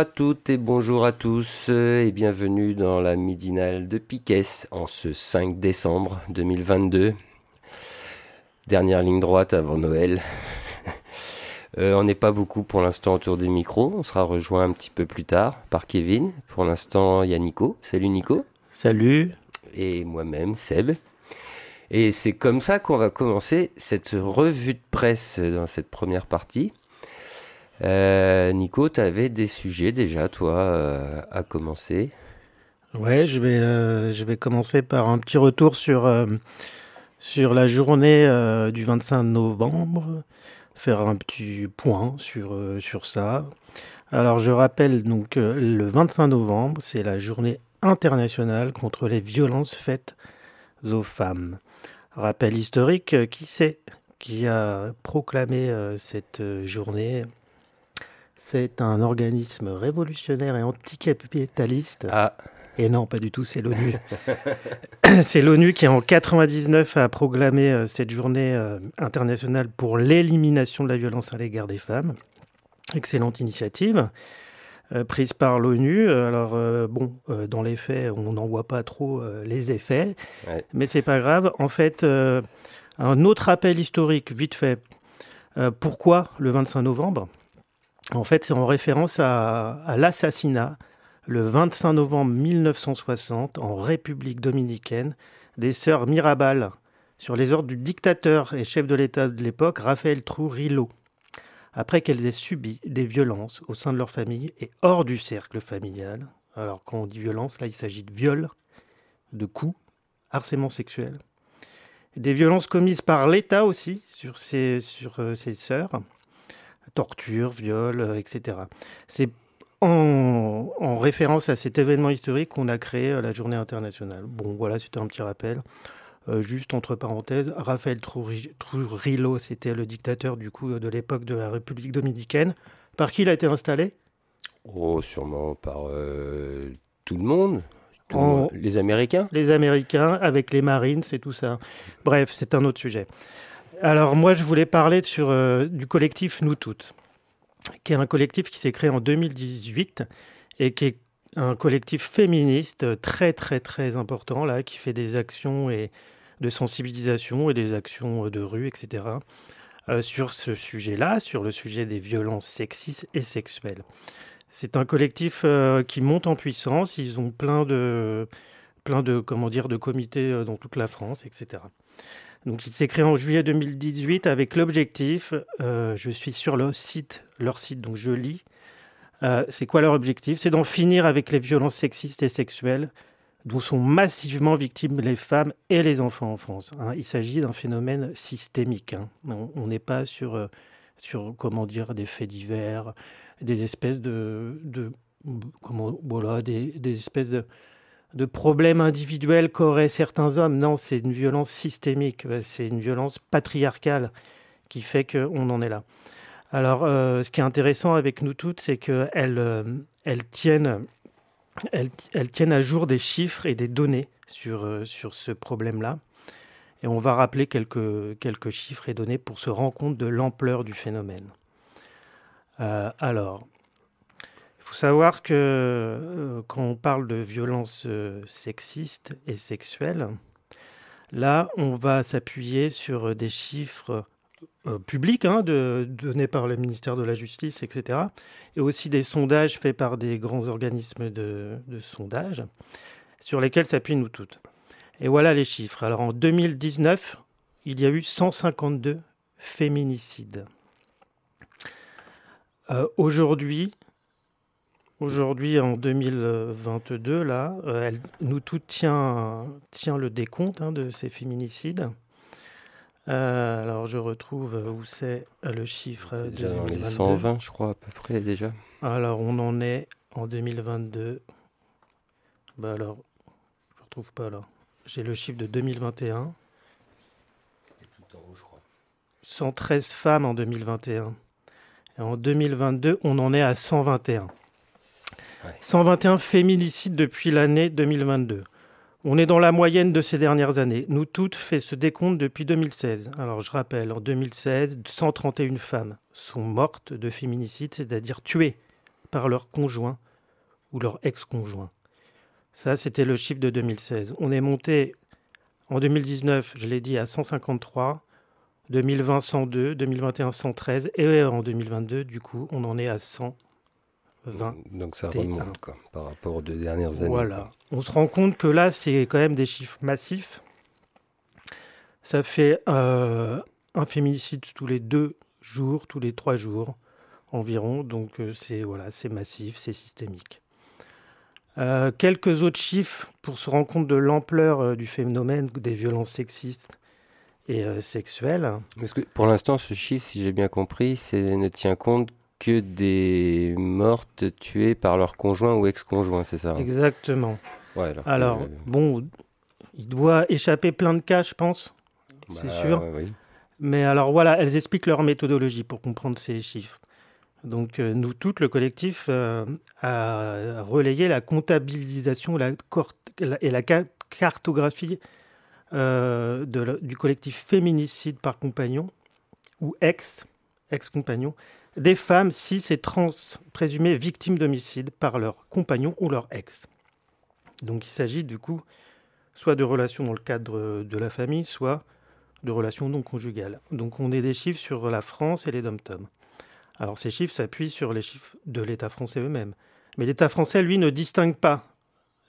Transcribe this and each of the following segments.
À toutes et bonjour à tous et bienvenue dans la midinale de Piquet en ce 5 décembre 2022. Dernière ligne droite avant Noël. Euh, on n'est pas beaucoup pour l'instant autour des micros. On sera rejoint un petit peu plus tard par Kevin. Pour l'instant, il y a Nico. Salut Nico. Salut. Et moi-même, Seb. Et c'est comme ça qu'on va commencer cette revue de presse dans cette première partie. Euh, Nico, tu avais des sujets déjà, toi, euh, à commencer? Ouais, je vais, euh, je vais commencer par un petit retour sur, la journée du 25 novembre, faire un petit point sur, sur ça. Alors, je rappelle donc le 25 novembre, c'est la journée internationale contre les violences faites aux femmes. Rappel historique, qui c'est qui a proclamé cette journée? C'est un organisme révolutionnaire et anticapitaliste. Ah. Et non, pas du tout, c'est l'ONU. c'est l'ONU qui, en 99, a proclamé euh, cette journée euh, internationale pour l'élimination de la violence à l'égard des femmes. Excellente initiative euh, prise par l'ONU. Alors, bon, dans les faits, on n'en voit pas trop les effets, mais c'est pas grave. En fait, un autre rappel historique, vite fait. pourquoi le 25 novembre? En fait, c'est en référence à, l'assassinat le 25 novembre 1960 en République dominicaine des sœurs Mirabal sur les ordres du dictateur et chef de l'État de l'époque, Raphaël Trujillo, après qu'elles aient subi des violences au sein de leur famille et hors du cercle familial. Alors quand on dit violence, là il s'agit de viol, de coups, harcèlement sexuel, des violences commises par l'État aussi sur ses, sur, euh, sœurs, torture, viol, euh, etc. C'est en, référence à cet événement historique qu'on a créé euh, la journée internationale. Bon, voilà, c'était un petit rappel. Euh, juste entre parenthèses, Raphaël Trujillo, c'était le dictateur du coup de l'époque de la République dominicaine. Par qui il a été installé? Oh, sûrement par tout le monde. Les Américains? Les Américains, avec les Marines, c'est tout ça. Bref, c'est un autre sujet. Alors moi, je voulais parler euh, du collectif Nous Toutes, qui est un collectif qui s'est créé en 2018 et qui est un collectif féministe très très très important là, qui fait des actions et de sensibilisation et des actions de rue, etc. Euh, sur ce sujet-là, sur le sujet des violences sexistes et sexuelles. C'est un collectif euh, qui monte en puissance. Ils ont plein de plein de comment dire de comités dans toute la France, etc. Donc, il s'est créé en juillet 2018 avec l'objectif, euh, je suis sur le site, leur site, donc je lis. Euh, c'est quoi leur objectif? C'est d'en finir avec les violences sexistes et sexuelles dont sont massivement victimes les femmes et les enfants en France. Hein. Il s'agit d'un phénomène systémique. Hein. On n'est pas sur, euh, sur, comment dire, des faits divers, des espèces de, de comment, voilà, des, des espèces de, de problèmes individuels qu'auraient certains hommes. Non, c'est une violence systémique, c'est une violence patriarcale qui fait qu'on en est là. Alors, euh, ce qui est intéressant avec nous toutes, c'est qu'elles euh, elles tiennent, elles, tiennent à jour des chiffres et des données sur, euh, sur ce problème-là. Et on va rappeler quelques, quelques chiffres et données pour se rendre compte de l'ampleur du phénomène. alors, faut savoir que euh, quand on parle de violences euh, sexistes et sexuelles, là, on va s'appuyer sur des chiffres euh, publics hein, donnés par le ministère de la Justice, etc. Et aussi des sondages faits par des grands organismes de, de sondage sur lesquels s'appuient nous toutes. Et voilà les chiffres. Alors en 2019, il y a eu 152 féminicides. Aujourd'hui, Aujourd'hui, en 2022, là, elle, nous tout tient, tient le décompte hein, de ces féminicides. alors, je retrouve où c'est le chiffre. Déjà dans les 120, je crois, à peu près déjà. Alors, on en est en 2022. Bah alors, je ne retrouve pas là. J'ai le chiffre de 2021. tout en haut, je crois. 113 femmes en 2021. Et en 2022, on en est à 121. 121 féminicides depuis l'année 2022. On est dans la moyenne de ces dernières années. Nous toutes fait ce décompte depuis 2016. Alors je rappelle, en 2016, 131 femmes sont mortes de féminicide, c'est-à-dire tuées par leur conjoint ou leur ex-conjoint. Ça, c'était le chiffre de 2016. On est monté en 2019, je l'ai dit, à 153, 2020 102, 2021 113, et en 2022, du coup, on en est à 120. Donc ça remonte quoi, par rapport aux deux dernières années. Voilà. On se rend compte que là, c'est quand même des chiffres massifs. Ça fait euh, un féminicide tous les deux jours, tous les trois jours environ. Donc euh, c'est voilà, c'est massif, c'est systémique. Euh, quelques autres chiffres pour se rendre compte de l'ampleur du phénomène des violences sexistes et sexuelles. Parce que pour l'instant, ce chiffre, si j'ai bien compris, ne tient compte que des mortes tuées par leur conjoint ou ex-conjoint, c'est ça hein? Exactement. alors, bon, il doit échapper plein de cas, je pense, c'est bah, sûr. Mais alors voilà, elles expliquent leur méthodologie pour comprendre ces chiffres. Donc euh, nous toutes, le collectif, euh, a relayé la comptabilisation et la cartographie euh, du collectif féminicide par compagnon ou ex, ex-compagnon, des femmes cis et trans présumées victimes d'homicide par leur compagnon ou leur ex. Donc il s'agit du coup soit de relations dans le cadre de la famille, soit de relations non conjugales. Donc on est des chiffres sur la France et les dom-toms. Alors ces chiffres s'appuient sur les chiffres de l'État français eux-mêmes. Mais l'État français, lui, ne distingue pas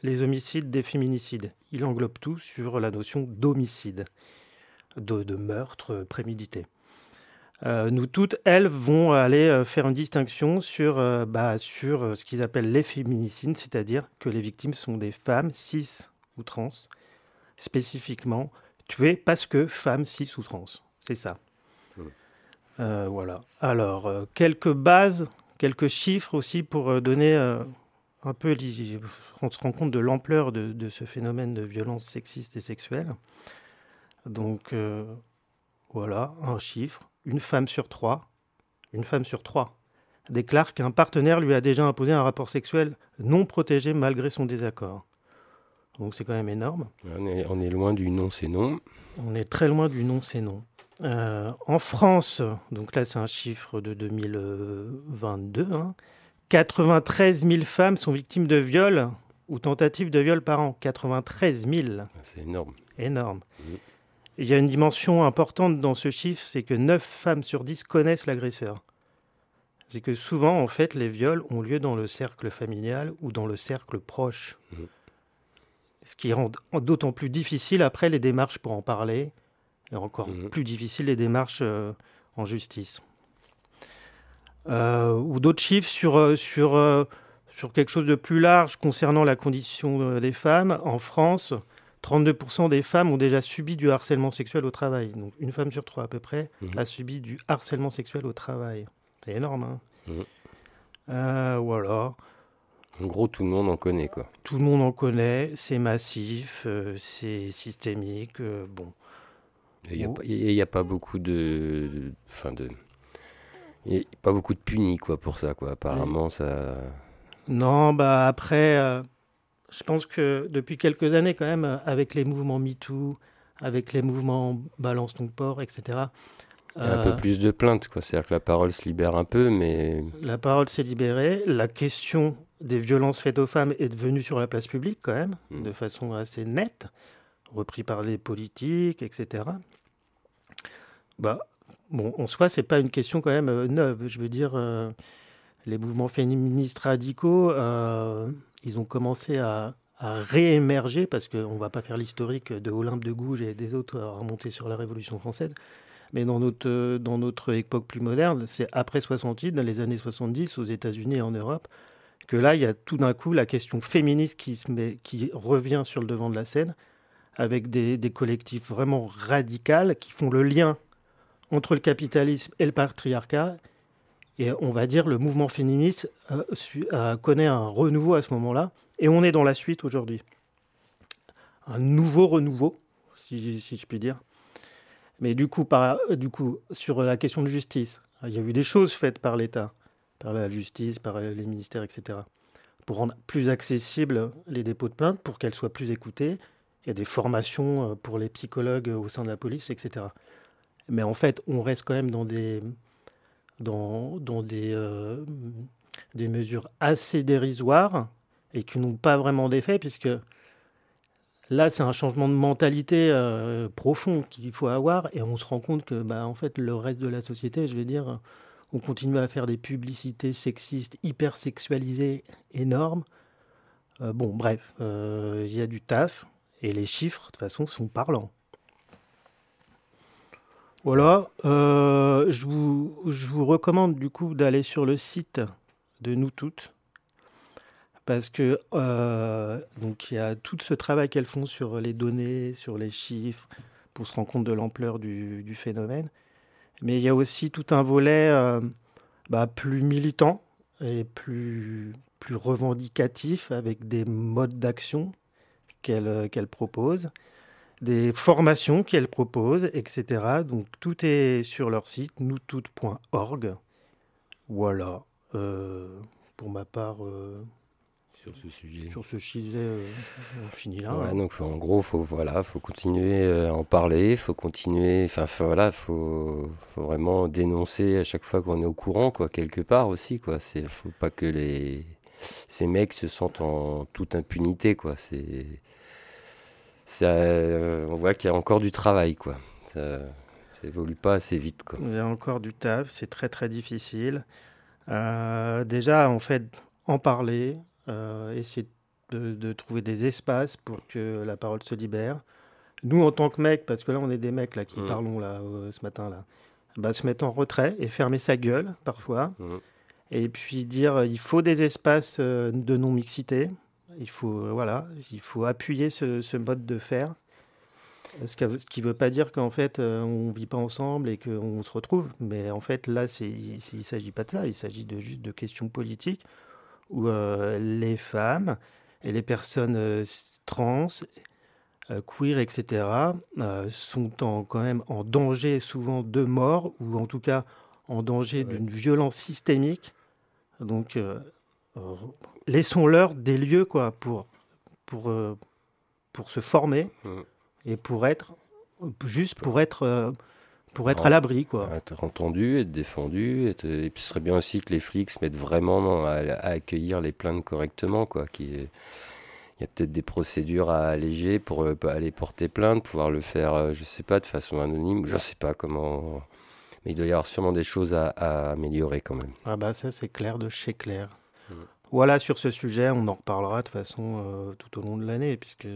les homicides des féminicides. Il englobe tout sur la notion d'homicide, de, meurtre prémédité. Euh, nous toutes, elles, vont aller euh, faire une distinction sur, euh, bah, sur ce qu'ils appellent les féminicides, c'est-à-dire que les victimes sont des femmes cis ou trans, spécifiquement tuées parce que femmes cis ou trans. C'est ça. Euh, voilà. Alors, euh, quelques bases, quelques chiffres aussi pour euh, donner un peu, on se rend compte de l'ampleur de, ce phénomène de violence sexiste et sexuelle. Donc, voilà, un chiffre. Une femme sur trois, une femme sur trois déclare qu'un partenaire lui a déjà imposé un rapport sexuel non protégé malgré son désaccord. Donc c'est quand même énorme. On est, on est loin du non, c'est non. On est très loin du non, c'est non. Euh, en France, donc là c'est un chiffre de 2022, 93 000 femmes sont victimes de viol ou tentatives de viol par an. 93 000. Ah, c'est énorme. Énorme. Mmh. Il y a une dimension importante dans ce chiffre, c'est que 9 femmes sur 10 connaissent l'agresseur. C'est que souvent, en fait, les viols ont lieu dans le cercle familial ou dans le cercle proche. Mmh. Ce qui rend d'autant plus difficile après les démarches pour en parler, et encore mhm. plus difficile les démarches euh, en justice. Euh, ou d'autres chiffres sur, euh, sur, sur quelque chose de plus large concernant la condition des femmes. En France, 32% des femmes ont déjà subi du harcèlement sexuel au travail. Donc une femme sur trois à peu près mhm. a subi du harcèlement sexuel au travail. C'est énorme. Hein mhm. voilà. En gros, tout le monde en connaît, quoi. Tout le monde en connaît, c'est massif, c'est systémique, bon. Il n'y a, pas beaucoup de. Enfin, de. Il n'y a pas beaucoup de punis, quoi, pour ça, quoi. Apparemment, ça. Non, bah après, euh, je pense que depuis quelques années, quand même, avec les mouvements MeToo, avec les mouvements Balance ton port, etc. Il y a un peu euh, plus de plaintes, quoi. C'est-à-dire que la parole se libère un peu, mais. La parole s'est libérée. La question des violences faites aux femmes est devenue sur la place publique, quand même, hmm. de façon assez nette repris par les politiques, etc. Bah, bon, en soi, c'est pas une question quand même euh, neuve. Je veux dire, euh, les mouvements féministes radicaux, euh, ils ont commencé à, réémerger, parce qu'on ne va pas faire l'historique de Olympe de Gouges et des autres à remonter sur la Révolution française. Mais dans notre, dans notre époque plus moderne, c'est après 68, dans les années 70, aux États-Unis et en Europe, que là, il y a tout d'un coup la question féministe qui, revient sur le devant de la scène, avec des, des collectifs vraiment radicaux qui font le lien entre le capitalisme et le patriarcat. Et on va dire le mouvement féministe euh, euh, connaît un renouveau à ce moment-là. Et on est dans la suite aujourd'hui. Un nouveau renouveau, si, si, je puis dire. Mais du coup, par, du coup, sur la question de justice, il y a eu des choses faites par l'État, par la justice, par les ministères, etc. Pour rendre plus accessibles les dépôts de plainte, pour qu'elles soient plus écoutées. Il y a des formations euh, pour les psychologues au sein de la police, etc. Mais en fait, on reste quand même dans des, dans, euh, des mesures assez dérisoires et qui n'ont pas vraiment d'effet, puisque là, c'est un changement de mentalité euh, profond qu'il faut avoir, et on se rend compte que, bah, en fait, le reste de la société, je vais dire, on continue à faire des publicités sexistes, hyper sexualisées, énormes. Euh, bon, bref, il y a du taf, et les chiffres, de toute façon, sont parlants. Voilà, euh, je, vous, recommande du coup d'aller sur le site de nous toutes parce que euh, donc il y a tout ce travail qu'elles font sur les données, sur les chiffres, pour se rendre compte de l'ampleur du, phénomène. Mais il y a aussi tout un volet euh, bah, plus militant et plus, revendicatif avec des modes d'action qu'elles qu'elle proposent des formations qu'elles proposent, etc. Donc tout est sur leur site, noustout.org. Voilà. Euh, pour ma part, euh, sur ce sujet, sur ce sujet, euh, on finit là. Ouais, donc en gros, faut voilà, faut continuer à en parler, faut continuer, enfin voilà, faut, faut vraiment dénoncer à chaque fois qu'on est au courant, quoi, quelque part aussi, quoi. C'est, faut pas que les ces mecs se sentent en toute impunité, quoi. C'est euh, on voit qu'il y a encore du travail, quoi. Ça, ça évolue pas assez vite, quoi. Il y a encore du taf, c'est très très difficile. Euh, déjà, en fait, en parler, euh, essayer de, trouver des espaces pour que la parole se libère. Nous, en tant que mecs, parce que là, on est des mecs là qui mmh. parlons là ce matin là, bah, se mettre en retrait et fermer sa gueule parfois. Mmh. Et puis dire, il faut des espaces de non mixité. Il faut, euh, voilà, il faut appuyer ce, mode de faire. Ce qui ne veut pas dire qu'en fait, euh, on ne vit pas ensemble et qu'on se retrouve. Mais en fait, là, il ne s'agit pas de ça. Il s'agit de, juste de questions politiques où euh, les femmes et les personnes trans, queer, etc., sont en, quand même en danger souvent de mort ou en tout cas en danger d'une violence systémique. Donc, laissons-leur des lieux quoi, pour, pour, euh, pour se former mmh. et pour être, juste pour être, euh, pour être à l'abri. Quoi. Être entendu, être défendu. Et puis ce serait bien aussi que les flics se mettent vraiment à, accueillir les plaintes correctement. Quoi, qui, il y a peut-être des procédures à alléger pour euh, aller porter plainte, pouvoir le faire, je sais pas, de façon anonyme. Je sais pas comment. Mais il doit y avoir sûrement des choses à, à améliorer quand même. Ah bah ça c'est clair de chez clair. Voilà, sur ce sujet, on en reparlera de façon euh, tout au long de l'année, puisque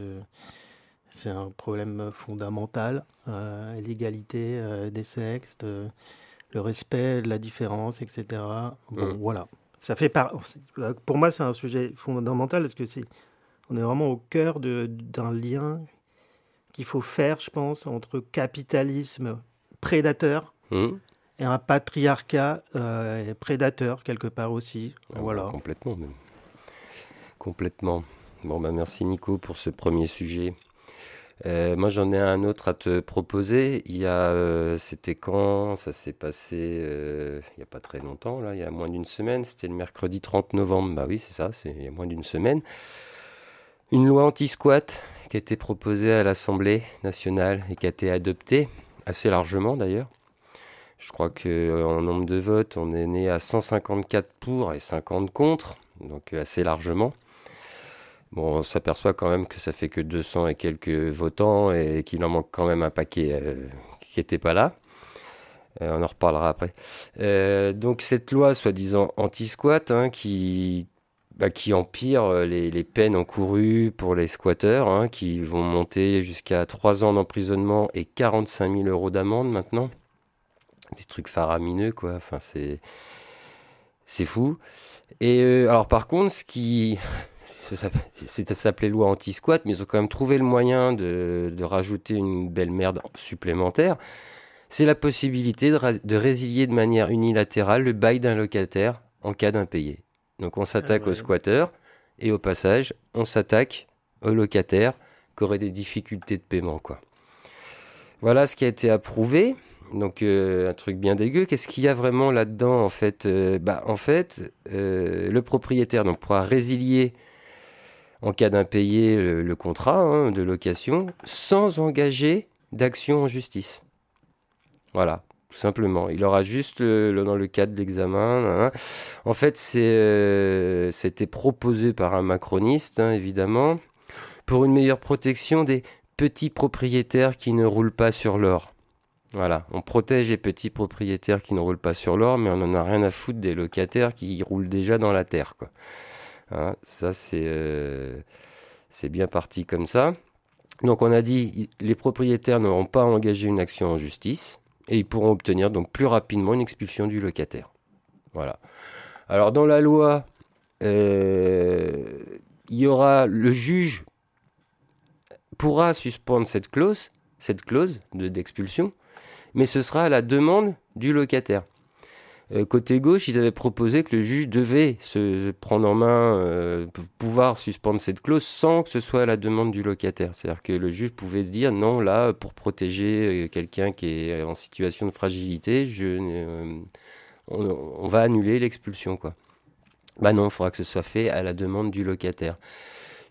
c'est un problème fondamental, euh, l'égalité euh, des sexes, le respect de la différence, etc. Bon, mmh. voilà. Ça fait par... Pour moi, c'est un sujet fondamental, parce que c'est... On est vraiment au cœur d'un lien qu'il faut faire, je pense, entre capitalisme prédateur mmh et un patriarcat euh, prédateur quelque part aussi. Ah, voilà. complètement même. Complètement. Bon bah merci Nico pour ce premier sujet. Euh, moi j'en ai un autre à te proposer. Il y a, euh, c'était quand? Ça s'est passé il n'y a pas très longtemps là, il y a moins d'une semaine. C'était le mercredi 30 novembre. Bah oui c'est ça, c'est il y a moins d'une semaine. Une loi anti-squat qui a été proposée à l'Assemblée nationale et qui a été adoptée assez largement d'ailleurs. Je crois qu'en euh, nombre de votes, on est né à 154 pour et 50 contre, donc euh, assez largement. Bon, on s'aperçoit quand même que ça fait que 200 et quelques votants et qu'il en manque quand même un paquet euh, qui n'était pas là. on en reparlera après. donc cette loi, soi-disant anti-squat, hein, qui, bah, qui empire les, les, peines encourues pour les squatteurs, hein, qui vont monter jusqu'à 3 ans d'emprisonnement et 45 000 euros d'amende maintenant des trucs faramineux, quoi. Enfin, c'est. C'est fou. Et euh, alors par contre, ce qui... C'est s'appelait loi anti-squat, mais ils ont quand même trouvé le moyen de, de rajouter une belle merde supplémentaire. C'est la possibilité de, de, résilier de manière unilatérale le bail d'un locataire en cas d'impayé. Donc on s'attaque ah aux squatteurs et au passage, on s'attaque aux locataires qui auraient des difficultés de paiement. Quoi. Voilà ce qui a été approuvé. Donc euh, un truc bien dégueu. Qu'est-ce qu'il y a vraiment là-dedans en fait euh, bah, En fait, euh, le propriétaire donc, pourra résilier en cas d'impayé le, le contrat hein, de location sans engager d'action en justice. Voilà, tout simplement. Il aura juste, dans le cadre de l'examen, en fait, c'était proposé par un macroniste, hein, évidemment, pour une meilleure protection des petits propriétaires qui ne roulent pas sur l'or. Voilà, on protège les petits propriétaires qui ne roulent pas sur l'or, mais on n'en a rien à foutre des locataires qui roulent déjà dans la terre. Quoi. Hein, ça, euh, c'est bien parti comme ça. Donc on a dit, les propriétaires n'auront pas engagé une action en justice, et ils pourront obtenir donc plus rapidement une expulsion du locataire. Voilà. Alors dans la loi, euh, il y aura le juge pourra suspendre cette clause, cette clause d'expulsion, mais ce sera à la demande du locataire. Euh, côté gauche, ils avaient proposé que le juge devait se prendre en main, euh, pouvoir suspendre cette clause sans que ce soit à la demande du locataire. C'est-à-dire que le juge pouvait se dire non, là, pour protéger euh, quelqu'un qui est en situation de fragilité, je, on, va annuler l'expulsion. Bah non, il faudra que ce soit fait à la demande du locataire.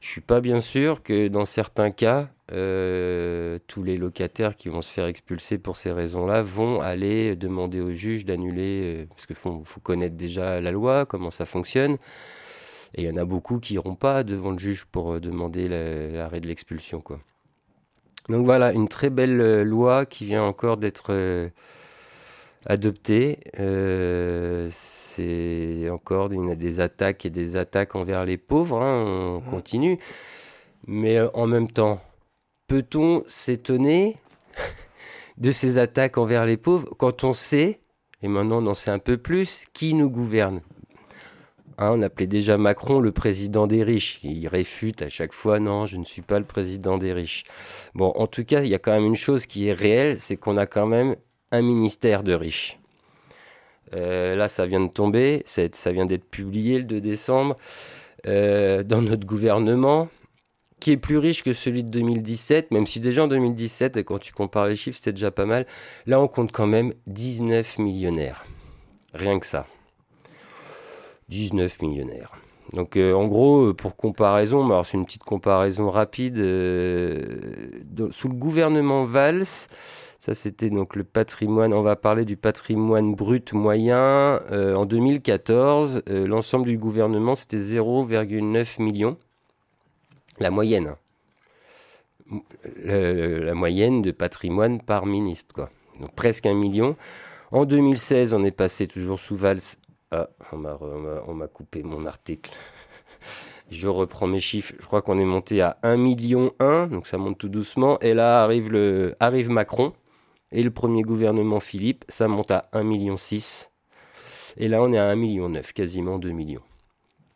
Je suis pas bien sûr que dans certains cas, euh, tous les locataires qui vont se faire expulser pour ces raisons-là vont aller demander au juge d'annuler, euh, parce qu'il faut, connaître déjà la loi, comment ça fonctionne. Et il y en a beaucoup qui n'iront pas devant le juge pour euh, demander l'arrêt de l'expulsion. Donc voilà, une très belle loi qui vient encore d'être adoptée. c'est encore une, des attaques et des attaques envers les pauvres, hein, on mmh. continue. Mais en même temps, peut-on s'étonner de ces attaques envers les pauvres quand on sait, et maintenant on en sait un peu plus, qui nous gouverne? Hein, On appelait déjà Macron le président des riches. Il réfute à chaque fois, non, je ne suis pas le président des riches. Bon, en tout cas, il y a quand même une chose qui est réelle, c'est qu'on a quand même un ministère de riches. Euh, là, ça vient de tomber, ça vient d'être publié le 2 décembre. Euh, dans notre gouvernement, qui est plus riche que celui de 2017, même si déjà en 2017, et quand tu compares les chiffres, c'était déjà pas mal. Là, on compte quand même 19 millionnaires. Rien que ça. 19 millionnaires. Donc euh, en gros, pour comparaison, c'est une petite comparaison rapide, sous le gouvernement Valls, ça c'était donc le patrimoine, on va parler du patrimoine brut moyen, en 2014, l'ensemble du gouvernement c'était 0,9 millions la moyenne. la moyenne de patrimoine par ministre, quoi. Donc presque un million. En 2016, on est passé toujours sous Valls. Ah, on m'a coupé mon article. Je reprends mes chiffres. Je crois qu'on est monté à 1 million 1, donc ça monte tout doucement. Et là arrive, le, arrive Macron et le premier gouvernement Philippe, ça monte à 1 million 6. Et là, on est à 1 million 9, quasiment 2 millions.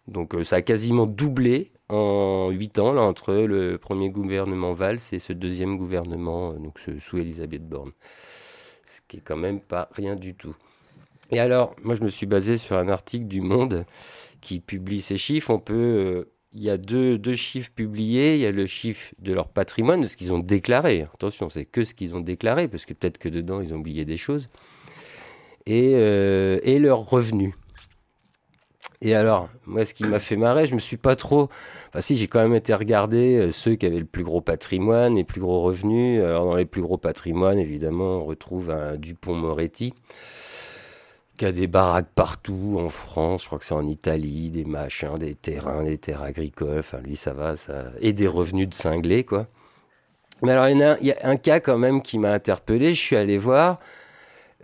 Donc euh, ça a quasiment doublé en 8 ans, là, entre le premier gouvernement Valls et ce deuxième gouvernement, euh, donc sous Elisabeth Borne. Ce qui est quand même pas rien du tout. Et alors, moi, je me suis basé sur un article du Monde qui publie ces chiffres. On peut. Il y a deux, deux, chiffres publiés. Il y a le chiffre de leur patrimoine, de ce qu'ils ont déclaré. Attention, c'est que ce qu'ils ont déclaré, parce que peut-être que dedans, ils ont oublié des choses. Et, euh, et leurs revenus. Et alors, moi, ce qui m'a fait marrer, je me suis pas trop. Enfin, si, j'ai quand même été regarder euh, ceux qui avaient le plus gros patrimoine, les plus gros revenus. Alors, dans les plus gros patrimoines, évidemment, on retrouve un Dupont-Moretti, qui a des baraques partout en France. Je crois que c'est en Italie, des machins, des terrains, des terres agricoles. Enfin, lui, ça va, ça. Et des revenus de cinglés, quoi. Mais alors, il y, a un cas quand même qui m'a interpellé. Je suis allé voir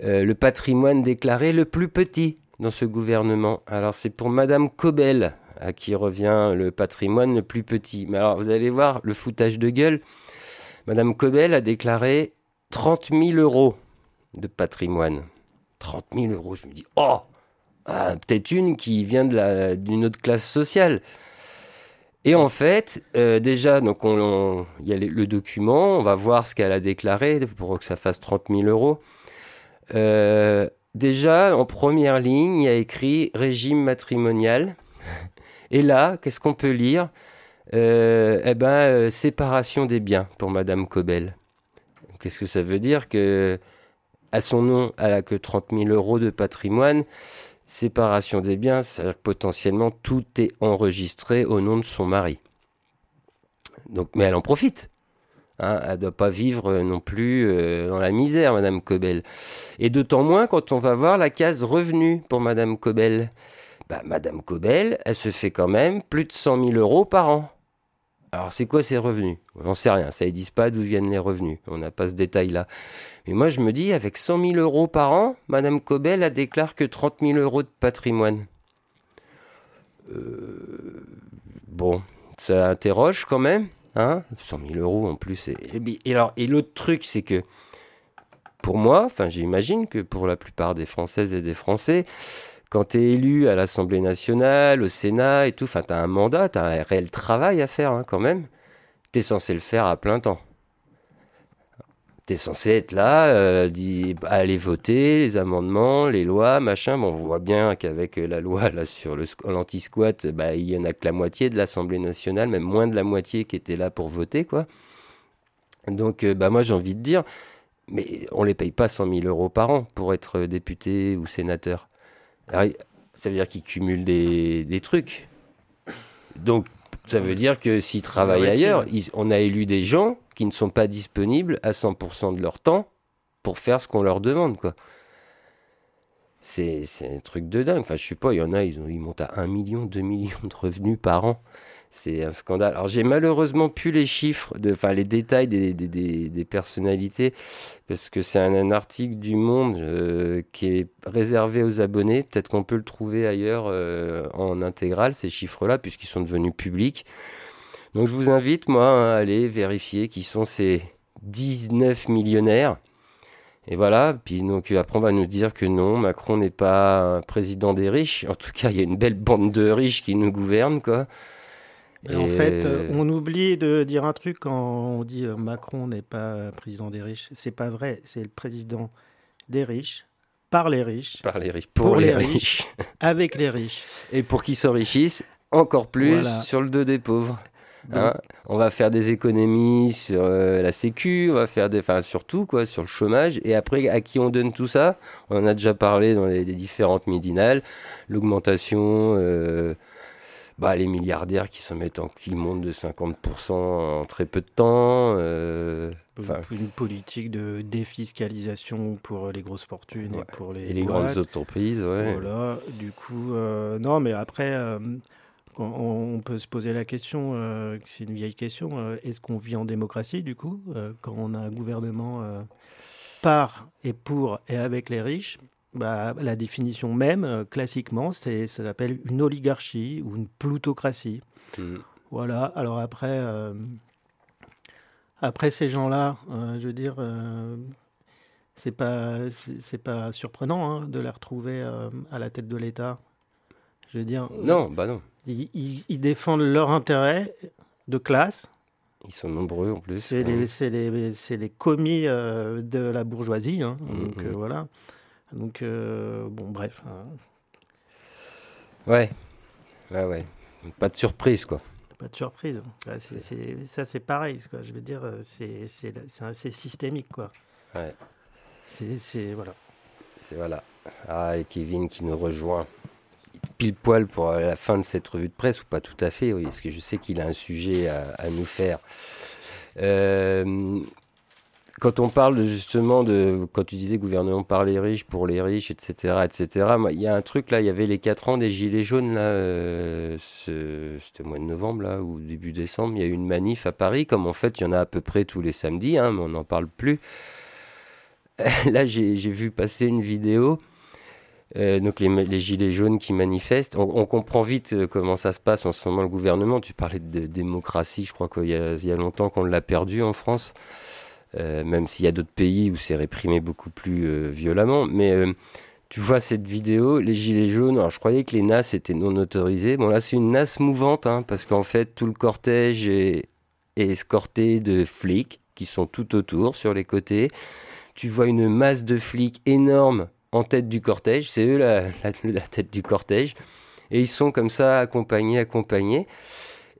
euh, le patrimoine déclaré le plus petit dans ce gouvernement. Alors c'est pour Madame Cobel à qui revient le patrimoine le plus petit. Mais alors vous allez voir le foutage de gueule. Madame Cobel a déclaré 30 000 euros de patrimoine. 30 000 euros, je me dis, oh Ah, peut-être une qui vient d'une autre classe sociale. Et en fait, euh, déjà, donc il y a le document, on va voir ce qu'elle a déclaré pour que ça fasse 30 000 euros. Euh, déjà, en première ligne, il y a écrit régime matrimonial. Et là, qu'est-ce qu'on peut lire? Euh, Eh ben, séparation des biens pour Madame Cobel. Qu'est-ce que ça veut dire que à son nom, elle a que 30 000 euros de patrimoine séparation des biens, c'est-à-dire que potentiellement tout est enregistré au nom de son mari. Mais elle en profite. Hein, elle ne doit pas vivre non plus euh, dans la misère, Madame Cobel. Et d'autant moins quand on va voir la case revenu pour Madame Cobel. Bah, Madame Cobel, elle se fait quand même plus de 100 000 euros par an. Alors c'est quoi ces revenus? On n'en sait rien, ça ne dit pas d'où viennent les revenus, on n'a pas ce détail-là. Mais moi je me dis, avec 100 000 euros par an, Madame Cobel a déclare que 30 000 euros de patrimoine. Euh, bon, ça interroge quand même, hein 100 000 euros en plus. Et, alors, et l'autre truc, c'est que pour moi, enfin j'imagine que pour la plupart des Françaises et des Français, quand tu es élu à l'Assemblée nationale, au Sénat et tout, enfin, tu as un mandat, tu as un réel travail à faire hein, quand même. Tu es censé le faire à plein temps. Tu es censé être là, euh, aller voter les amendements, les lois, machin. Bon, on voit bien qu'avec la loi là, sur l'anti-squat, bah, il y en a que la moitié de l'Assemblée nationale, même moins de la moitié qui était là pour voter. quoi. Donc, euh, bah, moi, j'ai envie de dire, mais on les paye pas 100 000 euros par an pour être député ou sénateur. Ça veut dire qu'ils cumulent des, des, trucs. Donc, ça veut dire que s'ils travaillent ailleurs, on a élu des gens qui ne sont pas disponibles à 100% de leur temps pour faire ce qu'on leur demande, quoi. C'est un truc de dingue. Enfin, je sais pas, il y en a, ils, ont, ils montent à 1 million, 2 millions de revenus par an. C'est un scandale. Alors j'ai malheureusement plus les chiffres, de, enfin les détails des, des, des, personnalités, parce que c'est un, article du Monde euh, qui est réservé aux abonnés. Peut-être qu'on peut le trouver ailleurs euh, en intégral, ces chiffres-là, puisqu'ils sont devenus publics. Donc je vous invite, moi, à aller vérifier qui sont ces 19 millionnaires. Et voilà, puis donc après on va nous dire que non, Macron n'est pas un président des riches. En tout cas, il y a une belle bande de riches qui nous gouvernent, quoi. En fait, euh, on oublie de dire un truc quand on dit euh, Macron n'est pas président des riches. C'est pas vrai. C'est le président des riches, par les riches, par les riches, pour, les, riches, avec les riches. Et pour qu'ils s'enrichissent encore plus sur le dos des pauvres. Hein. on va faire des économies sur euh, la sécu, on va faire des, enfin surtout quoi, sur le chômage. Et après, à qui on donne tout ça? On en a déjà parlé dans les, différentes midinales. L'augmentation bah, les milliardaires qui s'en mettent en qui montent de 50% en très peu de temps. Euh, une politique de défiscalisation pour les grosses fortunes et pour les, et les grandes entreprises. Ouais. Voilà, du coup, euh, non, mais après, euh, on, peut se poser la question, c'est une vieille question, est-ce qu'on vit en démocratie du coup, quand on a un gouvernement par et pour et avec les riches? Bah, la définition même, euh, classiquement, c'est, ça s'appelle une oligarchie ou une plutocratie. Hmm. Voilà. Alors après, euh, après ces gens-là, euh, je veux dire, c'est pas, c'est, pas surprenant hein, de les retrouver à la tête de l'État. Je veux dire. Non, bah non. Ils, défendent leur intérêt de classe. Ils sont nombreux en plus. C'est, les, c'est les, commis de la bourgeoisie. Hein, hmm, donc hmm. voilà. Donc, euh, bon, bref. Hein. Ouais. Ouais, ouais. Pas de surprise, quoi. Pas de surprise. ça, c'est pareil. Quoi. Je veux dire, euh, c'est systémique, quoi. Ouais. C'est. Voilà. C'est voilà. Ah, et Kevin qui nous rejoint pile poil pour la fin de cette revue de presse, ou pas tout à fait, oui, parce que je sais qu'il a un sujet à, à nous faire. Euh, quand on parle justement de, quand tu disais gouvernement par les riches, pour les riches, etc., etc., il y a un truc là, il y avait les 4 ans des Gilets jaunes, là, euh, c'était au mois de novembre, là, ou début décembre, il y a eu une manif à Paris, comme en fait, il y en a à peu près tous les samedis, hein, mais on n'en parle plus. là, j'ai vu passer une vidéo. Euh, donc les, gilets jaunes qui manifestent, on, comprend vite euh, comment ça se passe en ce moment le gouvernement. Tu parlais de démocratie, je crois qu'il y, a longtemps qu'on l'a perdu en France. Euh, même s'il y a d'autres pays où c'est réprimé beaucoup plus violemment. Mais tu vois cette vidéo, les gilets jaunes, alors je croyais que les NAS étaient non autorisés. Bon là c'est une NAS mouvante, hein, parce qu'en fait tout le cortège est, escorté de flics qui sont tout autour, sur les côtés. Tu vois une masse de flics énorme en tête du cortège, c'est eux la, tête du cortège. Et ils sont comme ça accompagnés, accompagnés.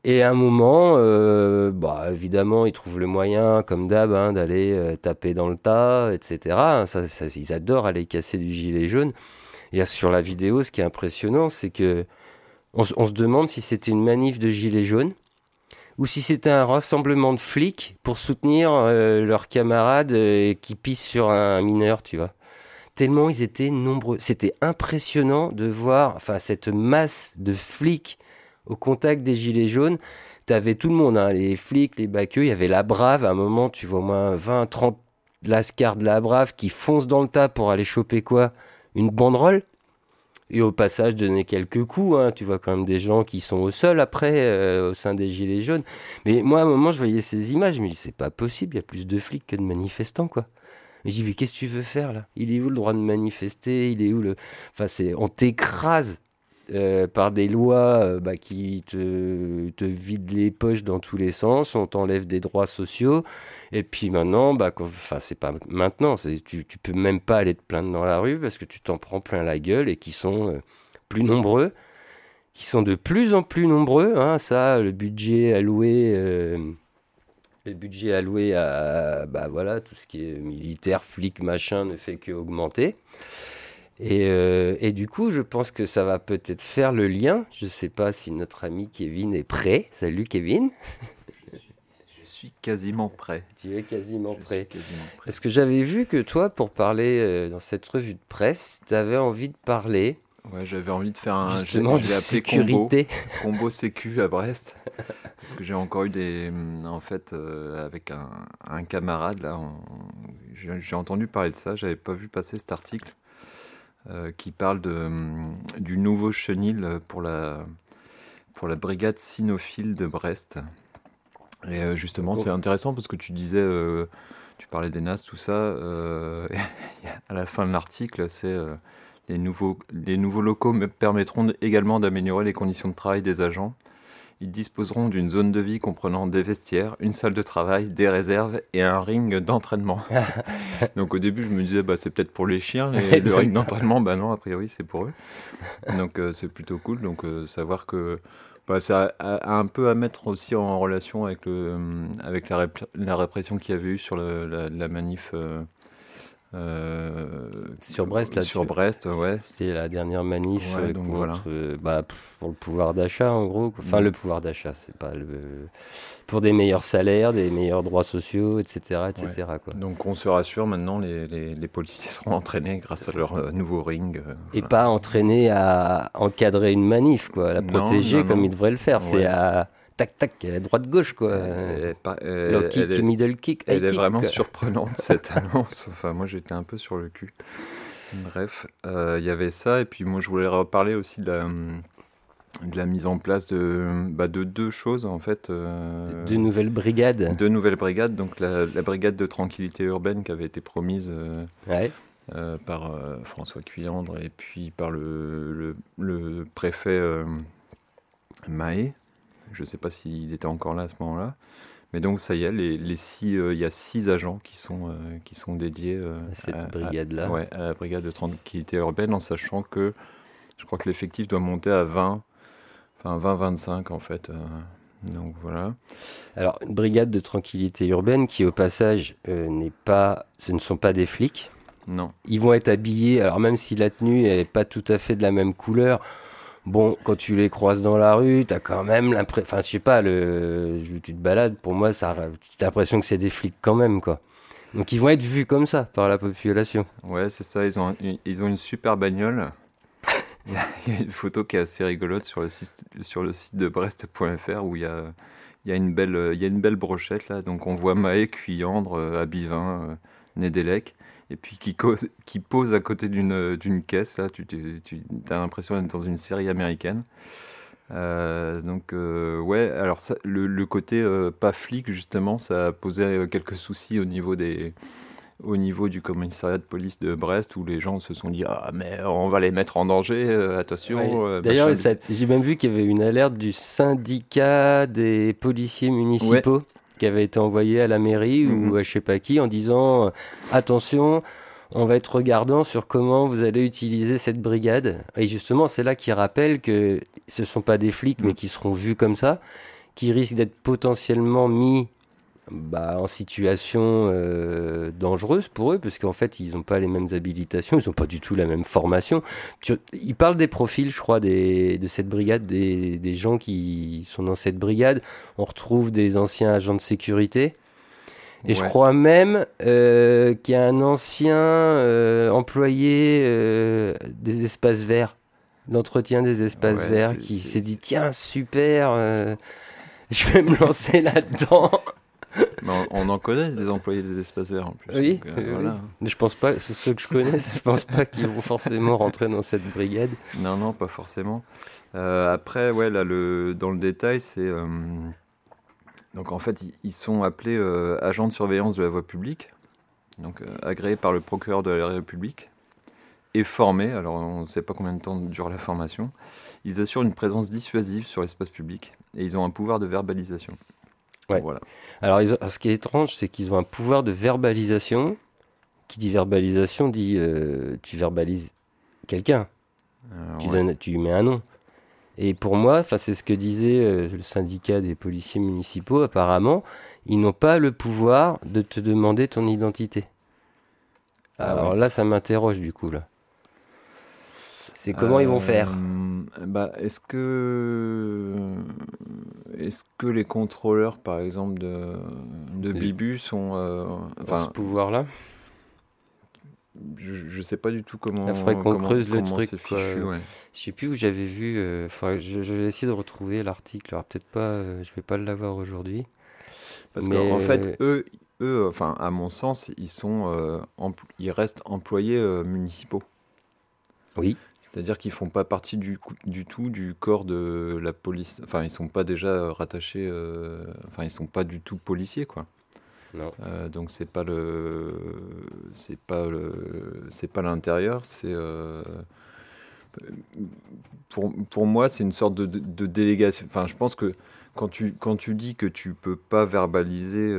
Et à un moment, euh, bah, évidemment, ils trouvent le moyen, comme d'hab, hein, d'aller euh, taper dans le tas, etc. Hein, ça, ils adorent aller casser du gilet jaune. Et sur la vidéo, ce qui est impressionnant, c'est que on, se demande si c'était une manif de gilets jaunes ou si c'était un rassemblement de flics pour soutenir euh, leurs camarades qui pissent sur un mineur, tu vois. Tellement ils étaient nombreux. C'était impressionnant de voir enfin, cette masse de flics au contact des gilets jaunes, t'avais tout le monde, hein, les flics, les baqueux, il y avait la brave, à un moment tu vois au moins 20, 30 lascars de la brave qui foncent dans le tas pour aller choper quoi? Une banderole? Et au passage donner quelques coups, hein. tu vois quand même des gens qui sont au sol après, euh, au sein des gilets jaunes. Mais moi, à un moment, je voyais ces images, dis, c'est pas possible, il y a plus de flics que de manifestants, quoi. Mais dis, mais qu'est-ce que tu veux faire là? Il est où le droit de manifester? Il est où le? Enfin, c'est. On t'écrase euh, par des lois euh, bah, qui te, te, vident les poches dans tous les sens, on t'enlève des droits sociaux, et puis maintenant, bah, enfin c'est pas maintenant, tu, tu peux même pas aller te plaindre dans la rue parce que tu t'en prends plein la gueule et qui sont euh, plus nombreux, qui sont de plus en plus nombreux, hein, ça, le budget alloué le budget alloué à bah voilà, tout ce qui est militaire, flic, machin, ne fait qu'augmenter. Euh, et, du coup, je pense que ça va peut-être faire le lien. Je ne sais pas si notre ami Kevin est prêt. Salut Kevin. Je suis, quasiment prêt. Tu es quasiment prêt. Est-ce que j'avais vu que toi, pour parler euh, dans cette revue de presse, tu avais envie de parler Ouais, j'avais envie de faire un. Justement, de sécurité. Combo, combo sécu à Brest. parce que j'ai encore eu des. En fait, euh, avec un, camarade, là, j'ai entendu parler de ça. J'avais pas vu passer cet article. Euh, qui parle de, hum, du nouveau chenil pour la, pour la brigade cynophile de Brest. Et euh, justement, c'est intéressant parce que tu disais, euh, tu parlais des NAS, tout ça. à la fin de l'article, c'est les, nouveaux, les nouveaux locaux permettront également d'améliorer les conditions de travail des agents ils disposeront d'une zone de vie comprenant des vestiaires, une salle de travail, des réserves et un ring d'entraînement. Donc au début, je me disais, bah, c'est peut-être pour les chiens, le ring d'entraînement, bah non, a priori, c'est pour eux. Donc euh, c'est plutôt cool. Donc euh, savoir que bah, ça a, un peu à mettre aussi en relation avec, le, avec la, la répression qu'il y avait eu sur la, la, manif. Euh, sur Brest, là, sur Brest, ouais. C'était la dernière manif euh, euh, bah, pour le pouvoir d'achat, en gros. Enfin, mm. le pouvoir d'achat, c'est pas le pour des meilleurs salaires, des meilleurs droits sociaux, etc., etc. Quoi. Donc, on se rassure maintenant, les, les, les policiers seront entraînés grâce à leur nouveau ring. Et pas entraînés à encadrer une manif, quoi, à la protéger comme ils devraient le faire. C'est à tac tac, droite gauche quoi. Euh, kick, elle middle kick. Elle est vraiment surprenante cette annonce. Enfin, moi j'étais un peu sur le cul. Bref, euh, il y avait ça et puis moi je voulais reparler aussi de la, de la mise en place de, bah, de deux choses en fait. Euh, deux nouvelles brigades. Deux nouvelles brigades, donc la, brigade de tranquillité urbaine qui avait été promise. par François Cuyandre et puis par le, le, le préfet Mahé, je ne sais pas s'il était encore là à ce moment-là. Mais donc ça y est, les, six, euh, il y a six agents qui sont, euh, qui sont dédiés euh, à cette brigade-là. Ouais, à la brigade de tranquillité urbaine, en sachant que je crois que l'effectif doit monter à 20, enfin 20-25 en fait. donc voilà. Alors une brigade de tranquillité urbaine qui au passage n'est pas, ce ne sont pas des flics. Non. Ils vont être habillés, alors même si la tenue n'est pas tout à fait de la même couleur, Bon, quand tu les croises dans la rue, t'as quand même l'impression. Enfin, je sais pas, le... tu te balades, pour moi, ça... tu as l'impression que c'est des flics quand même, quoi. Donc ils vont être vus comme ça par la population. Ouais, c'est ça, ils ont, ils ont une super bagnole. il, y a, une photo qui est assez rigolote sur le site, sur le site de Brest.fr où il y a, il y, a une belle, il y a une belle brochette là. Donc on voit Maë, Cuyandre, euh, Abivin, euh, Nédélec et puis qui, qui pose à côté d'une caisse. Là, tu, tu, tu as l'impression d'être dans une série américaine. Euh, donc euh, ouais, alors ça, le, côté euh, pas flic justement, ça a posé quelques soucis au niveau des au niveau du commissariat de police de Brest où les gens se sont dit ah mais on va les mettre en danger, euh, attention. Euh, D'ailleurs, j'ai même vu qu'il y avait une alerte du syndicat des policiers municipaux qui avait été envoyée à la mairie ou mhm. à je sais pas qui en disant attention. On va être regardant sur comment vous allez utiliser cette brigade. Et justement, c'est là qu'il rappelle que ce ne sont pas des flics, mais mhm. qui seront vus comme ça, qui risquent d'être potentiellement mis bah, en situation euh, dangereuse pour eux, parce qu'en fait, ils n'ont pas les mêmes habilitations, ils n'ont pas du tout la même formation. ils parlent des profils, je crois, des, de cette brigade, des, des, gens qui sont dans cette brigade. On retrouve des anciens agents de sécurité. Et je crois même euh, qu'il y a un ancien euh, employé des espaces verts, d'entretien des espaces verts, qui s'est dit tiens, super, je vais me lancer là-dedans on, en connaît des employés des espaces verts en plus. Oui, euh, mais je pense pas, ceux que je connais, je pense pas qu'ils vont forcément rentrer dans cette brigade. Non, non, pas forcément. Euh, après, ouais, là, le, dans le détail, c'est. Euh, donc en fait, ils sont appelés agents de surveillance de la voie publique, donc agréés par le procureur de la République et formés, alors on ne sait pas combien de temps dure la formation, ils assurent une présence dissuasive sur l'espace public et ils ont un pouvoir de verbalisation. Voilà. Alors, ce qui est étrange, c'est qu'ils ont un pouvoir de verbalisation. Qui dit verbalisation dit euh, tu verbalises quelqu'un. tu, tu lui mets un nom. Et pour moi, c'est ce que disait euh, le syndicat des policiers municipaux, apparemment, ils n'ont pas le pouvoir de te demander ton identité. Ah Alors là, ça m'interroge du coup. Là. C'est comment ils vont faire euh, bah, Est-ce que, est que les contrôleurs, par exemple, de, de Bibu sont. Euh, enfin, ce pouvoir-là je, ne sais pas du tout comment. Il faudrait qu'on creuse le truc. Fichu, ouais. Je sais plus où j'avais vu. Euh, je, vais essayer de retrouver l'article. Alors peut-être pas. je vais pas l'avoir aujourd'hui. Parce qu'en fait, eux, eux, enfin, à mon sens, ils sont, ils restent employés municipaux. Oui. C'est-à-dire qu'ils font pas partie du, du, tout du corps de la police. Enfin, ils sont pas déjà rattachés. Euh, enfin, ils sont pas du tout policiers, quoi. Non. Euh, donc c'est pas le, c'est pas le, c'est pas l'intérieur. C'est euh, pour, pour moi, c'est une sorte de, de, délégation. Enfin, je pense que quand tu, quand tu dis que tu peux pas verbaliser,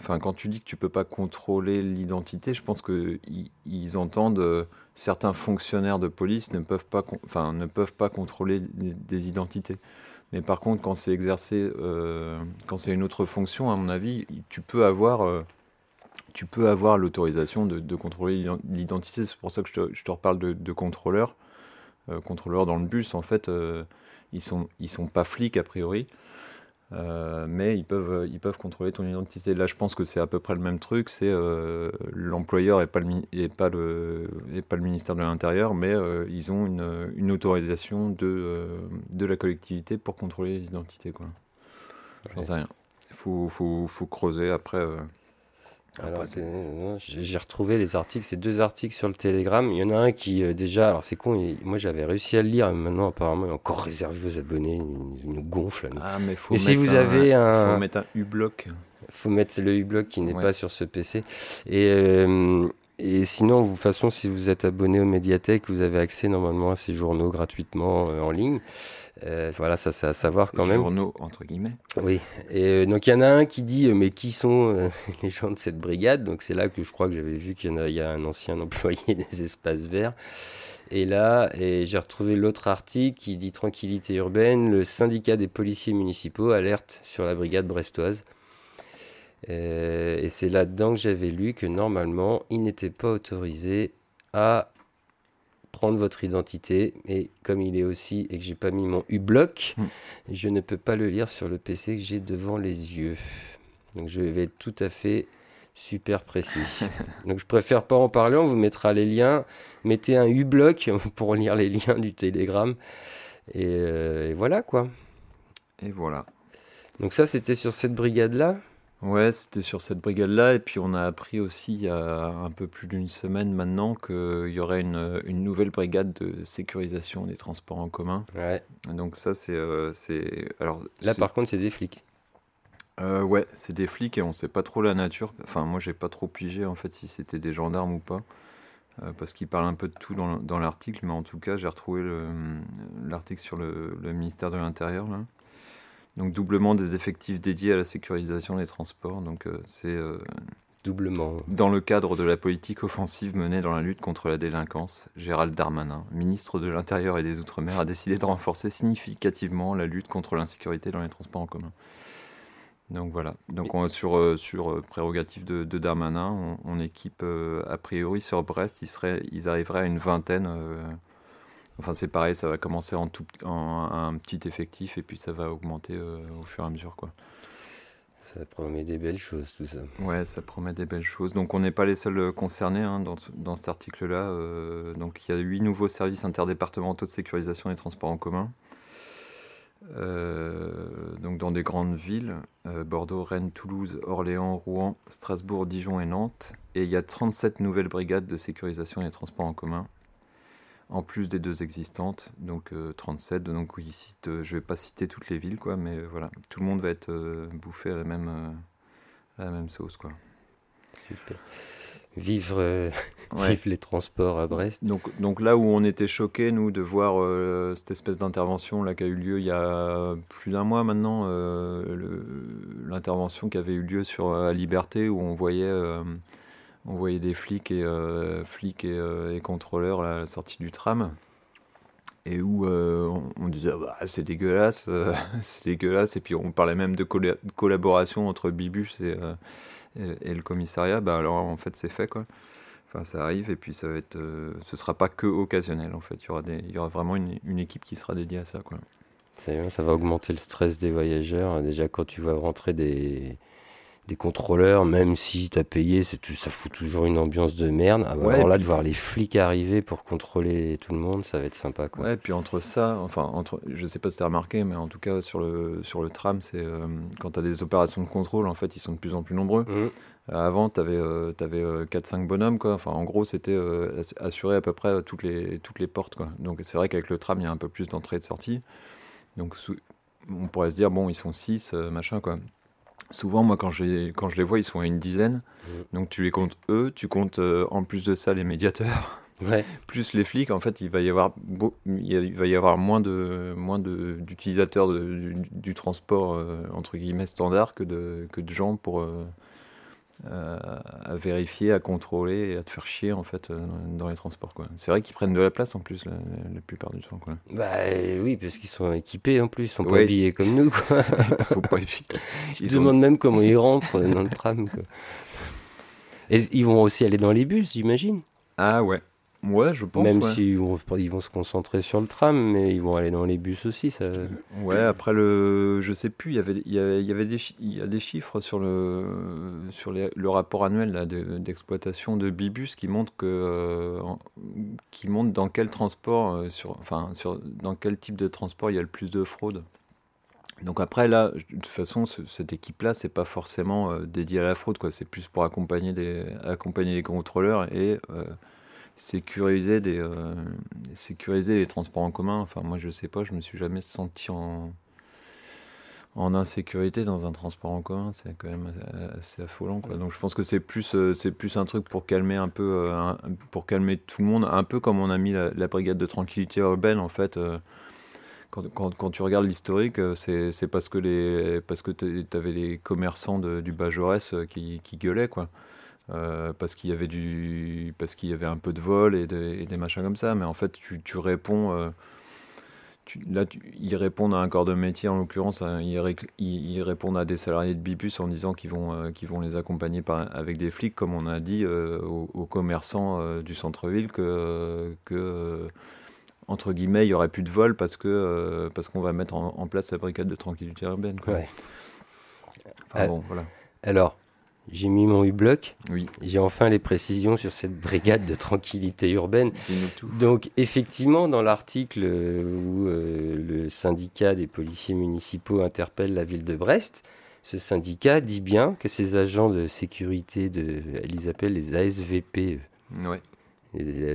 enfin, quand tu dis que tu peux pas contrôler l'identité, je pense qu'ils ils entendent certains fonctionnaires de police ne peuvent pas, enfin, ne peuvent pas contrôler des identités. Mais par contre, quand c'est exercé, euh, quand c'est une autre fonction, à mon avis, tu peux avoir, euh, tu peux avoir l'autorisation de, contrôler l'identité. C'est pour ça que je te, reparle de, de contrôleurs. Euh, contrôleurs dans le bus, en fait, ils sont, ils sont pas flics a priori. Euh, mais ils peuvent, ils peuvent contrôler ton identité. Là, je pense que c'est à peu près le même truc. C'est euh, l'employeur et pas le pas le pas le ministère de l'Intérieur, mais euh, ils ont une, une autorisation de de la collectivité pour contrôler l'identité. Quoi. J'en sais rien. Il faut, faut, faut, creuser après. Alors, j'ai retrouvé les articles, c'est deux articles sur le Telegram. Il y en a un qui, euh, déjà, alors c'est con, moi j'avais réussi à le lire, maintenant apparemment il est encore réservé aux abonnés, il nous gonfle. Ah, mais faut si vous avez un. Faut mettre un U-block. faut mettre le U-block qui n'est pas sur ce PC. Et, euh, et sinon, de toute façon, si vous êtes abonné aux médiathèques, vous avez accès normalement à ces journaux gratuitement euh, en ligne. Euh, voilà, ça c'est à savoir quand même. Journaux entre guillemets. Oui. Et euh, donc il y en a un qui dit euh, mais qui sont les gens de cette brigade? Donc c'est là que je crois que j'avais vu qu'il y, y, a un ancien employé des espaces verts. Et là, et j'ai retrouvé l'autre article qui dit tranquillité urbaine, le syndicat des policiers municipaux alerte sur la brigade brestoise. et c'est là-dedans que j'avais lu que normalement, il n'était pas autorisé à prendre votre identité. Et comme il est aussi et que j'ai pas mis mon U-block, hmm. je ne peux pas le lire sur le PC que j'ai devant les yeux. Donc je vais être tout à fait super précis. Donc je préfère pas en parler, on vous mettra les liens. Mettez un U-block pour lire les liens du Telegram. Et, euh, et voilà quoi. Et voilà. Donc ça c'était sur cette brigade là. Ouais, c'était sur cette brigade-là. Et puis on a appris aussi il y a un peu plus d'une semaine maintenant qu'il y aurait une, une, nouvelle brigade de sécurisation des transports en commun. Ouais. Donc ça, c'est... Euh, alors, Là, par contre, c'est des flics. euh, Ouais, c'est des flics et on sait pas trop la nature. Enfin, moi, j'ai pas trop pigé en fait si c'était des gendarmes ou pas. Euh, parce qu'ils parlent un peu de tout dans, l'article, mais en tout cas, j'ai retrouvé l'article sur le, le, ministère de l'Intérieur. Donc, doublement des effectifs dédiés à la sécurisation des transports. Donc, euh, c'est Doublement. Dans le cadre de la politique offensive menée dans la lutte contre la délinquance, Gérald Darmanin, ministre de l'Intérieur et des Outre-mer, a décidé de renforcer significativement la lutte contre l'insécurité dans les transports en commun. Donc voilà. Donc on, sur, euh, sur euh, prérogative de, Darmanin, on, équipe euh, a priori sur Brest, ils, seraient, ils arriveraient à une vingtaine. Enfin c'est pareil, ça va commencer en, tout, en, un petit effectif et puis ça va augmenter au fur et à mesure quoi. Ça promet des belles choses, tout ça. Ouais, ça promet des belles choses. Donc, on n'est pas les seuls euh, concernés hein, dans, dans, cet article-là. Euh, donc, il y a huit nouveaux services interdépartementaux de sécurisation des transports en commun. Euh, donc, dans des grandes villes Bordeaux, Rennes, Toulouse, Orléans, Rouen, Strasbourg, Dijon et Nantes. Et il y a 37 nouvelles brigades de sécurisation des transports en commun en plus des deux existantes, donc 37. Euh, donc ici, euh, je vais pas citer toutes les villes, quoi, mais voilà, tout le monde va être euh, bouffé à la même, à la même sauce, quoi. Super. Vivre, vivre, les transports à Brest. Donc, donc là où on était choqués, nous, de voir cette espèce d'intervention là qui a eu lieu il y a plus d'un mois maintenant, l'intervention qui avait eu lieu sur la Liberté, où on voyait on voyait des flics et, euh, flics euh, et, contrôleurs à la sortie du tram. Et où euh, on, disait bah, c'est dégueulasse, c'est dégueulasse, et puis on parlait même de collaboration entre Bibus et, le commissariat, bah alors en fait c'est fait quoi. Enfin ça arrive et puis ça va être, ce sera pas que occasionnel en fait, il y aura, y aura vraiment une, une, équipe qui sera dédiée à ça quoi. Ça va augmenter le stress des voyageurs, déjà quand tu vas rentrer des des contrôleurs, même si tu as payé, tout, ça fout toujours une ambiance de merde. Ah bah alors là, de voir les flics arriver pour contrôler tout le monde, ça va être sympa. Quoi. Ouais, puis entre ça, enfin, entre, je sais pas si tu as remarqué, mais en tout cas, sur le, sur le tram, c'est euh, quand tu as des opérations de contrôle, en fait, ils sont de plus en plus nombreux. Mmh. Avant, tu avais, euh, avais 4-5 bonhommes, quoi. Enfin, en gros, c'était euh, assurer à peu près toutes les, toutes les portes, quoi. Donc, c'est vrai qu'avec le tram, il y a un peu plus d'entrée et de sortie. Donc, on pourrait se dire, bon, ils sont 6, machin, quoi. Souvent, moi, quand je, quand je les vois, ils sont à une dizaine. Mm. Donc, tu les comptes eux, tu comptes euh, en plus de ça les médiateurs, plus les flics. En fait, il va y avoir, il va y avoir moins de moins d'utilisateurs du, du, transport euh, entre guillemets standard que de, que de gens pour euh, à vérifier, à contrôler et à te faire chier en fait euh, dans les transports. Quoi. C'est vrai qu'ils prennent de la place en plus la, plupart du temps. Quoi. Bah oui, parce qu'ils sont équipés en plus, ils sont pas habillés comme nous. Quoi. ils sont pas équipés. Ils se demandent même comment ils rentrent dans le tram. Quoi. Et ils vont aussi aller dans les bus, j'imagine. Ah ouais. Ouais, je pense. Même s'ils vont, ils vont se concentrer sur le tram, mais ils vont aller dans les bus aussi. Ça... Ouais, après le. Je sais plus, il y avait, il y avait, des, il y a des chiffres sur le, sur le rapport annuel d'exploitation de, Bibus qui montrent que. Euh, qui montre dans quel transport, euh, sur, enfin, sur, dans quel type de transport il y a le plus de fraude. Donc après, là, de toute façon, cette équipe-là, c'est pas forcément euh, dédié à la fraude, quoi. C'est plus pour accompagner, des, accompagner les contrôleurs et sécuriser, des, euh, sécuriser les transports en commun. Enfin, moi, je sais pas, je me suis jamais senti en, en insécurité dans un transport en commun. C'est quand même assez, affolant. Donc, je pense que c'est plus, euh, c'est plus un truc pour calmer un peu, euh, pour calmer tout le monde, un peu comme on a mis la, brigade de tranquillité urbaine, en fait. Quand, quand, tu regardes l'historique, c'est parce que que tu avais les commerçants du Bas Jaurès qui, qui gueulaient quoi. Euh, parce qu'il y avait du parce qu'il y avait un peu de vol et, des machins comme ça mais en fait tu, tu réponds euh, là ils répondent à un corps de métier en l'occurrence hein, ils, répondent à des salariés de Bibus en disant qu'ils vont euh, qu'ils vont les accompagner par, avec des flics comme on a dit aux, commerçants du centre-ville que que entre guillemets il y aurait plus de vol parce que parce qu'on va mettre en, place la brigade de tranquillité urbaine quoi. Enfin, bon, voilà. Alors, j'ai mis mon U-bloc. Oui. J'ai enfin les précisions sur cette brigade de tranquillité urbaine. Donc, effectivement, dans l'article où euh, le syndicat des policiers municipaux interpelle la ville de Brest, ce syndicat dit bien que ces agents de sécurité, de, ils appellent les ASVP. Ouais.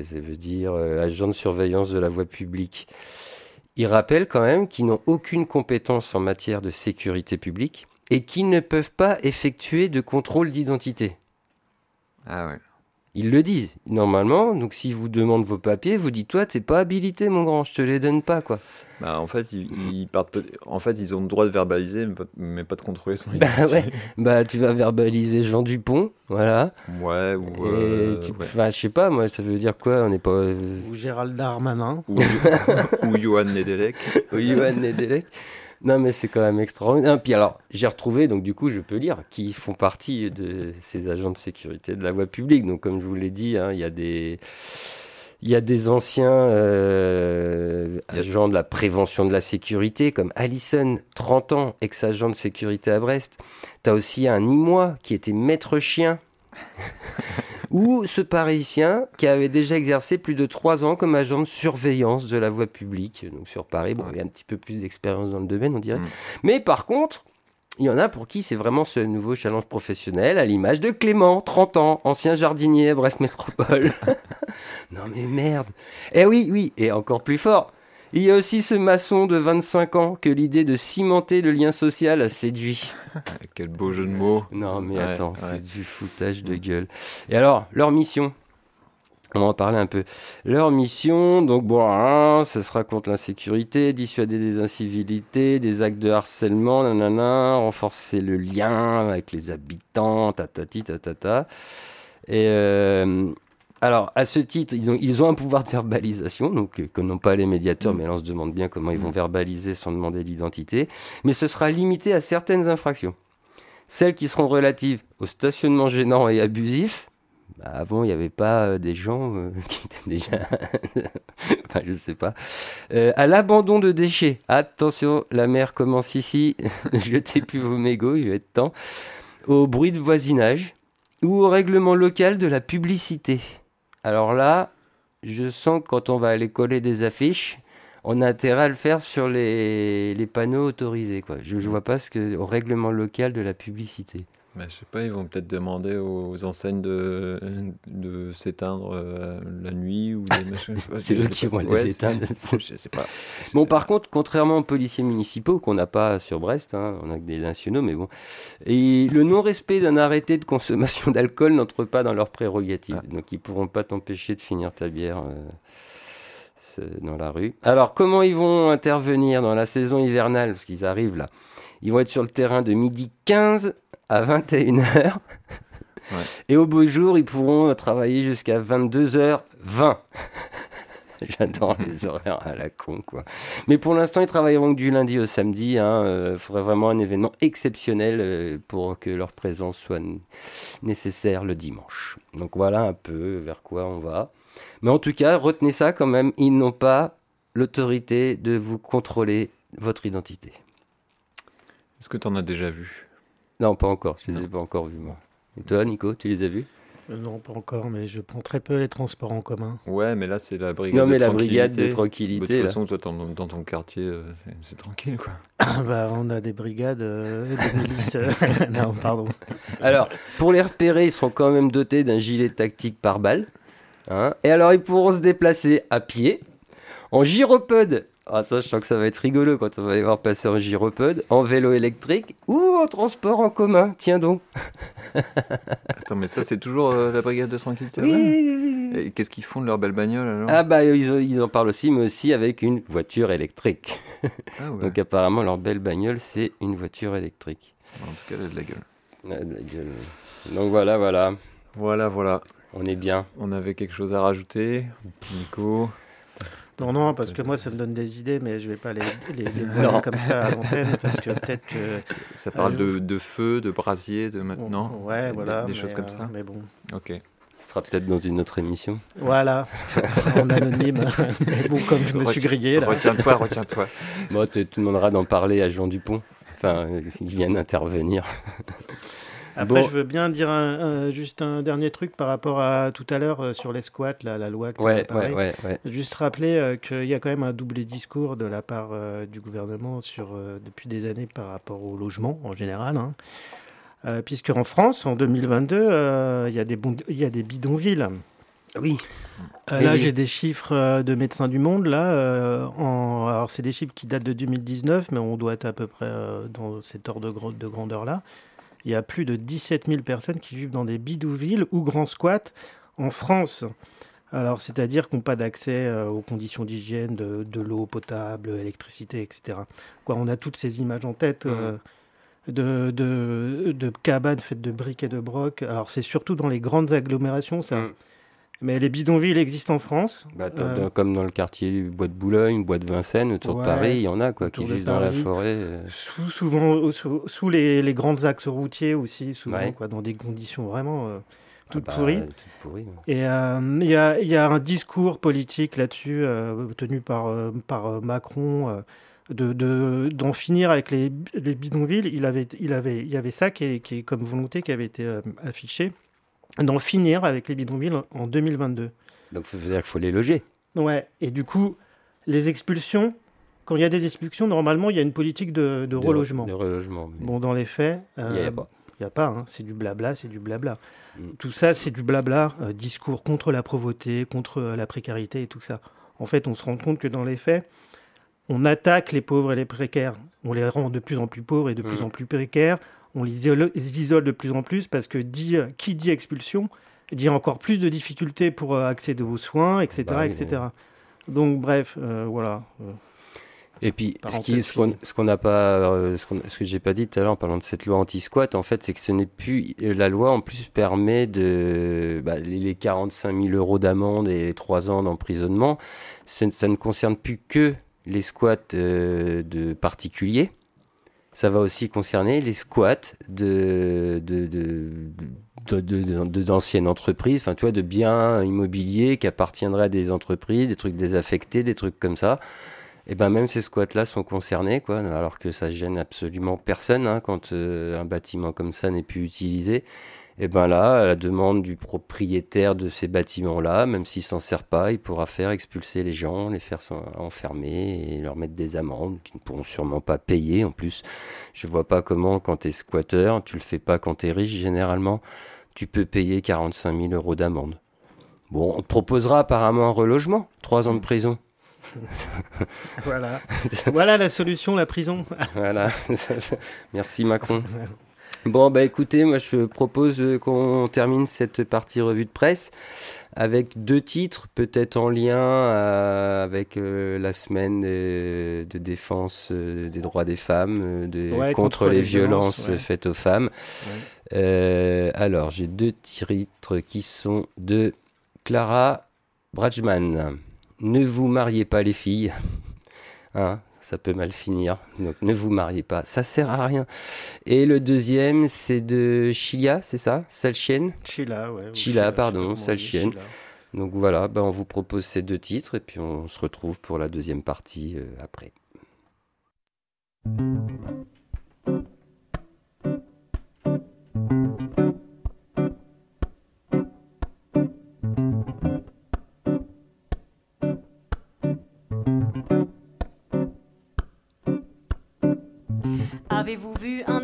ça veut dire euh, agents de surveillance de la voie publique. Ils rappellent quand même qu'ils n'ont aucune compétence en matière de sécurité publique et qui ne peuvent pas effectuer de contrôle d'identité. Ah ouais. Ils le disent normalement. Donc s'ils vous demandent vos papiers, vous dites toi t'es pas habilité mon grand, je te les donne pas quoi. Bah, en fait, ils, ils partent. En fait, ils ont le droit de verbaliser, mais pas, de contrôler son Bah identité. ouais. Bah tu vas verbaliser Jean Dupont, voilà. Ouais, ou. Et euh, tu, ouais. enfin, je sais pas moi, ça veut dire quoi On n'est pas euh, Ou Gérald Darmanin. Ou, ou Johan Nedelec. au Ivan Nedelec. Non mais c'est quand même extraordinaire. Puis alors j'ai retrouvé donc du coup je peux lire qui font partie de ces agents de sécurité de la voie publique. Donc comme je vous l'ai dit, hein, il y a des il y a des anciens euh, agents de la prévention de la sécurité, comme Allison, 30 ans, ex-agent de sécurité à Brest. Tu as aussi un Nîmois qui était maître chien. Ou ce Parisien qui avait déjà exercé plus de 3 ans comme agent de surveillance de la voie publique, donc sur Paris. Bon, il y a un petit peu plus d'expérience dans le domaine, on dirait. Mm. Mais par contre, il y en a pour qui c'est vraiment ce nouveau challenge professionnel, à l'image de Clément, 30 ans, ancien jardinier à Brest Métropole. non mais merde. Eh oui, oui, et encore plus fort. Il y a aussi ce maçon de 25 ans que l'idée de cimenter le lien social a séduit. Quel beau jeu de mots. Non mais Ouais, attends, ouais. c'est du foutage de gueule. Et alors, leur mission? On va en parler un peu. Leur mission, donc bon, hein, ce sera contre l'insécurité, dissuader des incivilités, des actes de harcèlement, nanana, renforcer le lien avec les habitants, tatati, tatata. Et euh, alors, à ce titre, ils ont, ils ont un pouvoir de verbalisation, donc euh, comme n'ont pas les médiateurs, Mm. mais là on se demande bien comment ils vont verbaliser sans demander l'identité. Mais ce sera limité à certaines infractions. Celles qui seront relatives au stationnement gênant et abusif. Bah, avant, il n'y avait pas euh, des gens euh, qui étaient déjà. enfin, je sais pas. Euh, à l'abandon de déchets. Attention, la mer commence ici. jetez plus vos mégots, il va être temps. Au bruit de voisinage ou au règlement local de la publicité. Alors là, je sens que quand on va aller coller des affiches, on a intérêt à le faire sur les, les panneaux autorisés. Quoi. Je ne vois pas ce que au règlement local de la publicité. Bah, je sais pas, ils vont peut-être demander aux enseignes de, de s'éteindre euh, la nuit ou des machins. C'est eux qui vont les éteindre. Je sais pas. Bon, par contre, contrairement aux policiers municipaux, qu'on n'a pas sur Brest, hein, on a que des nationaux, mais bon, et le non-respect d'un arrêté de consommation d'alcool n'entre pas dans leurs prérogatives. Ah. Donc, ils pourront pas t'empêcher de finir ta bière euh, dans la rue. Alors, comment ils vont intervenir dans la saison hivernale? Parce qu'ils arrivent là. Ils vont être sur le terrain de midi 15 à 21h. Ouais. Et au beau jour, ils pourront travailler jusqu'à 22h20. J'adore les horaires à la con, quoi. Mais pour l'instant, ils travailleront que du lundi au samedi. Il faudrait vraiment un événement exceptionnel euh, pour que leur présence soit nécessaire le dimanche. Donc voilà un peu vers quoi on va. Mais en tout cas, retenez ça quand même. Ils n'ont pas l'autorité de vous contrôler votre identité. Est-ce que tu en as déjà vu? Non, pas encore. Je les ai pas encore vus, moi. Et toi, Nico, tu les as vus? Euh, Non, pas encore, mais je prends très peu les transports en commun. Ouais, mais là, c'est la brigade Non, mais de la brigade de tranquillité. Bah, De toute là. façon, toi, dans, ton quartier, euh, c'est- tranquille, quoi. bah, on a des brigades, euh, des milices. euh, non, pardon. Alors, pour les repérer, ils seront quand même dotés d'un gilet tactique par balle. hein. et alors, ils pourront se déplacer à pied, en gyropode. Ah, ça, je sens que ça va être rigolo quand on va les voir passer en gyropode, en vélo électrique ou en transport en commun. Tiens donc. Attends, mais ça, c'est toujours euh, la brigade de tranquillité Oui, oui, oui. Et qu'est-ce qu'ils font de leur belle bagnole, alors? Ah, bah, ils, ils en parlent aussi, mais aussi avec une voiture électrique. Ah ouais. Donc, apparemment, leur belle bagnole, c'est une voiture électrique. En tout cas, elle a de la gueule. Ah, de la gueule. Donc, voilà, voilà. Voilà, voilà. On est bien. On avait quelque chose à rajouter. Nico? Non, non, parce que moi, ça me donne des idées, mais je vais pas les, les, comme ça à l'antenne, parce que peut-être que... Ça parle Euh, de, de feu, de brasier, de maintenant Ouais, Des- voilà. Des choses comme euh, ça? Mais bon, Ok. Ce sera peut-être dans une autre émission. voilà, en anonyme. mais bon, comme je me suis grillé, là. Retiens-toi, retiens-toi. Bon, tu te demanderas d'en parler à Jean Dupont. Enfin, euh, il vient d'intervenir. Après, Bon. je veux bien dire un- un- juste un dernier truc par rapport à tout à l'heure euh, sur les squats, là, la loi que Ouais, parlé. ouais, ouais, ouais. Juste rappeler euh, qu'il y a quand même un double discours de la part euh, du gouvernement sur, euh, depuis des années par rapport au logement en général. Hein. Euh, puisque en France, en 2022, euh, il y, a des bon- il y a des bidonvilles. Oui. Euh, là, j'ai des chiffres euh, de Médecins du Monde. Là, euh, en... alors c'est des chiffres qui datent de 2019, mais on doit être à peu près dans cet ordre de, de grandeur-là. Il y a plus de 17 000 personnes qui vivent dans des bidouvilles ou grands squats en France. Alors, c'est-à-dire qu'on n'a pas d'accès aux conditions d'hygiène, de, l'eau potable, électricité, etc. Quoi, on a toutes ces images en tête. Mmh. De, de, de, cabanes faites de briques et de brocs. Alors, c'est surtout dans les grandes agglomérations, ça. Mmh. Mais les bidonvilles existent en France. Bah, euh, comme dans le quartier Bois de Boulogne, Bois de Vincennes, autour de Paris, il y en a quoi, qui vivent dans la forêt. Euh. Sous, souvent sous, les, les, grands axes routiers aussi, souvent, quoi, dans des conditions vraiment euh, toutes, ah bah, pourries. Et il y, a, y, a, un discours politique là-dessus tenu par, par Macron. de d'en finir avec les, les, bidonvilles, il avait, il avait, il y avait ça qui est, qui est comme volonté qui avait été affiché d'en finir avec les bidonvilles en 2022. Donc, ça veut dire qu'il faut les loger. Ouais, et du coup, les expulsions, quand il y a des expulsions, normalement, il y a une politique de, relogement. De relogement. Bon, dans les faits, il n'y a pas. Il n'y a pas, hein. c'est du blabla, c'est du blabla. Mm. Tout ça, c'est du blabla, euh, discours contre la pauvreté, contre euh, la précarité et tout ça. En fait, on se rend compte que dans les faits, on attaque les pauvres et les précaires. On les rend de plus en plus pauvres et de plus mm. en plus précaires on les isole, de plus en plus parce que dit, qui dit expulsion dit encore plus de difficultés pour euh, accéder aux soins, etc. Bah etc. Donc bref, euh, voilà. Et puis, ce qu'on n'a pas, euh, ce, que j'ai pas dit tout à l'heure en parlant de cette loi anti-squat, en fait, c'est que ce n'est plus la loi en plus permet de bah, les 45 000 euros d'amende et les 3 ans d'emprisonnement. Ça, ne concerne plus que les squats de particuliers ça va aussi concerner les squats de, d'anciennes entreprises, enfin, de biens immobiliers qui appartiendraient à des entreprises, des trucs désaffectés, des trucs comme ça. Et ben même ces squats-là sont concernés, quoi, alors que ça gêne absolument personne hein, quand euh, un bâtiment comme ça n'est plus utilisé. Et ben là, à la demande du propriétaire de ces bâtiments-là, même s'il s'en sert pas, il pourra faire expulser les gens, les faire enfermer et leur mettre des amendes qu'ils ne pourront sûrement pas payer. En plus, je vois pas comment, quand tu es squatter, tu le fais pas quand tu es riche généralement, tu peux payer 45 000 euros d'amende. Bon, on te proposera apparemment un relogement, trois ans de prison. voilà. voilà la solution, la prison. voilà. Merci Macron. Bon, bah écoutez, moi je propose qu'on termine cette partie revue de presse avec deux titres, peut-être en lien euh, avec euh, la semaine de, défense euh, des droits des femmes, de, contre, les, violences, faites aux femmes. alors, j'ai deux titres qui sont de Clara Bradgman. Ne vous mariez pas les filles. Hein, ça peut mal finir. Donc ne vous mariez pas, ça sert à rien. Et le deuxième, c'est de Chilia, c'est ça? Salchienne? Chila, ouais. Chila, pardon, Salchienne. Donc voilà, ben on vous propose ces deux titres et puis on se retrouve pour la deuxième partie euh, après.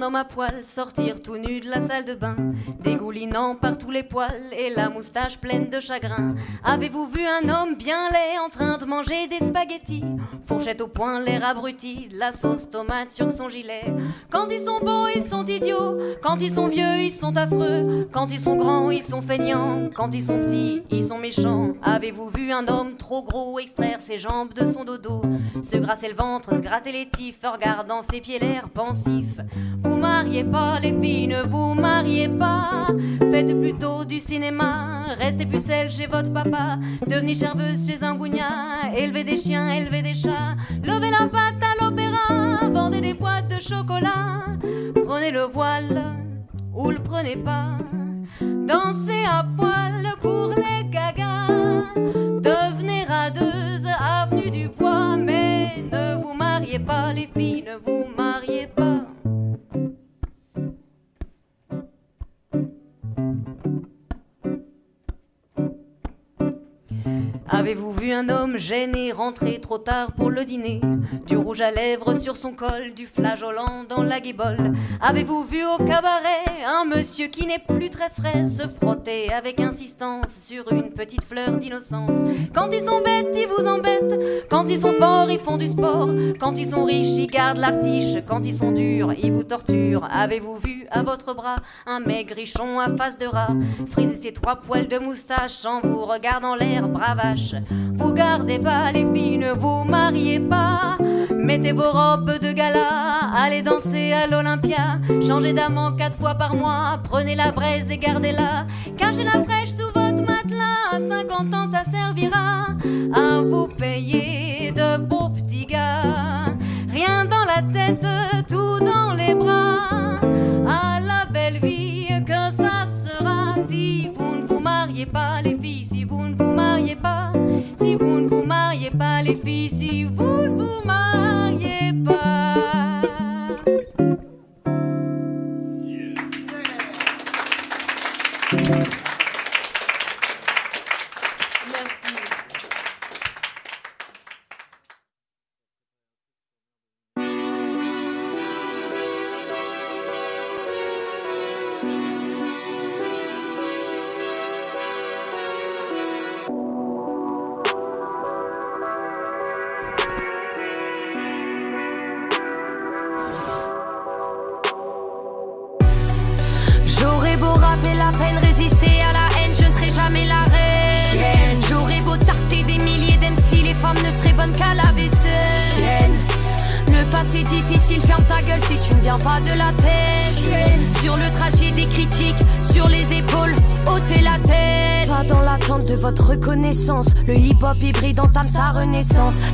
Homme à poil sortir tout nu de la salle de bain, dégoulinant par tous les poils et la moustache pleine de chagrin. Avez-vous vu un homme bien laid en train de manger des spaghettis, fourchette au poing, l'air abruti, la sauce tomate sur son gilet. Quand ils sont beaux, ils sont idiots, quand ils sont vieux, ils sont affreux, quand ils sont grands, ils sont feignants, quand ils sont petits, ils sont méchants. Avez-vous vu un homme trop gros extraire ses jambes de son dodo, se grasser le ventre, se gratter les tifs, regardant ses pieds l'air pensif mariez pas les filles, ne vous mariez pas. Faites plutôt du cinéma, restez pucelle chez votre papa. Devenez charveuse chez un bougnat, élevez des chiens, élevez des chats. Levez la patte à l'opéra, vendez des boîtes de chocolat. Prenez le voile ou le prenez pas. Dansez à poil pour les gagas. Devenez radeuse, avenue du bois, Avez-vous vu un homme gêné rentrer trop tard pour le dîner? Du rouge à lèvres sur son col, du flageolant dans la guibole Avez-vous vu au cabaret un monsieur qui n'est plus très frais se frotter avec insistance sur une petite fleur d'innocence? Quand ils sont bêtes, ils vous embêtent. Quand ils sont forts, ils font du sport. Quand ils sont riches, ils gardent l'artiche. Quand ils sont durs, ils vous torturent. Avez-vous vu à votre bras un maigrichon à face de rat? Friser ses trois poils de moustache en vous regardant l'air Vous gardez pas les filles, ne vous mariez pas. Mettez vos robes de gala, allez danser à l'Olympia. Changez d'amant quatre fois par mois, prenez la braise et gardez-la. Cachez la fraîche sous votre matelas, à 50 ans ça servira À vous payer de beaux petits gars. Rien dans la tête, tout dans les bras. À la belle vie que ça sera Si vous ne vous mariez pas les mariez pas les filles, si vous ne vous mariez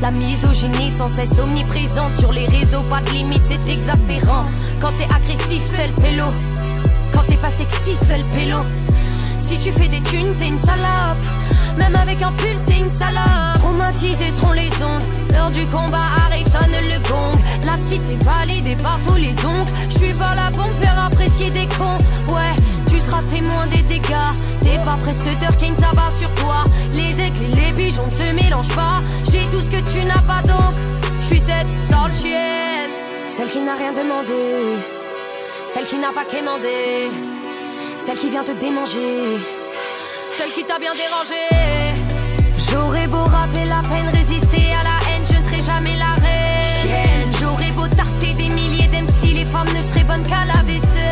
La misogynie sans cesse omniprésente. Sur les réseaux, pas de limite, c'est exaspérant. Quand t'es agressif, fais le pélo. Quand t'es pas sexy, fais le pélo. Si tu fais des thunes, t'es une salope. Même avec un pull, t'es une salope. Traumatisés seront les ondes. L'heure du combat arrive, sonne le gong. La petite est validée par tous les ongles. Je suis pas là pour faire apprécier des cons. Ouais, T'es pas précédeur qui a une sabbat sur toi. Les et les pigeons ne se mélangent pas. J'ai tout ce que tu n'as pas donc. Je suis cette sale chienne. Celle qui n'a rien demandé. Celle qui n'a pas quémandé. Celle qui vient te démanger. Celle qui t'a bien dérangé. J'aurais beau rapper la peine, résister à la haine, je ne serai jamais la reine. J'aurais beau tarter des milliers d'MC, les femmes ne seraient bonnes qu'à la vaisselle.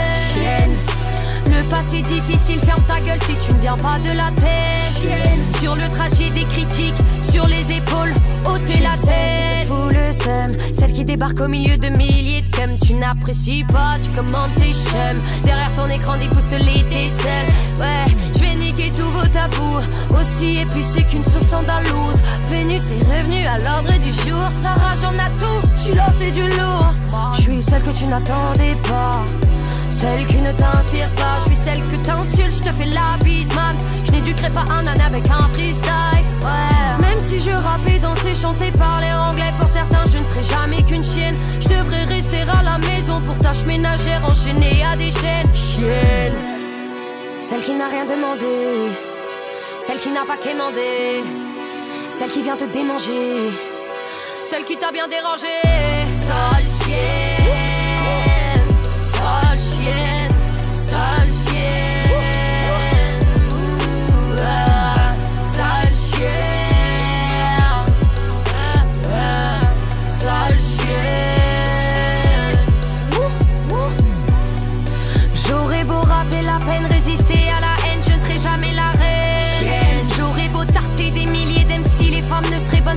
Le passé difficile, ferme ta gueule si tu ne viens pas de la tête. Sur le trajet des critiques, sur les épaules, ôtez la tête. Fous le seum, celle qui débarque au milieu de milliers de cum. Tu n'apprécies pas, tu commandes tes chums. Derrière ton écran, déboussolé, t'es seul. Ouais, je vais niquer tous vos tabous. Aussi épicé qu'une sauce andalouse. Vénus est revenue à l'ordre du jour. Ta rage en a tout, tu là c'est du lourd. Je suis celle que tu n'attendais pas. Celle qui ne t'inspire pas, je suis celle que t'insultes, je te fais la bise. Je n'éduquerai pas un âne avec un freestyle, ouais. Même si je rappais, danser, chanter, parler anglais, pour certains, je ne serai jamais qu'une chienne. Je devrais rester à la maison pour tâches ménagères enchaînées à des chaînes. Chienne, celle qui n'a rien demandé, celle qui n'a pas quémandé, celle qui vient te démanger, celle qui t'a bien dérangé. Sale chienne,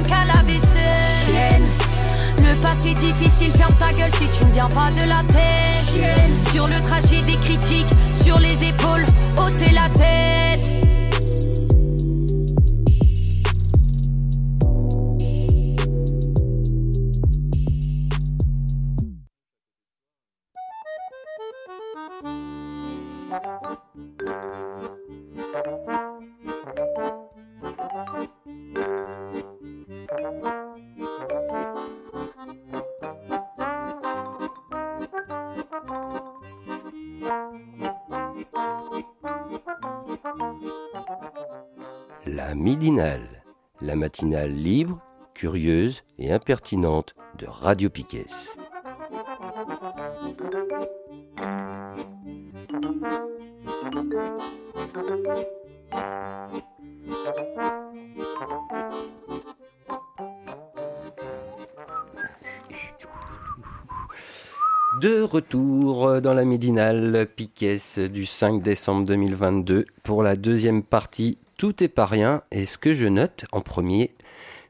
qu'à la vaisselle. Le passé difficile, ferme ta gueule si tu ne viens pas de la tête. Sur le trajet des critiques, sur les épaules, ôtez la tête. La midinale, matinale libre, curieuse et impertinente de Radio Piquet. De retour dans la Médinale Piquet du 5 décembre 2022 pour la deuxième partie Tout est pas rien. Et ce que je note en premier,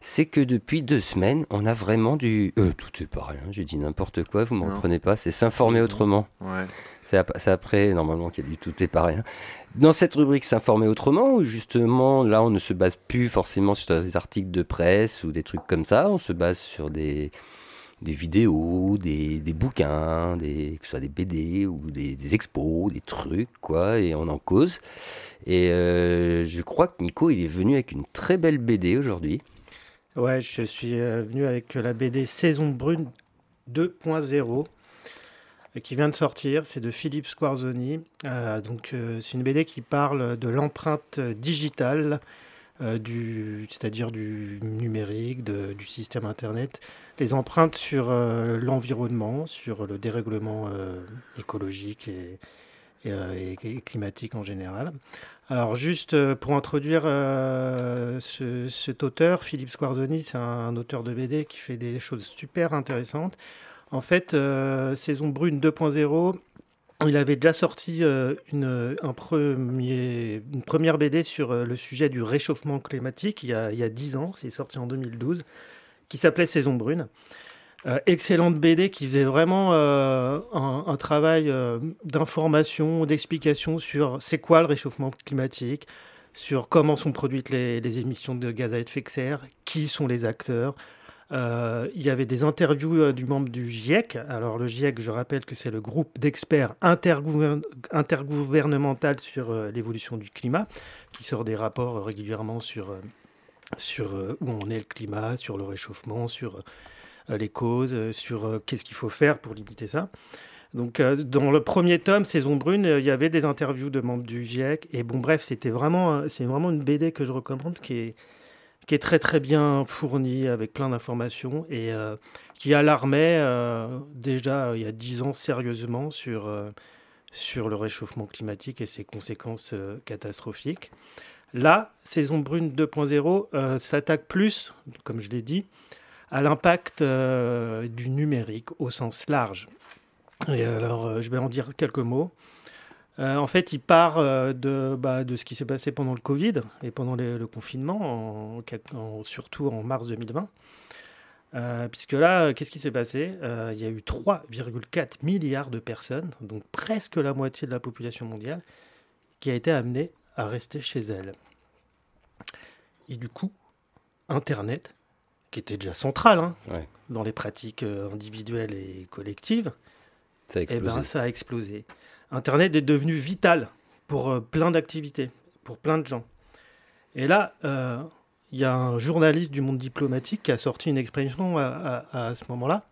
c'est que depuis deux semaines, on a vraiment du. Euh, tout est pas rien, j'ai dit n'importe quoi, vous ne me reprenez pas, c'est s'informer autrement. Ouais. C'est après, normalement, qu'il y a du tout est pas rien. Dans cette rubrique S'informer autrement, où justement, là, on ne se base plus forcément sur des articles de presse ou des trucs comme ça, on se base sur des, des vidéos, des, des bouquins, des, que ce soit des BD ou des, des, expos, des trucs, quoi, et on en cause. Et euh, je crois que Nico, il est venu avec une très belle BD aujourd'hui. Ouais, je suis euh, venu avec la BD Saison Brune 2.0 euh, qui vient de sortir. C'est de Philippe Squarzoni. Euh, donc, euh, c'est une BD qui parle de l'empreinte digitale, euh, du, c'est-à-dire du numérique, de, du système Internet, les empreintes sur euh, l'environnement, sur le dérèglement euh, écologique et, et, climatique en général. Alors juste pour introduire euh, ce, cet auteur, Philippe Squarzoni, c'est un, auteur de BD qui fait des choses super intéressantes. En fait, euh, Saison Brune 2.0, il avait déjà sorti euh, une, un premier, première BD sur euh, le sujet du réchauffement climatique il y a, il y a 10 ans, c'est sorti en 2012, qui s'appelait Saison Brune. Euh, excellente BD qui faisait vraiment euh, un, travail euh, d'information, d'explication sur c'est quoi le réchauffement climatique, sur comment sont produites les, émissions de gaz à effet de serre, qui sont les acteurs. Il y avait des interviews du membre du GIEC. Alors le GIEC, je rappelle que c'est le groupe d'experts intergouver intergouvernemental sur l'évolution du climat, qui sort des rapports régulièrement sur, sur où on est le climat, sur le réchauffement, sur euh, les causes, euh, sur euh, qu'est-ce qu'il faut faire pour limiter ça. Donc, dans le premier tome, Saison Brune, il y avait des interviews de membres du GIEC. Et bon, bref, c'était vraiment, c'est vraiment une BD que je recommande qui est, très très bien fournie avec plein d'informations et euh, qui alarmait euh, déjà il y a dix ans sérieusement sur, euh, sur le réchauffement climatique et ses conséquences catastrophiques. Là, Saison Brune 2.0 s'attaque plus, comme je l'ai dit, à l'impact euh, du numérique au sens large. Et alors, euh, je vais en dire quelques mots. Euh, en fait, il part euh, de, bah, de ce qui s'est passé pendant le Covid et pendant le confinement, en, en, surtout en mars 2020. Euh, puisque là, qu'est-ce qui s'est passé? Il y a eu 3,4 milliards de personnes, donc presque la moitié de la population mondiale, qui a été amenée à rester chez elle. Et du coup, Internet qui était déjà central hein, ouais. dans les pratiques euh, individuelles et collectives, ça a, eh ben, ça a explosé. Internet est devenu vital pour euh, plein d'activités, pour plein de gens. Et là, il euh, y a un journaliste du monde diplomatique qui a sorti une expression à, à, à ce moment-là.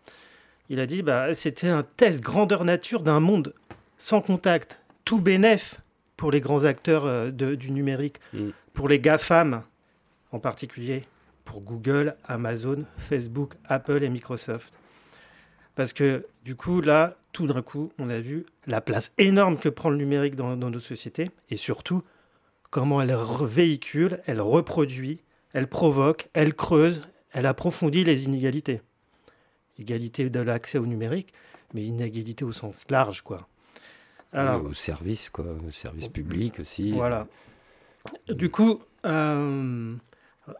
Il a dit bah, c'était un test grandeur nature d'un monde sans contact, tout bénéf pour les grands acteurs euh, de, du numérique, mm. pour les GAFAM en particulier, pour Google, Amazon, Facebook, Apple et Microsoft. Parce que du coup, là, tout d'un coup, on a vu la place énorme que prend le numérique dans, dans nos sociétés et surtout comment elle véhicule, elle reproduit, elle provoque, elle creuse, elle approfondit les inégalités. Égalité de l'accès au numérique, mais inégalité au sens large, quoi. Alors, au service, quoi, au service public aussi. Voilà. Du coup, euh,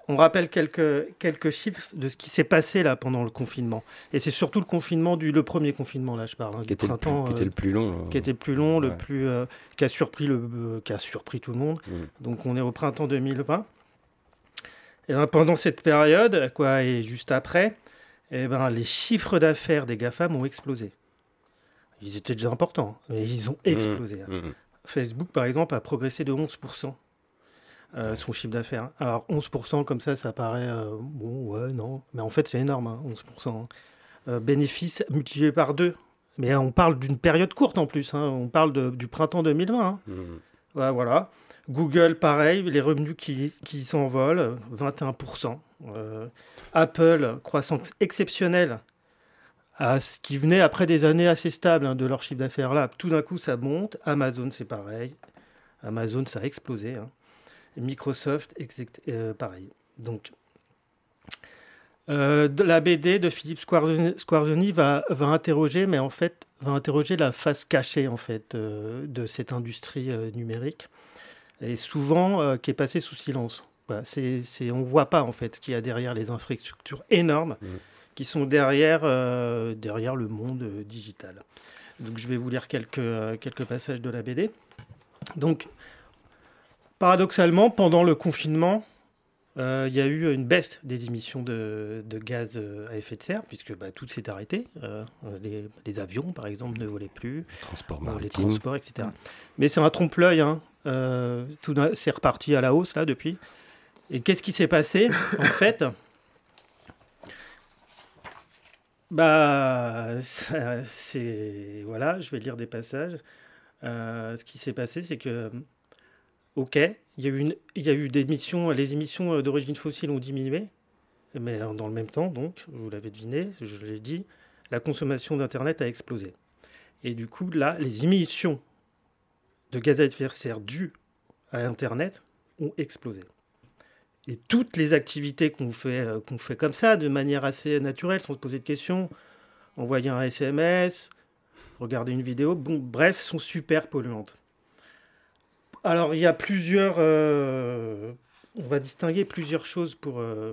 on rappelle quelques, quelques chiffres de ce qui s'est passé là pendant le confinement. Et c'est surtout le confinement du le premier confinement là, je parle, hein, qui, était printemps, le plus, qui était le plus long, euh, qui était le plus long, ouais. le plus euh, qui a surpris le euh, qui a surpris tout le monde. Mm. Donc on est au printemps 2020. Et ben, pendant cette période, quoi, et juste après, et ben les chiffres d'affaires des GAFAM ont explosé. Ils étaient déjà importants, mais ils ont explosé. Mm. Mm. Facebook, par exemple, a progressé de 11% euh, son chiffre d'affaires. Alors 11% comme ça, ça paraît euh, bon, ouais, non, mais en fait c'est énorme, hein, 11%. Hein. Euh, bénéfice multiplié par deux. Mais on parle d'une période courte en plus, hein. on parle de, du printemps 2020. Mmh. voilà. Google, pareil, les revenus qui, qui s'envolent, 21%. Euh, Apple, croissance exceptionnelle, à ce qui venait après des années assez stables hein, de leur chiffre d'affaires là. Tout d'un coup, ça monte. Amazon, c'est pareil. Amazon, ça a explosé. Hein. Microsoft, euh, pareil. Donc, euh, la BD de Philippe Squarzoni, va, interroger, mais en fait, va interroger la face cachée en fait euh, de cette industrie numérique, et souvent qui est passée sous silence. On voit pas en fait ce qu'il y a derrière les infrastructures énormes mmh. Qui sont derrière, derrière le monde digital. Donc, je vais vous lire quelques, quelques passages de la BD. Donc, paradoxalement, pendant le confinement, euh, il y a eu une baisse des émissions de, gaz euh, à effet de serre, puisque bah, tout s'est arrêté. Euh, les, avions, par exemple, ne volaient plus. Les transports, etc. Mais c'est un trompe-l'œil. Hein. tout c'est reparti à la hausse, là, depuis. Et qu'est-ce qui s'est passé? En fait, bah, c'est. Voilà, je vais lire des passages. ce qui s'est passé, c'est que ok, il y a eu, une, il y a eu des émissions, les émissions euh, d'origine fossile ont diminué, mais dans le même temps, donc, vous l'avez deviné, je l'ai dit, la consommation d'Internet a explosé. Et du coup, là, les émissions de gaz à effet de serre dues à Internet ont explosé. Et toutes les activités qu'on fait, euh, qu'on fait comme ça, de manière assez naturelle, sans se poser de questions, envoyer un SMS, regarder une vidéo, bon, bref, sont super polluantes. Alors, il y a plusieurs. Euh, on va distinguer plusieurs choses pour, euh,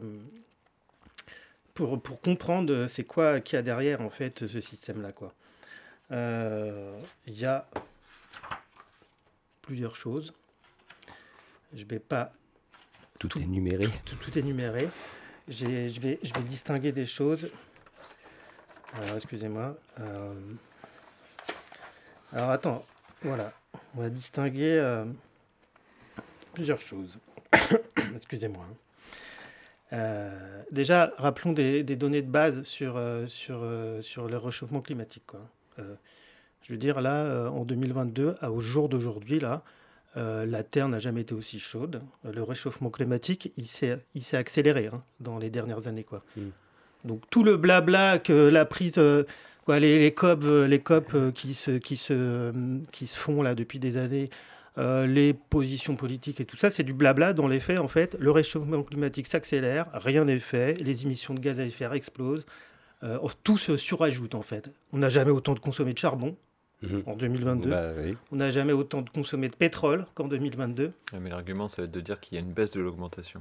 pour, pour, comprendre c'est quoi qu'il y a derrière, en fait, ce système-là. quoi. Il y a plusieurs choses. Je vais pas. Tout, énumérer. Tout, tout énuméré. Je vais, je vais distinguer des choses. Alors, excusez-moi. Alors, attends. Voilà on va distinguer euh, plusieurs choses. Excusez-moi. Hein. Euh, déjà, rappelons des, données de base sur, euh, sur, sur le réchauffement climatique. Quoi. je veux dire, là, en 2022, au jour d'aujourd'hui, là, la Terre n'a jamais été aussi chaude. Le réchauffement climatique, il s'est, accéléré hein, dans les dernières années. Quoi. Hmm. Donc tout le blabla que la prise les, les COP, euh, les COP euh, qui, se, qui, se, euh, qui se font là depuis des années, les positions politiques et tout ça, c'est du blabla. Dans les faits, en fait, le réchauffement climatique s'accélère, rien n'est fait, les émissions de gaz à effet de serre explosent, tout se surajoute en fait. On n'a jamais autant de consommé de charbon, mhm. en 2022. Bah On n'a jamais autant de consommé de pétrole qu'en 2022. mais l'argument, ça va être de dire qu'il y a une baisse de l'augmentation.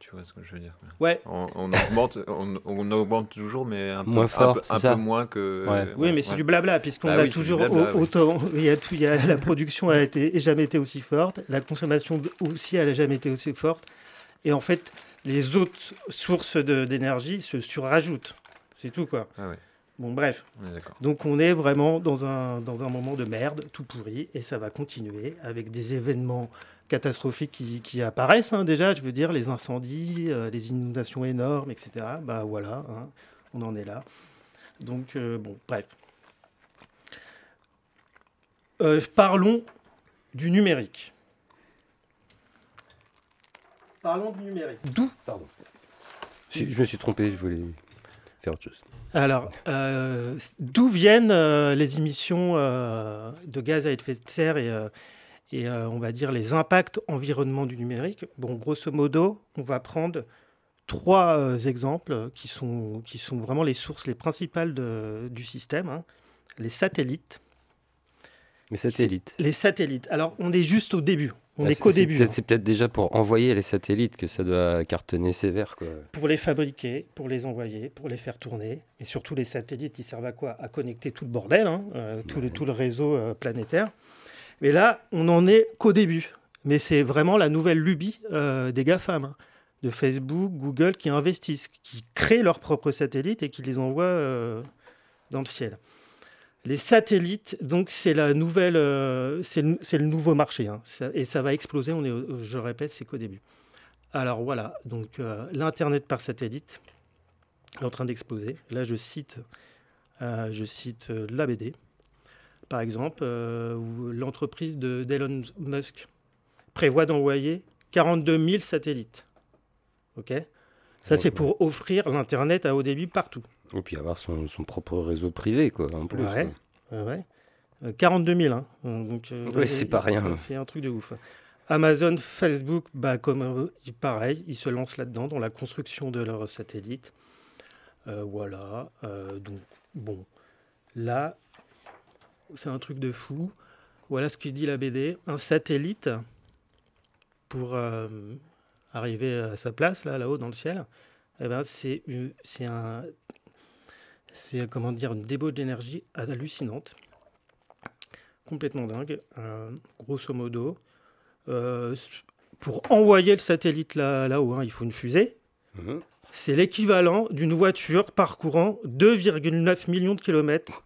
Tu vois ce que je veux dire Ouais. On, augmente, on, augmente toujours, mais un, moins peu, fort, un, peu, moins que. oui, mais c'est du blabla, puisqu'on bah a toujours autant. Il y a tout, il y a, la production a été, jamais été aussi forte, la consommation aussi elle n'a jamais été aussi forte. Et en fait, les autres sources d'énergie se surajoutent. C'est tout, quoi. Ah bon, bref. Donc, on est vraiment dans un, dans un moment de merde, tout pourri, et ça va continuer avec des événements catastrophiques qui, apparaissent hein, déjà, je veux dire, les incendies, euh, les inondations énormes, etc. Bah voilà, hein, on en est là. Donc, euh, bon, bref. Euh, parlons du numérique. Parlons du numérique. D'où? Pardon. Je, me suis trompé, je voulais faire autre chose. Alors, d'où viennent les émissions de gaz à effet de serre et, et euh, on va dire les impacts environnement du numérique? Bon, grosso modo, on va prendre trois euh, exemples qui sont, qui sont vraiment les sources les principales de, du système. Hein. Les satellites. Les satellites. Les satellites. Alors, on est juste au début. On n'est qu'au début. C'est peut-être déjà pour envoyer les satellites que ça doit cartonner sévère. Quoi. Pour les fabriquer, pour les envoyer, pour les faire tourner. Et surtout, les satellites, ils servent à quoi? À connecter tout le bordel, hein, euh, tout, le, tout le réseau planétaire. Mais là, on n'en est qu'au début. Mais c'est vraiment la nouvelle lubie euh, des GAFAM, hein, de Facebook, Google, qui investissent, qui créent leurs propres satellites et qui les envoient euh, dans le ciel. Les satellites, donc c'est la nouvelle, euh, c'est le, nouveau marché, hein. et ça va exploser. On est, je répète, c'est qu'au début. Alors voilà, donc l'internet par satellite est en train d'exploser. Là, je cite, je cite la BD. par exemple, où l'entreprise d'Elon Musk prévoit d'envoyer 42 000 satellites. OK? Ça, c'est pour offrir l'Internet à haut débit partout. Et puis avoir son, propre réseau privé, quoi, en plus. Ouais, ouais. 42 000, hein. Donc, oui, c'est pas rien. C'est un truc de ouf. Amazon, Facebook, bah, comme pareil, ils se lancent là-dedans, dans la construction de leurs satellites. Euh, voilà. Euh, donc, bon. Là, c'est un truc de fou. Voilà ce que dit la BD. Un satellite, pour euh, arriver à sa place, là, là-haut dans le ciel, eh ben, c'est un. C'est comment dire une débauche d'énergie hallucinante, complètement dingue. grosso modo, euh, pour envoyer le satellite là, là-haut, hein, il faut une fusée. Mhm. C'est l'équivalent d'une voiture parcourant 2,9 millions de kilomètres.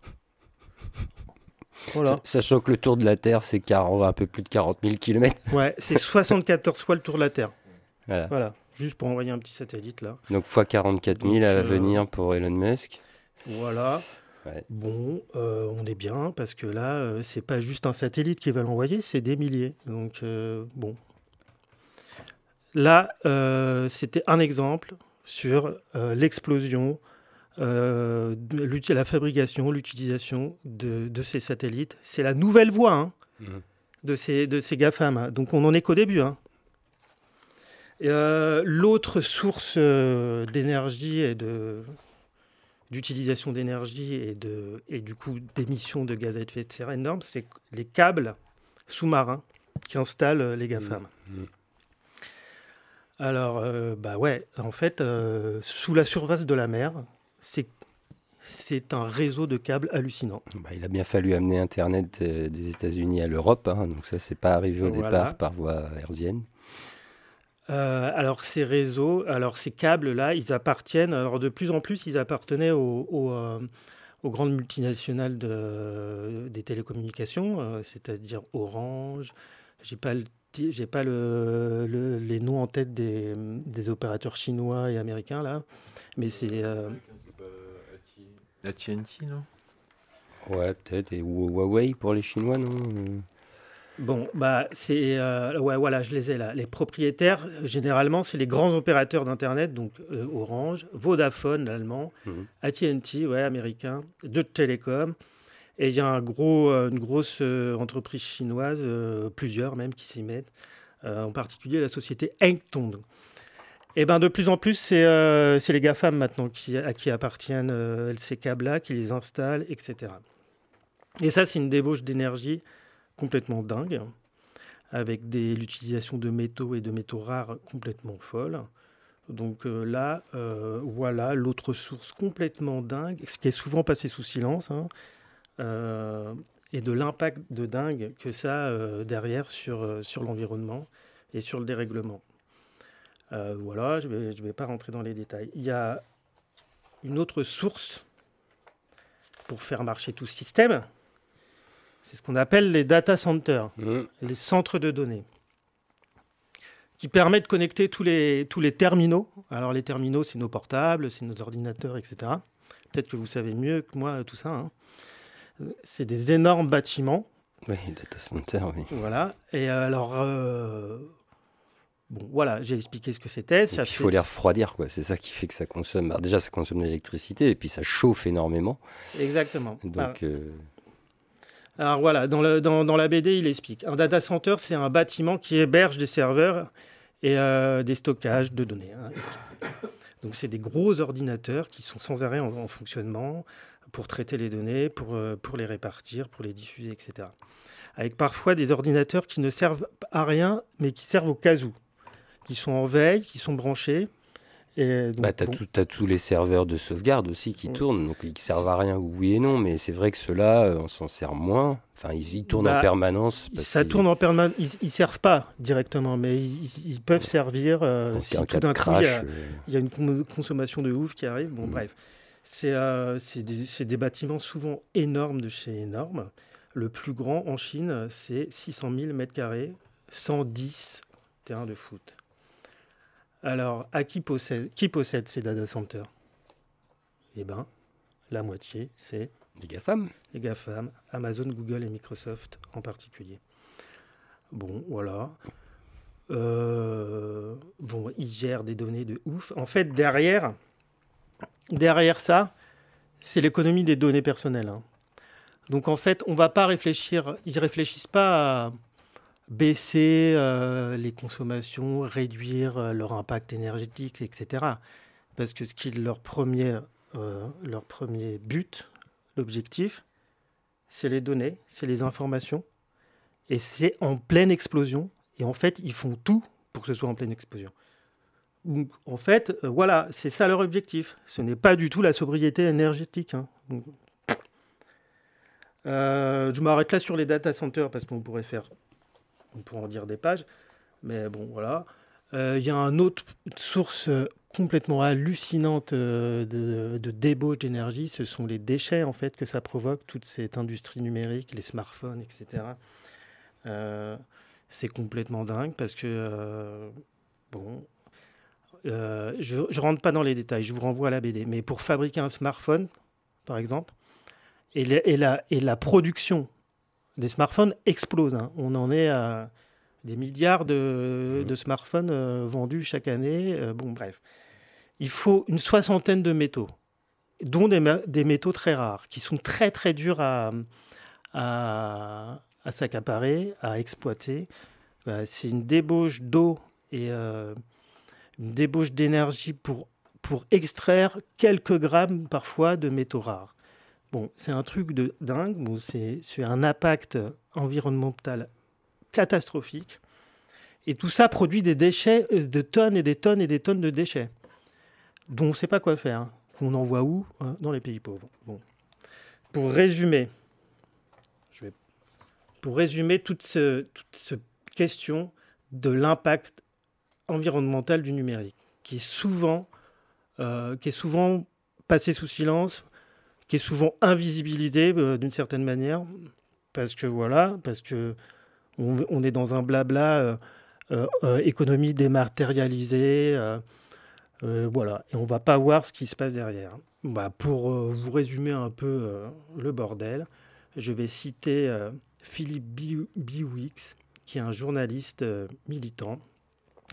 Voilà. Sachant que le tour de la Terre, c'est un peu plus de 40 000 kilomètres. Ouais, c'est 74 fois le tour de la Terre. Voilà. Juste pour envoyer un petit satellite là. Donc fois 44 000 à euh, venir pour Elon Musk. Voilà. Bon, euh, on est bien parce que là, euh, c'est pas juste un satellite qui va l'envoyer, c'est des milliers. Donc, euh, bon. Là, c'était un exemple sur l'explosion, la fabrication, l'utilisation de, ces satellites. C'est la nouvelle voie hein, mmh. de, ces, de ces GAFAM. Donc, on n'en est qu'au début. Hein. L'autre source d'énergie et de d'utilisation d'énergie et, de, et du coup d'émissions de gaz à effet de serre énormes, c'est les câbles sous-marins qui installent les GAFAM. Mmh, mmh. Alors, euh, bah ouais, en fait, euh, sous la surface de la mer, c'est c'est un réseau de câbles hallucinant. Bah, il a bien fallu amener Internet euh, des États-Unis à l'Europe, hein, donc ça, c'est pas arrivé au départ par voie hertzienne. Euh, alors ces réseaux, alors ces câbles-là, ils appartiennent, alors de plus en plus, ils appartenaient aux, euh, grandes multinationales des télécommunications, euh, c'est-à-dire Orange. J'ai pas j'ai pas les noms en tête des, opérateurs chinois et américains là, mais c'est. AT&T, non? Ouais, peut-être. Et Huawei pour les Chinois, non? Bon, bah, c'est. Euh, ouais, voilà, je les ai là. Les propriétaires, généralement, c'est les grands opérateurs d'Internet, donc euh, Orange, Vodafone, l'allemand, mhm. ATT, ouais, américain, Deutsche Telekom. Et il y a un gros, euh, une grosse entreprise chinoise, plusieurs même, qui s'y mettent, en particulier la société Hengtong. Et ben de plus en plus, c'est les GAFAM maintenant qui, à qui appartiennent ces câbles-là, qui les installent, etc. Et ça, c'est une débauche d'énergie complètement dingue, avec l'utilisation de métaux et de métaux rares complètement folle. Donc euh, là, euh, voilà l'autre source complètement dingue, ce qui est souvent passé sous silence, hein, euh, et de l'impact de dingue que ça a derrière sur, l'environnement et sur le dérèglement. voilà, je ne vais pas rentrer dans les détails. Il y a une autre source pour faire marcher tout ce système, c'est ce qu'on appelle les data centers, mmh. les centres de données, qui permettent de connecter tous les, tous les terminaux. Alors les terminaux, c'est nos portables, c'est nos ordinateurs, etc. Peut-être que vous savez mieux que moi tout ça. Hein. C'est des énormes bâtiments. Oui, data centers, oui. Voilà. Et alors, euh, Bon, voilà, j'ai expliqué ce que c'était. Il faut les refroidir, quoi. C'est ça qui fait que ça consomme. Alors déjà, ça consomme de l'électricité et puis ça chauffe énormément. Exactement. Donc, ah. euh, alors voilà, dans, la BD, il explique. Un data center, c'est un bâtiment qui héberge des serveurs et euh, des stockages de données. Hein. Donc c'est des gros ordinateurs qui sont sans arrêt en, fonctionnement pour traiter les données, pour, euh, pour les répartir, pour les diffuser, etc. Avec parfois des ordinateurs qui ne servent à rien, mais qui servent au cas où, qui sont en veille, qui sont branchés bah, tu as, tous les serveurs de sauvegarde aussi qui tournent, donc ils servent à rien, oui et non, mais c'est vrai que ceux-là, euh, on s'en sert moins. Enfin, ils, tournent en bah, permanence. Ça tourne en permanence. Ils, ne servent pas directement, mais ils, peuvent servir euh, si tout d'un coup euh. il y, a une consommation de ouf qui arrive. Bon, mm. bref, c'est des, des, bâtiments souvent énormes de chez énormes. Le plus grand en Chine, c'est 600 000 mètres carrés, 110 terrains de foot. Alors, à qui possède, qui possède ces data centers? Eh bien, la moitié, c'est Les GAFAM Les GAFAM, Amazon, Google et Microsoft en particulier. Bon, voilà. Euh, bon, ils gèrent des données de ouf. En fait, derrière, derrière ça, c'est l'économie des données personnelles. hein. Donc en fait, on va pas réfléchir, ils réfléchissent pas à baisser euh, les consommations, réduire euh, leur impact énergétique, etc. Parce que ce qui est leur premier, euh, leur premier but, l'objectif, c'est les données, c'est les informations, et c'est en pleine explosion. Et en fait, ils font tout pour que ce soit en pleine explosion. Donc, en fait, voilà, c'est ça leur objectif. Ce n'est pas du tout la sobriété énergétique. hein. Je m'arrête là sur les data centers parce qu'on pourrait faire, on pourrait en dire des pages, mais bon, voilà. Euh, Il y a une autre source euh, complètement hallucinante euh, de, débauche d'énergie, ce sont les déchets en fait que ça provoque, toute cette industrie numérique, les smartphones, etc. C'est complètement dingue parce que, bon, je ne rentre pas dans les détails, je vous renvoie à la BD, mais pour fabriquer un smartphone, par exemple, et la production des smartphones explose. hein. On en est à des milliards de, de smartphones euh, vendus chaque année. Euh, bon, bref. Il faut une soixantaine de métaux, dont des, métaux très rares, qui sont très très durs à, à, à s'accaparer, à exploiter. C'est une débauche d'eau et euh, une débauche d'énergie pour, pour extraire quelques grammes parfois de métaux rares. C'est un truc de dingue, c'est un impact environnemental catastrophique. Et tout ça produit des déchets, euh, de tonnes et des tonnes et des tonnes de déchets, dont on ne sait pas quoi faire, qu'on envoie où hein, Dans les pays pauvres. Pour résumer, pour toute cette question de l'impact environnemental du numérique, qui est souvent, euh, qui est souvent passé sous silence, souvent invisibilisé euh, d'une certaine manière, parce que voilà, parce que on, est dans un blabla euh, euh, économie dématérialisée, voilà, et on va pas voir ce qui se passe derrière. Bah, pour vous résumer un peu le bordel, je vais citer Philippe Bi- Biwix, qui est un journaliste militant,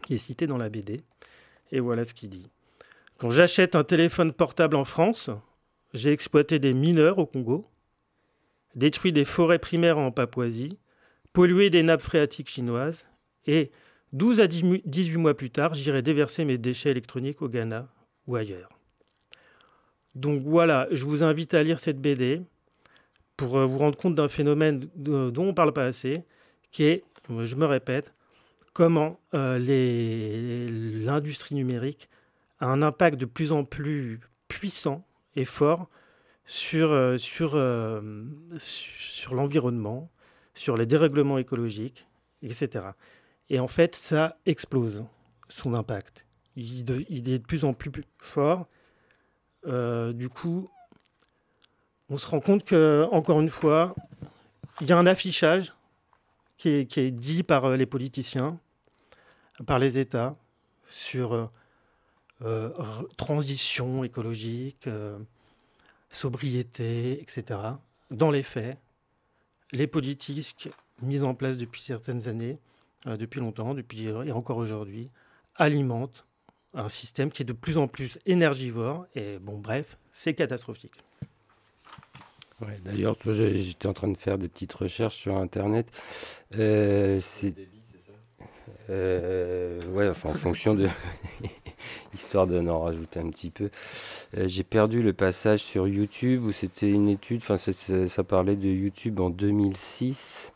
qui est cité dans la BD, et voilà ce qu'il dit. Quand j'achète un téléphone portable en France, j'ai exploité des mineurs au Congo, détruit des forêts primaires en Papouasie, pollué des nappes phréatiques chinoises, et 12 à 10 mu- 18 mois plus tard, j'irai déverser mes déchets électroniques au Ghana ou ailleurs. Donc voilà, je vous invite à lire cette BD pour euh, vous rendre compte d'un phénomène dont on ne parle pas assez, qui est, je me répète, comment euh, l'industrie numérique a un impact de plus en plus puissant et fort sur, euh, sur, euh, sur, l'environnement, sur les dérèglements écologiques, etc. Et en fait, ça explose son impact. Il, est de plus en plus fort. Euh, du coup, on se rend compte que, encore une fois, il y a un affichage qui est, dit par les politiciens, par les États, sur euh, transition écologique, euh, sobriété, etc. Dans les faits, les politiques mises en place depuis certaines années, euh, depuis longtemps, depuis et encore aujourd'hui, alimentent un système qui est de plus en plus énergivore. Et bon, bref, c'est catastrophique. Ouais, D'ailleurs, j'étais en train de faire des petites recherches sur Internet. Euh, c'est euh, ouais, enfin en fonction de histoire de en rajouter un petit peu. Euh, j'ai perdu le passage sur YouTube où c'était une étude. Enfin, ça parlait de YouTube en 2006.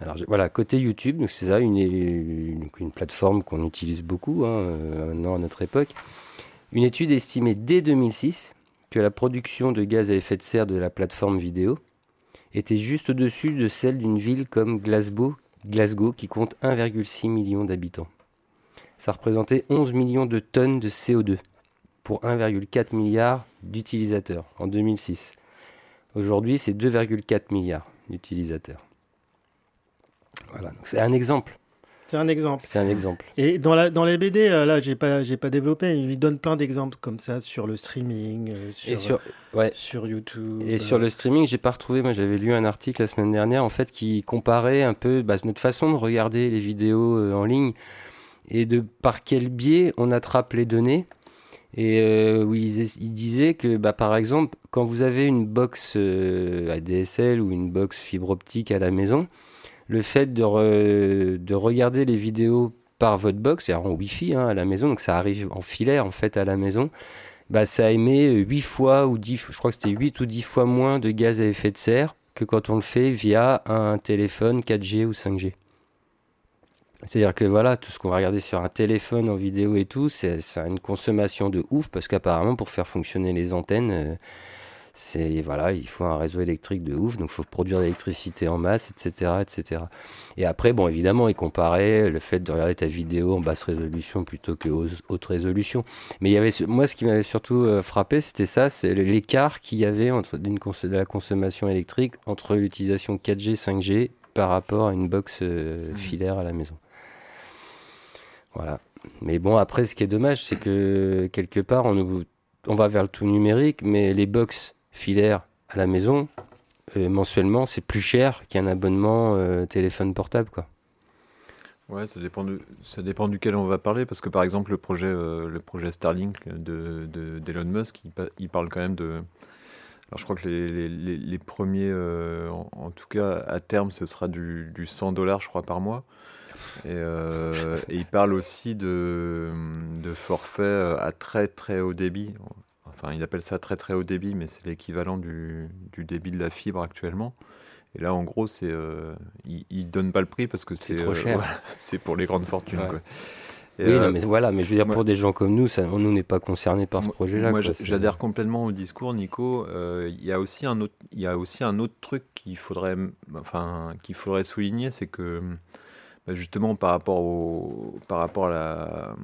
Alors voilà, côté YouTube, donc c'est ça, une, une, plateforme qu'on utilise beaucoup hein, euh, maintenant à notre époque. Une étude estimait dès 2006 que la production de gaz à effet de serre de la plateforme vidéo était juste au-dessus de celle d'une ville comme Glasgow, Glasgow qui compte 1,6 million d'habitants. Ça représentait 11 millions de tonnes de CO2 pour 1,4 milliard d'utilisateurs en 2006. Aujourd'hui, c'est 2,4 milliards d'utilisateurs. Voilà, donc c'est un exemple C'est un exemple. C'est un exemple. Et dans, la, dans les BD, euh, là, j'ai pas, j'ai pas développé. Il lui donne plein d'exemples comme ça sur le streaming, euh, sur, Et sur, ouais. sur YouTube. Et sur le streaming, j'ai pas retrouvé. Moi, j'avais lu un article la semaine dernière, en fait, qui comparait un peu bah, notre façon de regarder les vidéos euh, en ligne et de par quel biais on attrape les données. Et euh, où il, il disait que, bah, par exemple, quand vous avez une box euh, ADSL ou une box fibre optique à la maison, le fait de regarder les vidéos par votre box, c'est-à-dire en Wi-Fi hein, à la maison, donc ça arrive en filaire en fait à la maison, bah, ça émet 8 fois ou 10, je crois que c'était 8 ou 10 fois moins de gaz à effet de serre que quand on le fait via un téléphone 4G ou 5G. C'est-à-dire que voilà, tout ce qu'on va regarder sur un téléphone en vidéo et tout, c'est une consommation de ouf parce qu'apparemment pour faire fonctionner les antennes, euh, c'est voilà, il faut un réseau électrique de ouf, donc il faut produire de l'électricité en masse, etc., etc. Et après, bon, évidemment, il comparait le fait de regarder ta vidéo en basse résolution plutôt que haute résolution. Mais il y avait, moi, ce qui m'avait surtout euh, frappé, c'était ça, c'est l'écart qu'il y avait entre d'une de la consommation électrique entre l'utilisation 4G, 5G par rapport à une box euh, filaire à la maison. Voilà. Mais bon, après, ce qui est dommage, c'est que quelque part, on, nous- on va vers le tout numérique, mais les box filaires à la maison, euh, mensuellement, c'est plus cher qu'un abonnement euh, téléphone portable, quoi. Ouais, ça dépend, de, ça dépend duquel on va parler, parce que par exemple, le projet, euh, le projet Starlink de, de- d'Elon Musk, il, pa- il parle quand même de. Alors, je crois que les, premiers, en, en tout cas, à terme, ce sera du, du 100 dollars, je crois, par mois. Et, euh, et il parle aussi de, de forfait euh, à très très haut débit. Enfin, il appelle ça très très haut débit, mais c'est l'équivalent du, du débit de la fibre actuellement. Et là, en gros, c'est, euh, il, il donne pas le prix parce que C'est c'est trop euh, cher. voilà, c'est pour les grandes fortunes. Ouais. quoi. Et, oui, euh, non, mais voilà, mais je veux dire, moi- pour des gens comme nous, ça, on nous n'est pas concernés par ce moi- projet-là. Moi, quoi, j'a- c'est- j'adhère complètement au discours, Nico. Euh, Il y a aussi un autre, il y a aussi un autre truc qu'il faudrait, enfin, qu'il faudrait souligner, c'est que justement par rapport à la,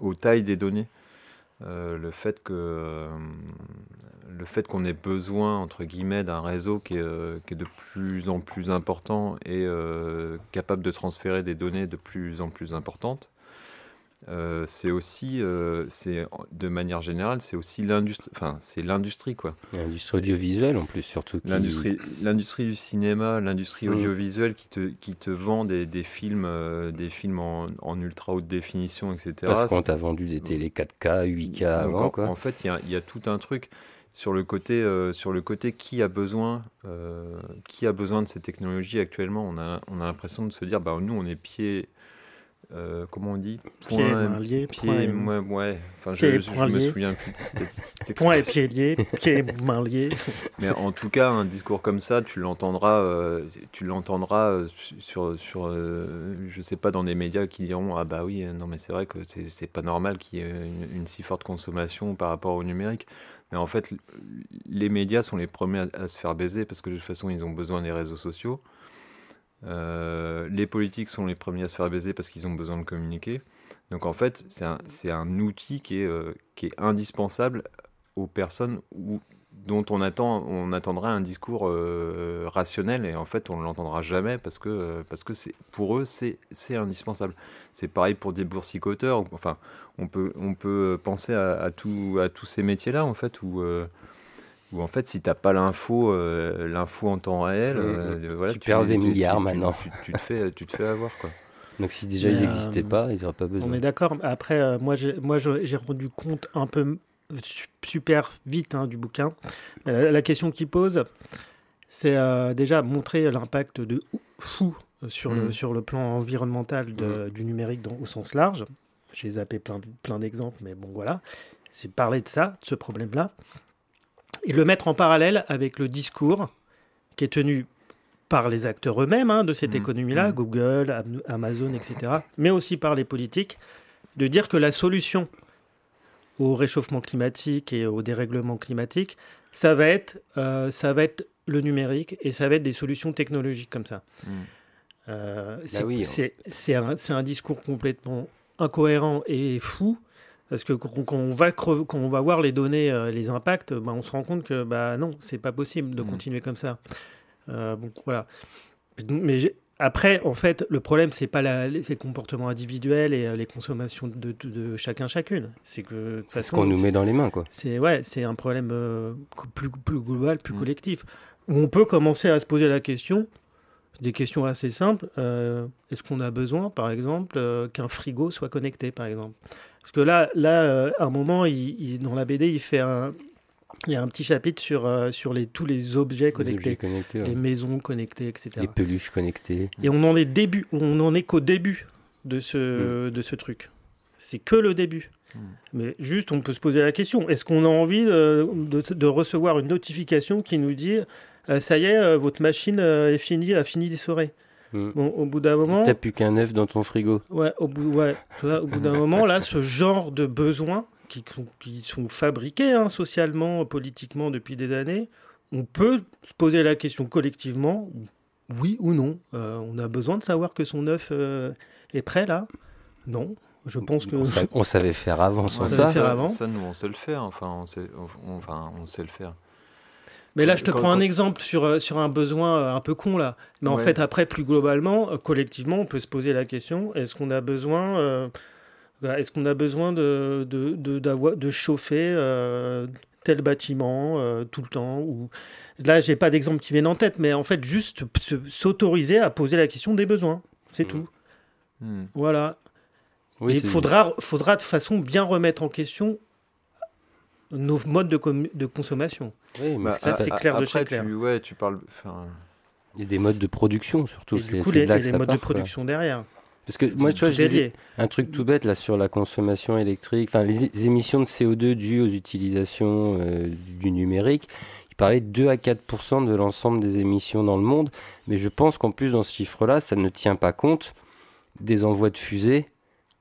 aux tailles des données, le fait que euh, le fait qu'on ait besoin entre guillemets d'un réseau qui est, euh, qui est de plus en plus important et euh, capable de transférer des données de plus en plus importantes. Euh, c'est aussi, euh, c'est de manière générale, c'est aussi l'industrie, enfin c'est l'industrie quoi. L'industrie audiovisuelle, en plus, surtout. qui- L'industrie, l'industrie du cinéma, l'industrie Mm. audiovisuelle qui te, qui te vend des, des films, euh, des films en, en ultra haute définition, etc. Parce qu'on t'a vendu des télé 4K, 8K Donc, avant, en, quoi. en fait, il y a, il y a tout un truc sur le côté, euh, sur le côté qui a besoin, euh, qui a besoin de ces technologies actuellement. On a, on a l'impression de se dire, bah nous, on est pied, euh, comment on dit, Pied, main lié, pied, point et- ouais, ouais. Enfin, pied je, je, point me lié. souviens plus. de cette- cette Point et pied liés, pied et main liés. Mais en tout cas, un discours comme ça, tu l'entendras, euh, tu l'entendras euh, sur, sur, euh, je sais pas, dans des médias qui diront ah bah oui, non mais c'est vrai que c'est pas normal qu'il y ait une, une si forte consommation par rapport au numérique. Mais en fait, les médias sont les premiers à, à se faire baiser parce que de toute façon, ils ont besoin des réseaux sociaux. Euh, les politiques sont les premiers à se faire baiser parce qu'ils ont besoin de communiquer. Donc en fait, c'est un, outil qui est, euh, qui est indispensable aux personnes où, dont on, attend, on attendrait un discours euh, rationnel et en fait on ne l'entendra jamais parce que, pour eux c'est, indispensable. C'est pareil pour des boursicoteurs. Enfin, on peut, penser à, à tous ces métiers-là en fait où, où en fait si t'as pas l'info, euh, l'info en temps réel, euh, voilà, Tu perds des tu- milliards tu- maintenant. Tu, tu te fais, tu te fais avoir quoi. Donc si déjà Mais, ils n'existaient euh, pas, ils n'auraient pas besoin. On est d'accord. Après, euh, moi, j'ai, moi, je- j'ai rendu compte un peu su- super vite hein, du bouquin. La, la question qu'il pose, c'est euh, déjà montrer l'impact de ou- fou sur, le, Mhm. sur le plan environnemental de- du numérique dans- au sens large. J'ai zappé plein, plein d'exemples, mais bon, voilà. C'est parler de ça, de ce problème-là, et le mettre en parallèle avec le discours qui est tenu par les acteurs eux-mêmes hein, de cette Mhm. économie-là, Mhm. Google, Am- Amazon, etc., mais aussi par les politiques, de dire que la solution au réchauffement climatique et au dérèglement climatique, ça va être, euh, ça va être le numérique et ça va être des solutions technologiques comme ça. Mm. Euh, c'est oui, un, c'est un discours complètement incohérent et fou. Parce que quand on va, creve- quand on va voir les données, euh, les impacts, bah, on se rend compte que bah, non, c'est pas possible de Mm. continuer comme ça. Euh, donc voilà. Mais après, en fait, le problème, c'est pas la, les, comportements individuels et euh, les consommations de, de, chacun chacune. C'est que c'est ce qu'on nous met dans les mains, quoi. C'est ouais, c'est un problème plus, plus global, plus mm. collectif. on peut commencer à se poser la question, des questions assez simples. Euh, est-ce qu'on a besoin, par exemple, qu'un frigo soit connecté, par exemple? Parce que là, là, à un moment, il, dans la BD, il fait un, il y a un petit chapitre sur, euh, sur les, tous les objets connectés, les, maisons connectées, etc. Les peluches connectées. Et on en est début, on en est qu'au début de ce, mm. de ce truc. C'est que le début. Mm. Mais juste, on peut se poser la question est-ce qu'on a envie de, de, recevoir une notification qui nous dit euh, ça y est, euh, votre machine est finie, a fini d'essorer mm. Bon, au bout d'un moment. T'as plus qu'un œuf dans ton frigo. Ouais, au bout, ouais, au bout d'un moment, là, ce genre de besoin, qui, qui sont fabriqués hein, socialement, politiquement depuis des années, on peut se poser la question collectivement, oui ou non. Euh, on a besoin de savoir que son œuf euh, est prêt là? Non. Je pense que. On, savait faire avant sans ça. Faire avant. Ça, nous, on sait le faire. Enfin, on sait, enfin, on sait le faire. Mais là, je te prends un exemple sur, euh, sur un besoin un peu con, là. Mais en fait, après, plus globalement, collectivement, on peut se poser la question est-ce qu'on a besoin est-ce qu'on a besoin de, de, de, de chauffer euh, tel bâtiment euh, tout le temps ou... Là, j'ai pas d'exemple qui vienne en tête, mais en fait, juste s'autoriser à poser la question des besoins. C'est mmh. tout. Mmh. Voilà. il faudra, faudra de façon bien remettre en question nos modes de, de consommation. Oui, mais ça, c'est clair de chez clair. Tu, ouais, tu parles. Il y a des modes de production surtout. du coup, les, les modes de production derrière. Parce que moi, tu vois, je disais un truc tout bête là sur la consommation électrique, enfin les, émissions de CO2 dues aux utilisations euh, du numérique. Il parlait de 2 à 4% de l'ensemble des émissions dans le monde, mais je pense qu'en plus dans ce chiffre-là, ça ne tient pas compte des envois de fusées.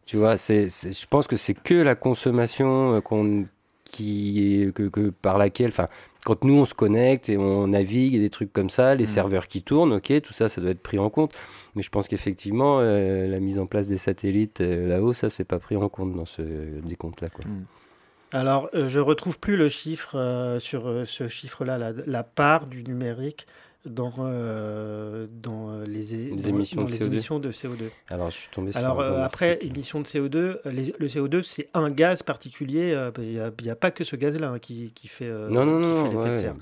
Tu vois, c'est, je pense que c'est que la consommation euh, qu'on, qui, que, que par laquelle, enfin, quand nous on se connecte et on navigue et des trucs comme ça, les mm. serveurs qui tournent, ok, tout ça, ça doit être pris en compte. Mais je pense qu'effectivement, euh, la mise en place des satellites euh, là-haut, ça, c'est pas pris en compte dans ce décompte-là. Quoi. Mm. Alors, euh, je retrouve plus le chiffre sur ce chiffre-là, la, part du numérique dans, euh, dans, les, émissions, de émissions, de CO2. Alors, je suis tombé sur Alors, euh, après, émissions de CO2, le CO2, c'est un gaz particulier. Euh, il n'y a, pas que ce gaz-là hein, qui, qui, fait, non, non, non, l'effet de serre.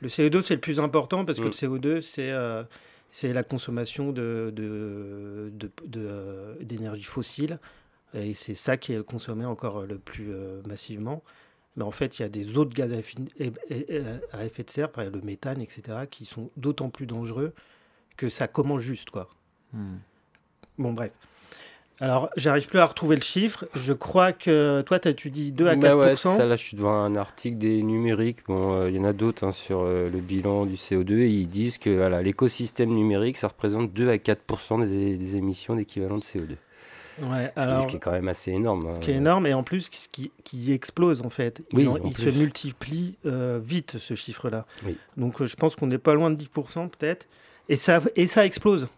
Le CO2, c'est le plus important parce que le mm. CO2, c'est c'est la consommation d'énergie de, de, de, fossile. Et c'est ça qui est consommé encore le plus massivement mais en fait, il y a des autres gaz à effet de serre, par exemple le méthane, etc., qui sont d'autant plus dangereux que ça commence juste, quoi. Hmm. Bon, bref. Alors, j'arrive plus à retrouver le chiffre. Je crois que toi, tu dis 2 à 4 bah ouais, ça, là, je suis devant un article des numériques. Bon, euh, il y en a d'autres hein, sur euh, le bilan du CO2. Et ils disent que voilà, l'écosystème numérique, ça représente 2 à 4 des, des émissions d'équivalent de CO2. Ouais, ce, qui, est quand même assez énorme. Ce qui est hein. énorme et en plus ce qui, qui explose en fait. Il, il se multiplie euh, vite ce chiffre-là. Donc euh, je pense qu'on n'est pas loin de 10% peut-être. Et ça, et ça explose.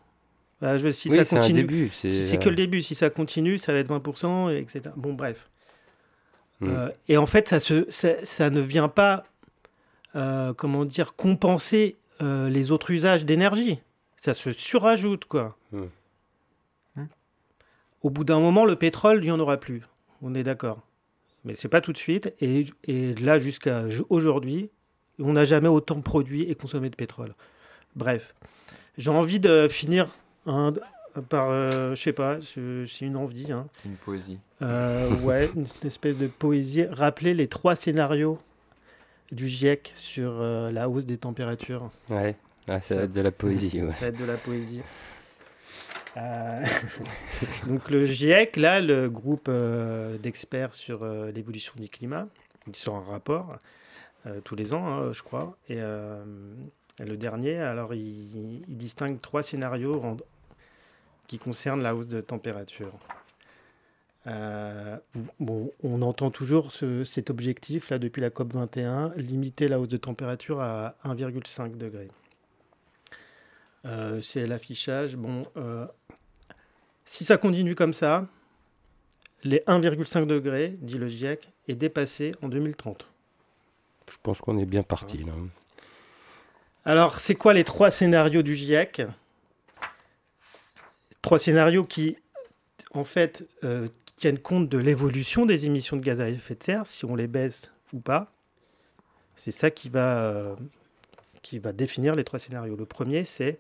Bah, je, si ça continue, c'est que le début. Si ça continue, ça va être 20%, etc. Bon, bref. Mm. Euh, et en fait, ça, se, ça, ne vient pas, comment dire, compenser les autres usages d'énergie. Ça se surajoute, quoi. Mm. Au bout d'un moment, le pétrole, il n'y en aura plus. On est d'accord. Mais c'est pas tout de suite. Et, là, jusqu'à aujourd'hui, on n'a jamais autant produit et consommé de pétrole. Bref. J'ai envie de finir par, euh, je sais pas, c'est une envie. Hein. Une poésie. Euh, ouais, une espèce de poésie. Rappeler les trois scénarios du GIEC sur euh, la hausse des températures. Ouais, ah, ça, va être de la poésie. Ça va être de la poésie. Euh, donc le GIEC, là, le groupe euh, d'experts sur euh, l'évolution du climat, ils sont un rapport tous les ans, hein, je crois. Et, le dernier, alors, il, distingue trois scénarios qui concernent la hausse de température. bon, on entend toujours cet objectif là depuis la COP 21, limiter la hausse de température à 1,5 degré. C'est l'affichage. Bon, si ça continue comme ça, les 1,5 degrés, dit le GIEC, est dépassé en 2030. Je pense qu'on est bien parti Alors, c'est quoi les trois scénarios du GIEC? Trois scénarios qui, en fait, euh, tiennent compte de l'évolution des émissions de gaz à effet de serre, si on les baisse ou pas. C'est ça qui va, euh, qui va définir les trois scénarios. Le premier, c'est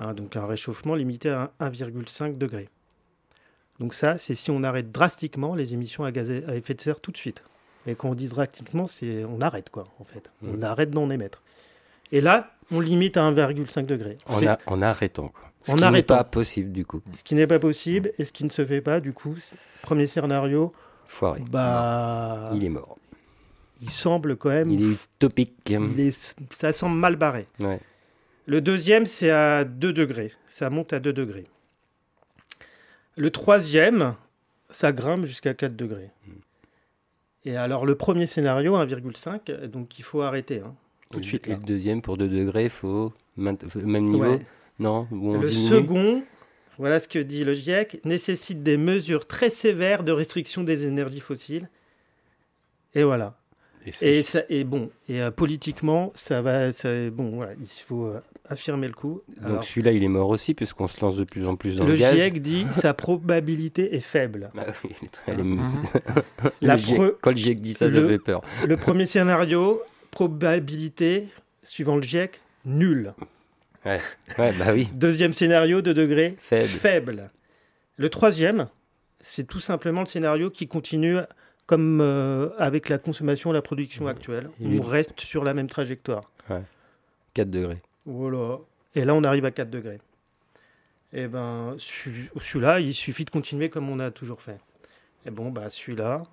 un, donc un réchauffement limité à 1,5 degré. Donc ça, c'est si on arrête drastiquement les émissions à gaz à effet de serre tout de suite. Et quand on dit drastiquement, c'est on arrête quoi, en fait. On Mm. arrête d'en émettre. Et là, on limite à 1,5 degré. En, a- en arrêtant. Quoi. Ce En qui n'est pas possible du coup. Ce qui n'est pas possible et ce qui ne se fait pas, du coup, premier scénario, Foiré. bah, Il est mort. il semble quand même, Il est utopique. il est- ça semble mal barré. Ouais. Le deuxième, c'est à 2 degrés. Ça monte à 2 degrés. Le troisième, ça grimpe jusqu'à 4 degrés. Et alors, le premier scénario, 1,5, donc il faut arrêter hein, tout de suite. Et le deuxième, pour 2 degrés, il faut faut- même niveau Ouais. Non on Le diminue? second, voilà ce que dit le GIEC, nécessite des mesures très sévères de restriction des énergies fossiles. Et voilà. Et c'est- Et, ça, et bon, et euh, politiquement, ça va. ça- bon, voilà, il faut euh, affirmer le coup. Donc celui-là, il est mort aussi, puisqu'on se lance de plus en plus dans le, le gaz. GIEC dit sa probabilité est faible. Bah oui, elle est- le La GIEC- pre- Quand le GIEC dit ça, ça le- fait peur. Le premier scénario, probabilité, suivant le GIEC, nulle. Ouais, bah oui, Deuxième scénario, de degré faible. faible. Le troisième, c'est tout simplement le scénario qui continue comme euh, avec la consommation et la production actuelle. On reste sur la même trajectoire. 4 degrés. Voilà. Et là, on arrive à 4 degrés. Et ben, celui- celui-là, il suffit de continuer comme on a toujours fait. Et bon, bah, celui-là,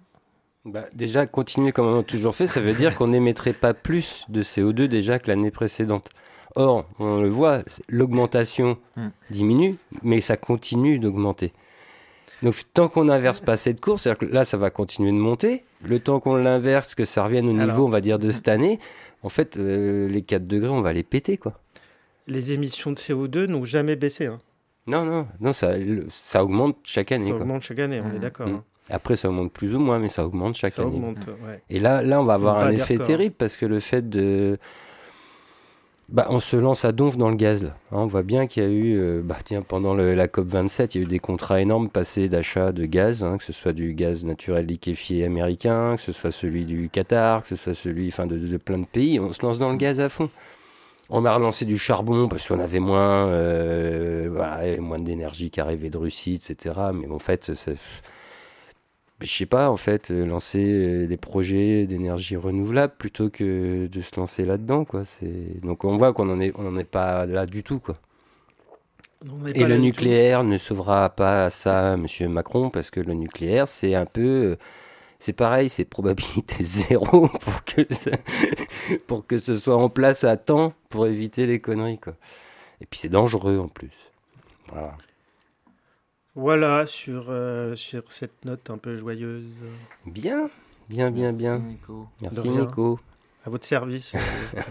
Bah, déjà, continuer comme on a toujours fait, ça veut dire qu'on n'émettrait pas plus de CO2 déjà que l'année précédente. Or, on le voit, l'augmentation Hmm. diminue, mais ça continue d'augmenter. Donc, tant qu'on n'inverse pas cette course, c'est-à-dire que là, ça va continuer de monter. Le temps qu'on l'inverse, que ça revienne au niveau, Alors- on va dire, de cette année, en fait, euh, les 4 degrés, on va les péter, quoi. les émissions de CO2 n'ont jamais baissé. hein. Non, non, non, ça, ça augmente chaque année, Ça quoi. augmente chaque année, on est Mhm. d'accord. Mhm. hein. Après, ça augmente plus ou moins, mais ça augmente chaque Ça année. augmente, ouais. Et là, là, on va avoir On un effet terrible parce que le fait de. Bah, on se lance à donf dans le gaz. Hein, on voit bien qu'il y a eu, euh, bah, tiens, pendant la COP27, il y a eu des contrats énormes passés d'achat de gaz, hein, que ce soit du gaz naturel liquéfié américain, que ce soit celui du Qatar, que ce soit celui enfin, de, de plein de pays. On se lance dans le gaz à fond. On a relancé du charbon parce qu'on avait moins, euh, moins d'énergie qui arrivait de Russie, etc. Mais en fait, mais je sais pas, en fait, euh, lancer euh, des projets d'énergie renouvelable plutôt que de se lancer là-dedans, quoi. C'est donc on voit qu'on n'en est, on en est pas là du tout, quoi. Et le nucléaire ne sauvera pas ça, Monsieur Macron, parce que le nucléaire, c'est un peu, euh, c'est pareil, c'est probabilité zéro pour que ça- pour que ce soit en place à temps pour éviter les conneries, quoi. Et puis c'est dangereux en plus. Voilà. Voilà, sur, euh, sur cette note un peu joyeuse. Bien, bien, bien, Merci, bien. Nico. Merci. Nico. À votre service.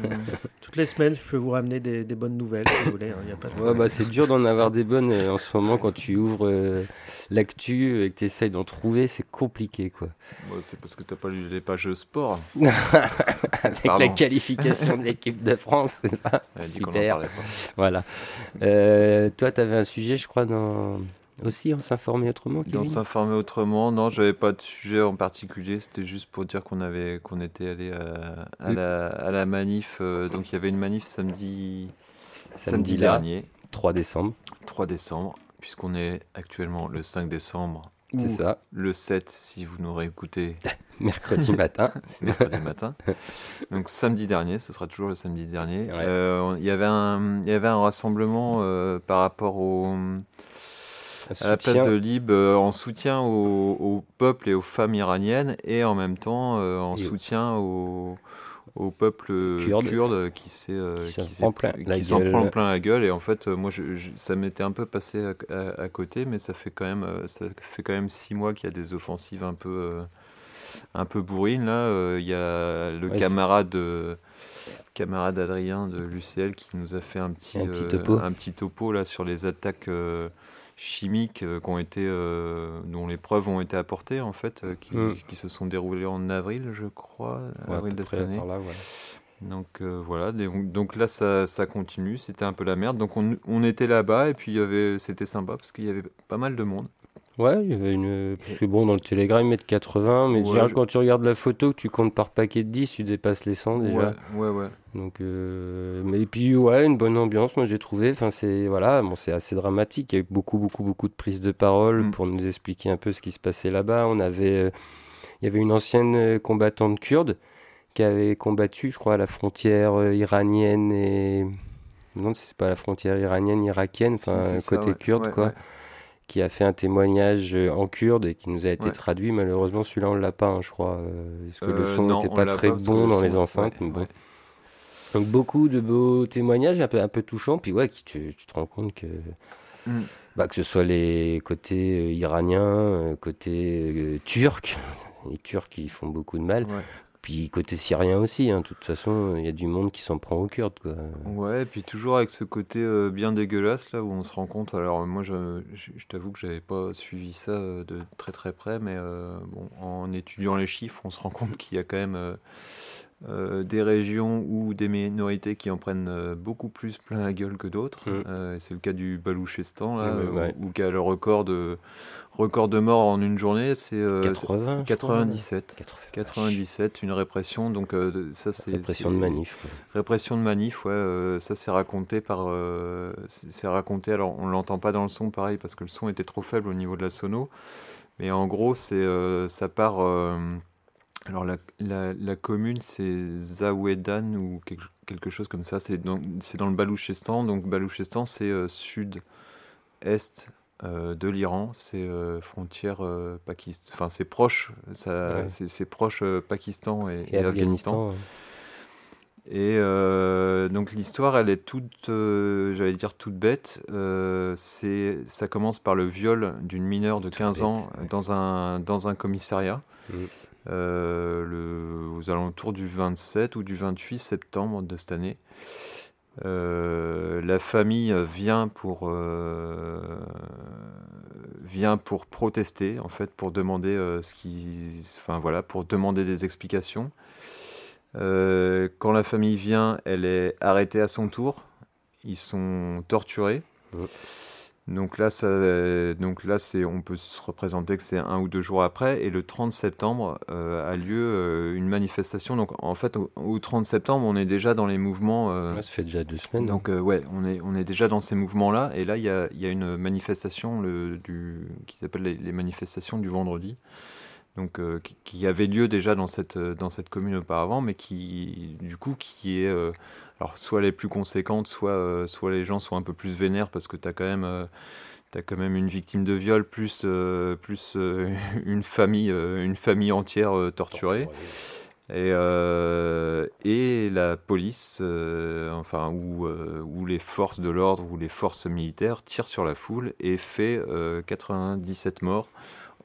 Euh. Toutes les semaines, je peux vous ramener des, des bonnes nouvelles, si vous voulez. Il n'y a pas de Ouais, bah, c'est dur d'en avoir des bonnes euh, en ce moment quand tu ouvres euh, l'actu et que tu essayes d'en trouver, c'est compliqué quoi. C'est parce que t'as pas lu les pages sport. Avec Pardon. la qualification de l'équipe de France, c'est ça Elle Super. Voilà. Euh, toi, tu avais un sujet, je crois, dans... aussi en s'informer autrement. Dans s'informer autrement, non, j'avais pas de sujet en particulier. C'était juste pour dire qu'on avait, qu'on était allé à, à la, à la manif. euh, donc il y avait une manif samedi, samedi, dernier, 3 décembre, 3 décembre, puisqu'on est actuellement le 5 décembre. c'est ça, Le 7, si vous nous réécoutez, mercredi matin. mercredi matin. Donc samedi dernier, ce sera toujours le samedi dernier. Ouais. Euh, Il y avait un, il y avait un rassemblement euh, par rapport au, à la place de Lib euh, en soutien au, au peuple et aux femmes iraniennes et en même temps euh, en Et soutien au, au peuple Kurde. kurde, qui s'est euh, s'en prend plein la gueule. prend plein la gueule et en fait euh, moi je, je- ça m'était un peu passé à, à- à côté mais ça fait quand même euh, ça fait quand même six mois qu'il y a des offensives un peu euh, un peu bourrines là Euh, il y a le Ouais, camarade euh, camarade Adrien de l'UCL qui nous a fait un petit, Un petit euh, topo. un petit topo là sur les attaques euh, chimiques euh, qui ont été, euh, dont les preuves ont été apportées en fait, euh, qui, Mm. qui se sont déroulées en avril, je crois, Ouais, avril de cette année. par là, ouais. Donc voilà, donc là ça, ça continue, c'était un peu la merde. Donc on, on était là-bas et puis c'était sympa parce qu'il y avait pas mal de monde. Ouais, il y avait une. Parce que bon, dans le Telegram, ils mettent 80, mais quand tu regardes la photo, que tu comptes par paquet de 10, tu dépasses les 100 déjà. Ouais, ouais, ouais. Donc, euh... mais puis, ouais, une bonne ambiance, moi j'ai trouvé. Enfin, c'est voilà, bon, c'est assez dramatique. Il y a eu beaucoup, beaucoup, beaucoup de prises de parole mm. pour nous expliquer un peu ce qui se passait là-bas. On avait. Euh, il y avait une ancienne euh, combattante kurde qui avait combattu, je crois, à la frontière iranienne et. Non, c'est pas la frontière iranienne, irakienne, enfin, côté kurde, quoi qui a fait un témoignage euh, en kurde et qui nous a été traduit. Malheureusement, celui-là, on l'a pas, hein, je crois, euh, parce que le euh, son n'était pas très bon dans les enceintes. Donc beaucoup de beaux témoignages, un peu, un peu touchants. Puis ouais, tu, tu te rends compte que, mm. bah, que ce soit les côtés iraniens, côté turcs, les Turcs qui font beaucoup de mal, puis côté syrien aussi, hein, de toute façon, il y a du monde qui s'en prend aux Kurdes. Ouais, et puis toujours avec ce côté euh, bien dégueulasse, là où on se rend compte. Alors, moi, je, je, t'avoue que j'avais pas suivi ça euh, de très très près, mais euh, bon, en étudiant les chiffres, on se rend compte qu'il y a quand même des régions ou des minorités qui en prennent beaucoup plus plein la gueule que d'autres. Mmh. c'est le cas du Balouchestan, là, où, qui a le record de Record de mort en une journée, c'est 97. 97, une répression. Donc euh, ça c'est répression de manif. Répression de manif, ouais. Euh, ça c'est raconté par, euh, c'est raconté. Alors on l'entend pas dans le son, pareil, parce que le son était trop faible au niveau de la sono. Mais en gros, c'est ça part. Alors la, la, commune, c'est Zawedan ou quelque, chose comme ça. C'est dans, dans le Balouchestan. Donc Balouchestan, c'est sud est euh, de l'Iran, c'est euh, frontière euh, Pakistan, enfin c'est proche, ça, c'est proche Pakistan et, Afghanistan. Et donc l'histoire, elle est toute, j'allais dire toute bête. c'est, ça commence par le viol d'une mineure de 15 ans dans un dans un commissariat. Mm. le, aux alentours du 27 ou du 28 septembre de cette année. Euh, la famille vient pour, euh, vient pour protester, en fait, pour demander euh, ce qui, enfin voilà, pour demander des explications. quand la famille vient, elle est arrêtée à son tour. Ils sont torturés. Donc là, ça, donc là c'est, on peut se représenter que c'est un ou deux jours après. Et le 30 septembre euh, a lieu euh, une manifestation. Donc en fait, au, 30 septembre, on est déjà dans les mouvements. Euh, ça fait déjà deux semaines. Donc ouais, on est, on est déjà dans ces mouvements-là. Et là, il y a, y a, une manifestation le, du, qui s'appelle les, manifestations du vendredi. Donc qui, qui, avait lieu déjà dans cette, dans cette commune auparavant, mais qui du coup qui est alors soit les plus conséquentes, soit, euh, soit les gens sont un peu plus vénères parce que tu as quand même euh, as quand même une victime de viol plus, euh, plus une, famille, une famille entière torturée. Et, et la police, enfin, ou, ou les forces de l'ordre ou les forces militaires tirent sur la foule et fait 97 morts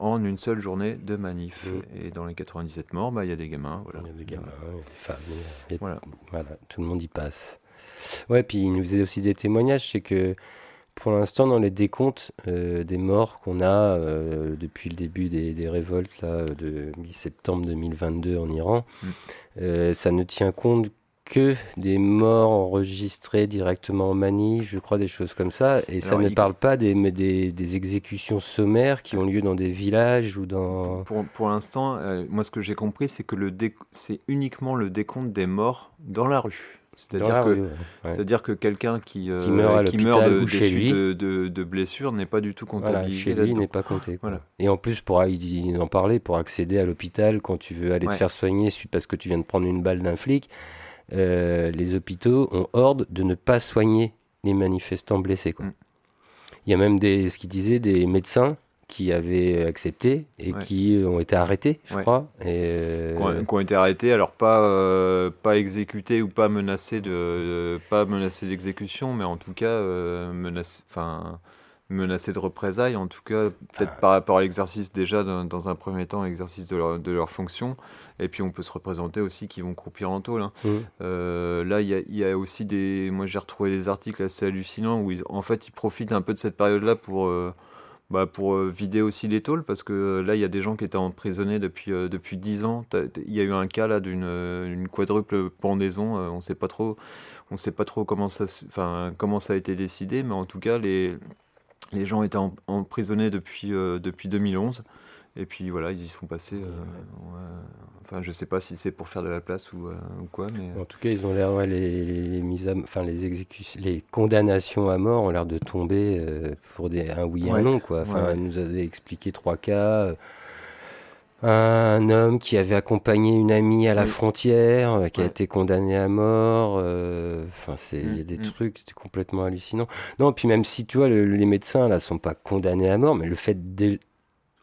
en une seule journée de manif. Mm. Et dans les 97 morts, bah, il y a des gamins. Voilà. Il y a des gamins, a des femmes. voilà. voilà. tout le monde y passe. Ouais, puis il nous faisait aussi des témoignages, c'est que pour l'instant, dans les décomptes euh, des morts qu'on a euh, depuis le début des, des révoltes là, de mi-septembre 2022 en Iran, mm. euh, ça ne tient compte que des morts enregistrés directement en manif, je crois, des choses comme ça. Et ça ne parle pas des, des, des, exécutions sommaires qui ont lieu dans des villages ou dans... Pour, pour l'instant, euh, moi ce que j'ai compris, c'est que c'est uniquement le décompte des morts dans la rue. C'est-à-dire que, c'est-à-dire que quelqu'un qui, euh, qui meurt, qui meurt de, chez lui. De, de, blessures n'est pas du tout comptabilisé. chez lui n'est pas compté. Voilà. Et en plus, pour en parler, pour accéder à l'hôpital quand tu veux aller te faire soigner parce que tu viens de prendre une balle d'un flic, euh, les hôpitaux ont ordre de ne pas soigner les manifestants blessés. Quoi. Mm. Il y a même des, ce qu'ils disaient, des médecins qui avaient accepté et qui ont été arrêtés, je crois. Et euh, qui, ont, été arrêtés, alors pas, euh, pas exécutés ou pas menacés de, pas menacés d'exécution, mais en tout cas menacés, enfin menacés de représailles, en tout cas peut-être ah. par rapport à l'exercice déjà dans, un premier temps, l'exercice de leur, de leur fonction, et puis on peut se représenter aussi qu'ils vont croupir en tôle. Hein. Mmh. Euh, là, il y, y a, aussi des, moi j'ai retrouvé des articles assez hallucinants où ils, en fait ils profitent un peu de cette période-là pour euh, bah, pour vider aussi les tôles, parce que là, il y a des gens qui étaient emprisonnés depuis, depuis 10 ans. Il y a eu un cas là d'une une quadruple pendaison. on ne sait pas trop, on sait pas trop comment, ça, comment ça a été décidé, mais en tout cas, les, les gens étaient emprisonnés depuis, depuis 2011. Et puis voilà, ils y sont passés. Enfin, je sais pas si c'est pour faire de la place ou, ou quoi, mais en tout cas, ils ont l'air les, les, mises enfin les exécutions, les condamnations à mort ont l'air de tomber pour des un oui et un non quoi. Enfin, elle nous a expliqué trois cas. Un homme qui avait accompagné une amie à la frontière, qui a été condamné à mort. Enfin, c'est il y a des mmh, mmh. trucs, c'était complètement hallucinant. Non, puis même si tu vois, les médecins là sont pas condamnés à mort, mais le fait de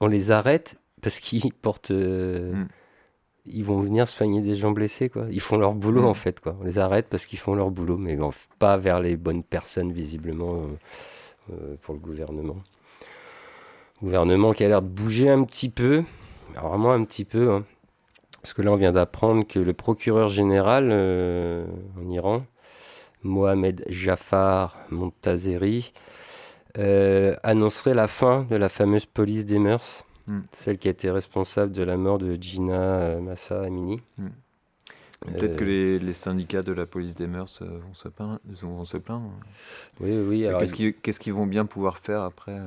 on les arrête parce qu'ils portent. Euh. Ils vont venir soigner des gens blessés, quoi. Ils font leur boulot, en fait, quoi. On les arrête parce qu'ils font leur boulot, mais pas vers les bonnes personnes, visiblement, euh, euh, pour le gouvernement. Gouvernement qui a l'air de bouger un petit peu, vraiment un petit peu, hein. Parce que là, on vient d'apprendre que le procureur général en Iran, Mohamed Jafar Montazeri, euh, annoncerait la fin de la fameuse police des mœurs, hmm. celle qui a été responsable de la mort de Gina euh, Massa Amini. Hmm. Peut-être que euh, les, syndicats de la police des mœurs vont, se plaindre, vont se plaindre. Oui, oui. Qu'est-ce qu'ils vont bien pouvoir faire après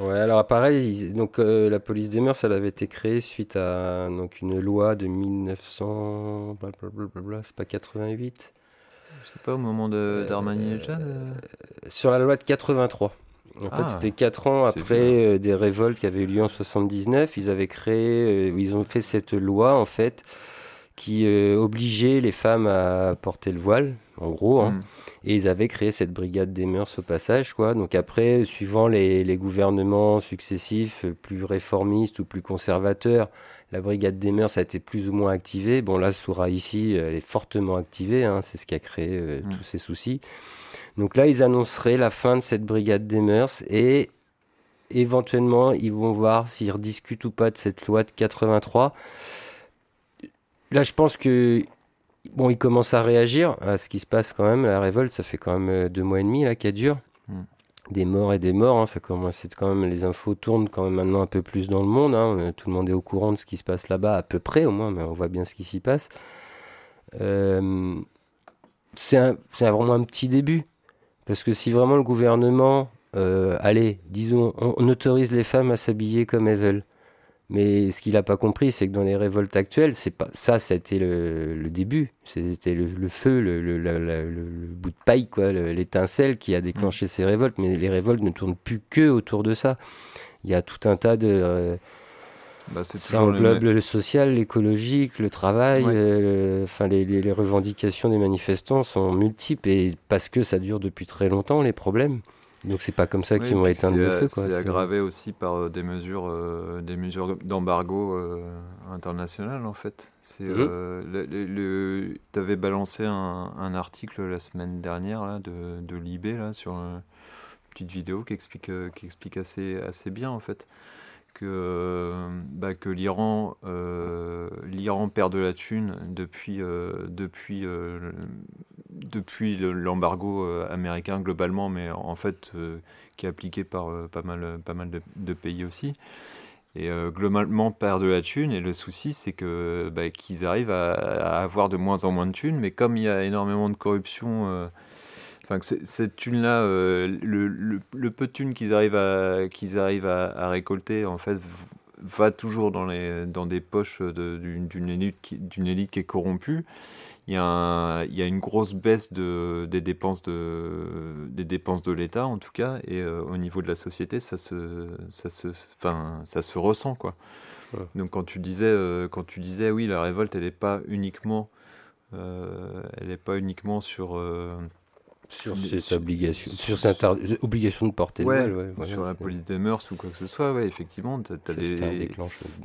Ouais, alors pareil, donc la police des mœurs, elle avait été créée suite à donc une loi de 1900, c'est pas 88. C'est pas au moment de d'Armani Sur la loi de 83. En fait, ah. c'était 4 ans après euh, des révoltes qui avaient eu lieu en 79. Ils avaient créé, euh, ils ont fait cette loi en fait qui euh, obligeait les femmes à porter le voile, en gros. Hein. Hmm. Et ils avaient créé cette brigade des mœurs au passage, quoi. Donc après, suivant les, les, gouvernements successifs, plus réformistes ou plus conservateurs, la brigade des mœurs a été plus ou moins activée. Bon, là, Soura ici, elle est fortement activée. Hein. C'est ce qui a créé hmm. tous ces soucis. Donc là, ils annonceraient la fin de cette brigade des mœurs et éventuellement, ils vont voir s'ils rediscutent ou pas de cette loi de 83. Là, je pense que bon, à réagir à ce qui se passe quand même. La révolte, ça fait quand même euh, deux mois et demi là qu'elle dure. Hmm. Des morts et des morts, hein, ça commence quand même. Les infos tournent quand même maintenant un peu plus dans le monde. Hein. Euh, tout le monde est au courant de ce qui se passe là-bas, à peu près au moins, mais on voit bien ce qui s'y passe. Euh, c'est vraiment un petit début. Parce que si vraiment le gouvernement, euh, allez, disons, on, autorise les femmes à s'habiller comme elles veulent. Mais ce qu'il n'a pas compris, c'est que dans les révoltes actuelles, c'est pas ça, c'était le, le, début. C'était le, feu, le, le, bout de paille, quoi, l'étincelle qui a déclenché mm. ces révoltes. Mais les révoltes ne tournent plus que autour de ça. Il y a tout un tas de euh, bah, ça englobe le, social, l'écologique, le travail. Euh, enfin, les, les, revendications des manifestants sont multiples et parce que ça dure depuis très longtemps les problèmes. Donc c'est pas comme ça qu'ils vont éteindre le feu. C'est aggravé aussi par euh, des mesures, euh, des mesures d'embargo international en fait. C'est mhm. le, tu avais balancé un, un, article la semaine dernière là, de, de Libé là sur une petite vidéo qui explique, qui explique assez, assez bien en fait que, bah, que l'Iran euh, l'Iran perd de la thune depuis, euh, depuis, euh, depuis l'embargo américain globalement, mais en fait qui est appliqué par pas mal, pas mal de, pays aussi. Et globalement perd de la thune, et le souci c'est que bah, qu'ils arrivent à, avoir de moins en moins de thunes, mais comme il y a énormément de corruption Enfin, cette thune-là, euh, le, le, peu de thunes qu'ils arrivent, à, qu'ils arrivent à, récolter, en fait, va toujours dans, les, dans des poches d'une, élite qui, d'une élite qui est corrompue. Il y, a il y a une grosse baisse de, des, dépenses de, des dépenses de l'État, en tout cas, et euh, au niveau de la société, ça se, ça se, enfin, ça se ressent. Quoi. Donc quand tu, disais, euh, quand tu disais, oui, la révolte, elle n'est pas uniquement... elle n'est pas uniquement sur sur cette obligation, sur cette obligation de porter ouais, sur la police des mœurs ou quoi que ce soit, ouais, effectivement, as, de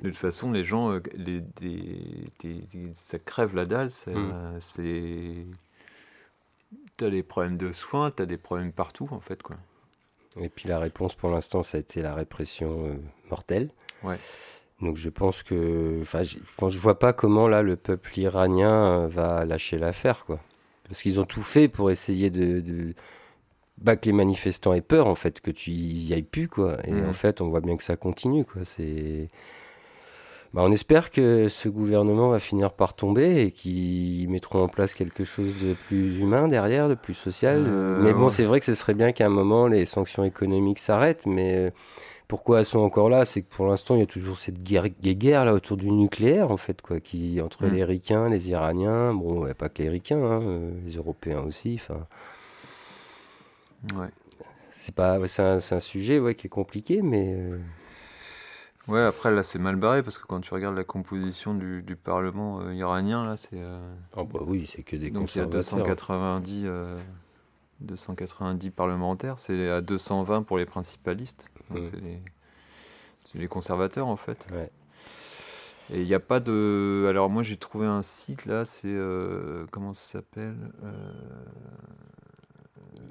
toute façon, les gens, euh, les, ça crève la dalle, c'est, hmm. t'as des problèmes de soins, t'as des problèmes partout en fait, quoi. Et puis la réponse pour l'instant, ça a été la répression euh, mortelle. Ouais. Donc je pense que, enfin, je, je vois pas comment là le peuple iranien va lâcher l'affaire, quoi. Parce qu'ils ont tout fait pour essayer de, bah, que les manifestants aient peur en fait que tu y ailles plus quoi. Et Mhm. en fait, on voit bien que ça continue quoi. C'est bah, on espère que ce gouvernement va finir par tomber et qu'ils mettront en place quelque chose de plus humain derrière, de plus social. Euh, mais bon, ouais. c'est vrai que ce serait bien qu'à un moment les sanctions économiques s'arrêtent, mais euh, pourquoi elles sont encore là? C'est que pour l'instant, il y a toujours cette guerre, guerre là autour du nucléaire en fait, quoi, qui entre Mm. les Ricains, les Iraniens, bon, ouais, pas que les Ricains, hein, euh, les Européens aussi. Enfin, Ouais. c'est pas, c'est un, un sujet ouais, qui est compliqué, mais euh, Ouais, après là c'est mal barré parce que quand tu regardes la composition du, du Parlement euh, iranien, là c'est. euh, oh, bah oui, c'est que des donc il y a conservateurs. 290, euh, 290 parlementaires, c'est à 220 pour les principalistes. Mm. c'est les, conservateurs en fait. Ouais. Et il n'y a pas de. Alors moi j'ai trouvé un site là, c'est. euh, comment ça s'appelle Euh,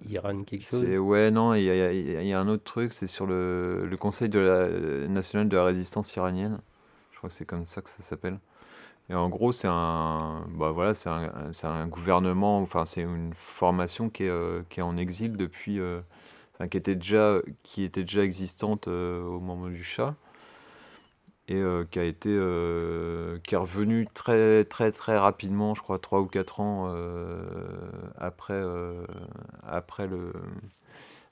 Iran quelque chose. Ouais non, il y, a- y y un autre truc, c'est sur le, le Conseil de la, national de la résistance iranienne. Je crois que c'est comme ça que ça s'appelle. Et en gros, c'est un bah voilà, c'est un, gouvernement, enfin c'est une formation qui est, euh, qui est en exil depuis, euh, enfin, qui était déjà qui était déjà existante euh, au moment du Shah et euh, qui a été euh, qui est revenu très très très rapidement, je crois trois ou quatre ans euh, après après le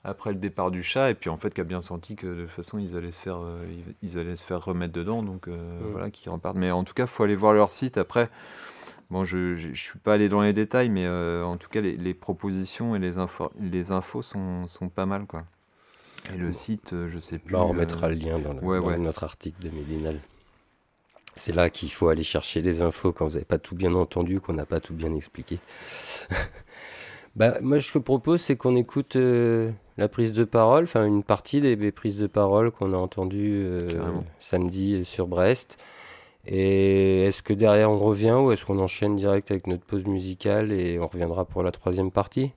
après le départ du chat. Et puis en fait qui a bien senti que de toute façon ils allaient se faire ils, allaient se faire remettre dedans. Donc euh, Mm. voilà qui repartent. Mais en tout cas faut aller voir leur site. Après bon je, je suis pas allé dans les détails mais euh, en tout cas les, les propositions et les infos les infos sont, sont pas mal quoi et le site euh, je sais plus Bah, on euh, remettra le lien dans, le- ouais, dans ouais. notre article de Médinal. C'est là qu'il faut aller chercher les infos quand vous n'avez pas tout bien entendu, qu'on n'a pas tout bien expliqué. bah, moi, ce que je propose, c'est qu'on écoute euh, la prise de parole, enfin une partie des, des prises de parole qu'on a entendues euh, samedi sur Brest. Et est-ce que derrière on revient ou est-ce qu'on enchaîne direct avec notre pause musicale et on reviendra pour la troisième partie?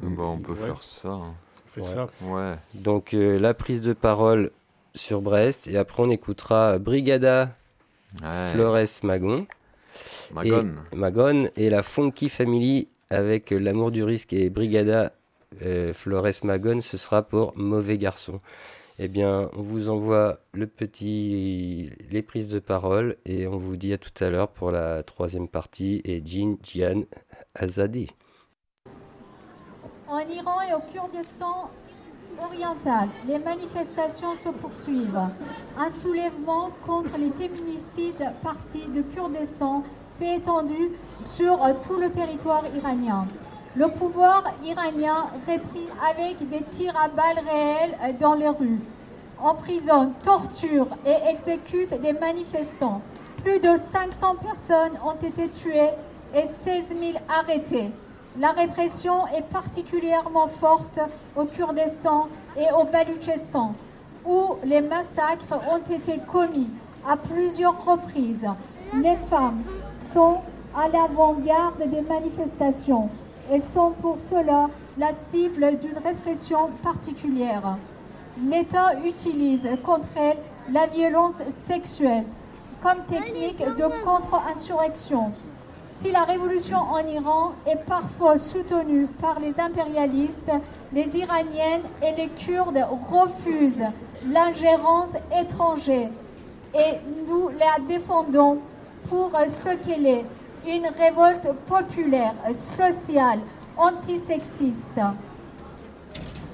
Bah, on peut Ouais. faire ça hein. Fais Ouais. ça. ouais Donc euh, la prise de parole sur Brest et après on écoutera Brigada ouais Flores Magon Magone et Magon et la Funky Family avec l'amour du risque et Brigada euh, Flores Magon ce sera pour mauvais garçon. Eh bien, on vous envoie les prises de parole et on vous dit à tout à l'heure pour la troisième partie et Jean Jian Azadi. En Iran et au Kurdistan oriental, les manifestations se poursuivent. Un soulèvement contre les féminicides partis de Kurdistan s'est étendu sur tout le territoire iranien. Le pouvoir iranien réprime avec des tirs à balles réelles euh, dans les rues, emprisonne, torture et exécute des manifestants. Plus de 500 personnes ont été tuées et 16 000 arrêtées. La répression est particulièrement forte au Kurdistan et au Baloutchistan, où les massacres ont été commis à plusieurs reprises. Les femmes sont à l'avant-garde des manifestations et sont pour cela la cible d'une répression particulière. L'État utilise contre elles la violence sexuelle comme technique de contre-insurrection. Si la révolution en Iran est parfois soutenue par les impérialistes, les Iraniennes et les Kurdes refusent l'ingérence étrangère et nous la défendons pour ce qu'elle est, une révolte populaire, sociale, antisexiste.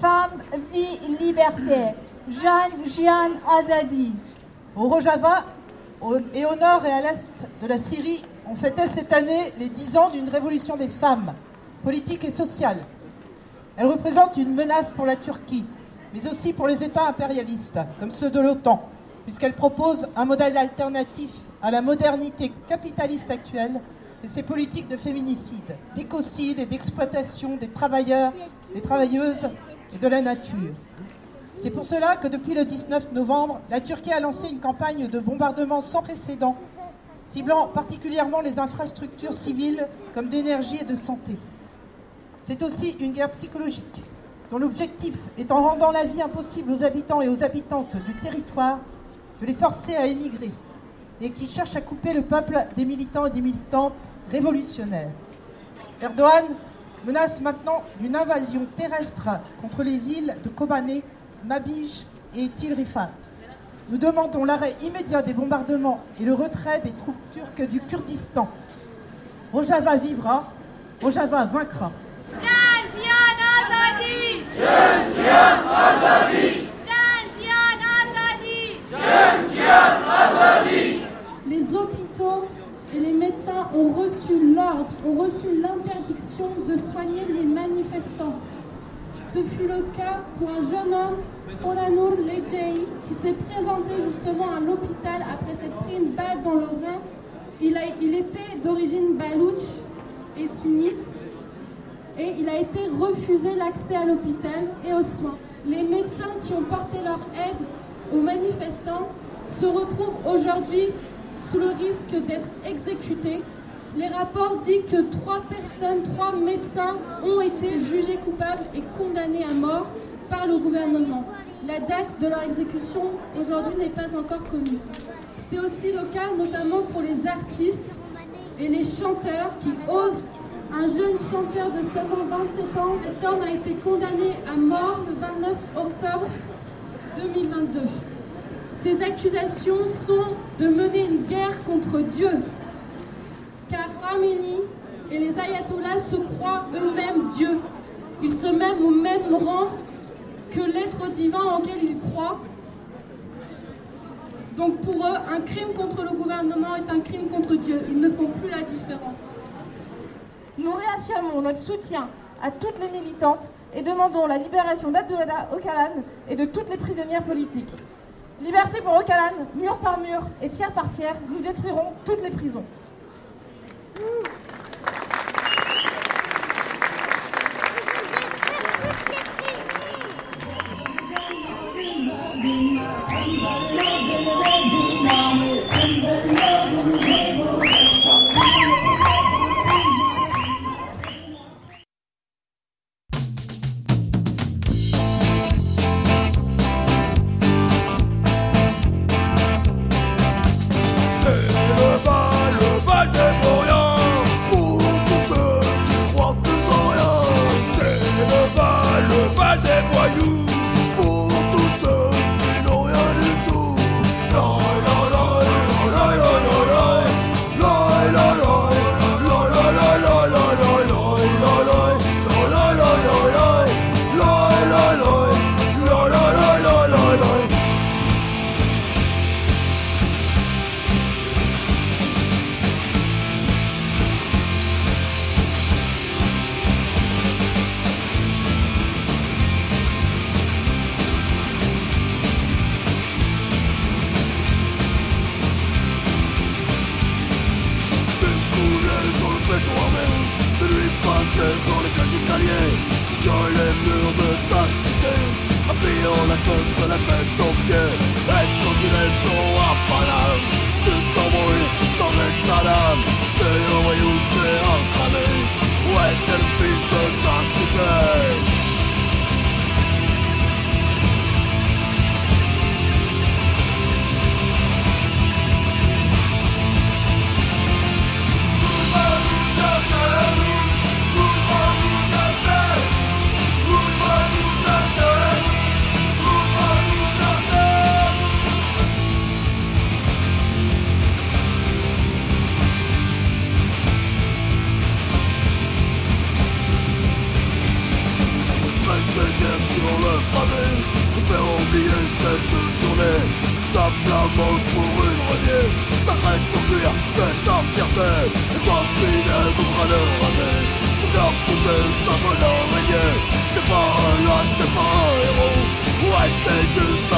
Femme, vie, liberté. Jeanne Jian Azadi. Au Rojava et au nord et à l'est de la Syrie, on fêtait cette année les 10 ans d'une révolution des femmes, politique et sociale. Elle représente une menace pour la Turquie, mais aussi pour les États impérialistes, comme ceux de l'OTAN, puisqu'elle propose un modèle alternatif à la modernité capitaliste actuelle et ses politiques de féminicide, d'écocide et d'exploitation des travailleurs, des travailleuses et de la nature. C'est pour cela que depuis le 19 novembre, la Turquie a lancé une campagne de bombardement sans précédent, ciblant particulièrement les infrastructures civiles comme d'énergie et de santé. C'est aussi une guerre psychologique, dont l'objectif est en rendant la vie impossible aux habitants et aux habitantes du territoire, de les forcer à émigrer, et qui cherche à couper le peuple des militants et des militantes révolutionnaires. Erdogan menace maintenant d'une invasion terrestre contre les villes de Kobané, Mabij et Til Rifat. Nous demandons l'arrêt immédiat des bombardements et le retrait des troupes turques du Kurdistan. Rojava vivra, Rojava vaincra. Les hôpitaux et les ont reçu l'ordre, ont reçu l'interdiction de soigner les manifestants. Ce fut le cas pour un jeune homme, Onanour Lejei, qui s'est présenté justement à l'hôpital après s'être pris une balle dans le rein. Il, a, il était d'origine balouche et sunnite et il a été refusé l'accès à l'hôpital et aux soins. Les médecins qui ont porté leur aide aux manifestants se retrouvent aujourd'hui sous le risque d'être exécutés. Les rapports disent que trois personnes, trois médecins ont été jugés coupables et condamnés à mort par le gouvernement. La date de leur exécution aujourd'hui n'est pas encore connue. C'est aussi le cas notamment pour les artistes et les chanteurs qui osent. Un jeune chanteur de seulement 27 ans, cet homme a été condamné à mort le 29 octobre 2022. Ces accusations sont de mener une guerre contre Dieu. Car Khamenei et les ayatollahs se croient eux-mêmes Dieu. Ils se mettent au même rang que l'être divin auquel ils croient. Donc pour eux, un crime contre le gouvernement est un crime contre Dieu. Ils ne font plus la différence. Nous réaffirmons notre soutien à toutes les militantes et demandons la libération d'Abdullah Öcalan et de toutes les prisonnières politiques. Liberté pour Öcalan, mur par mur et pierre par pierre, nous détruirons toutes les prisons.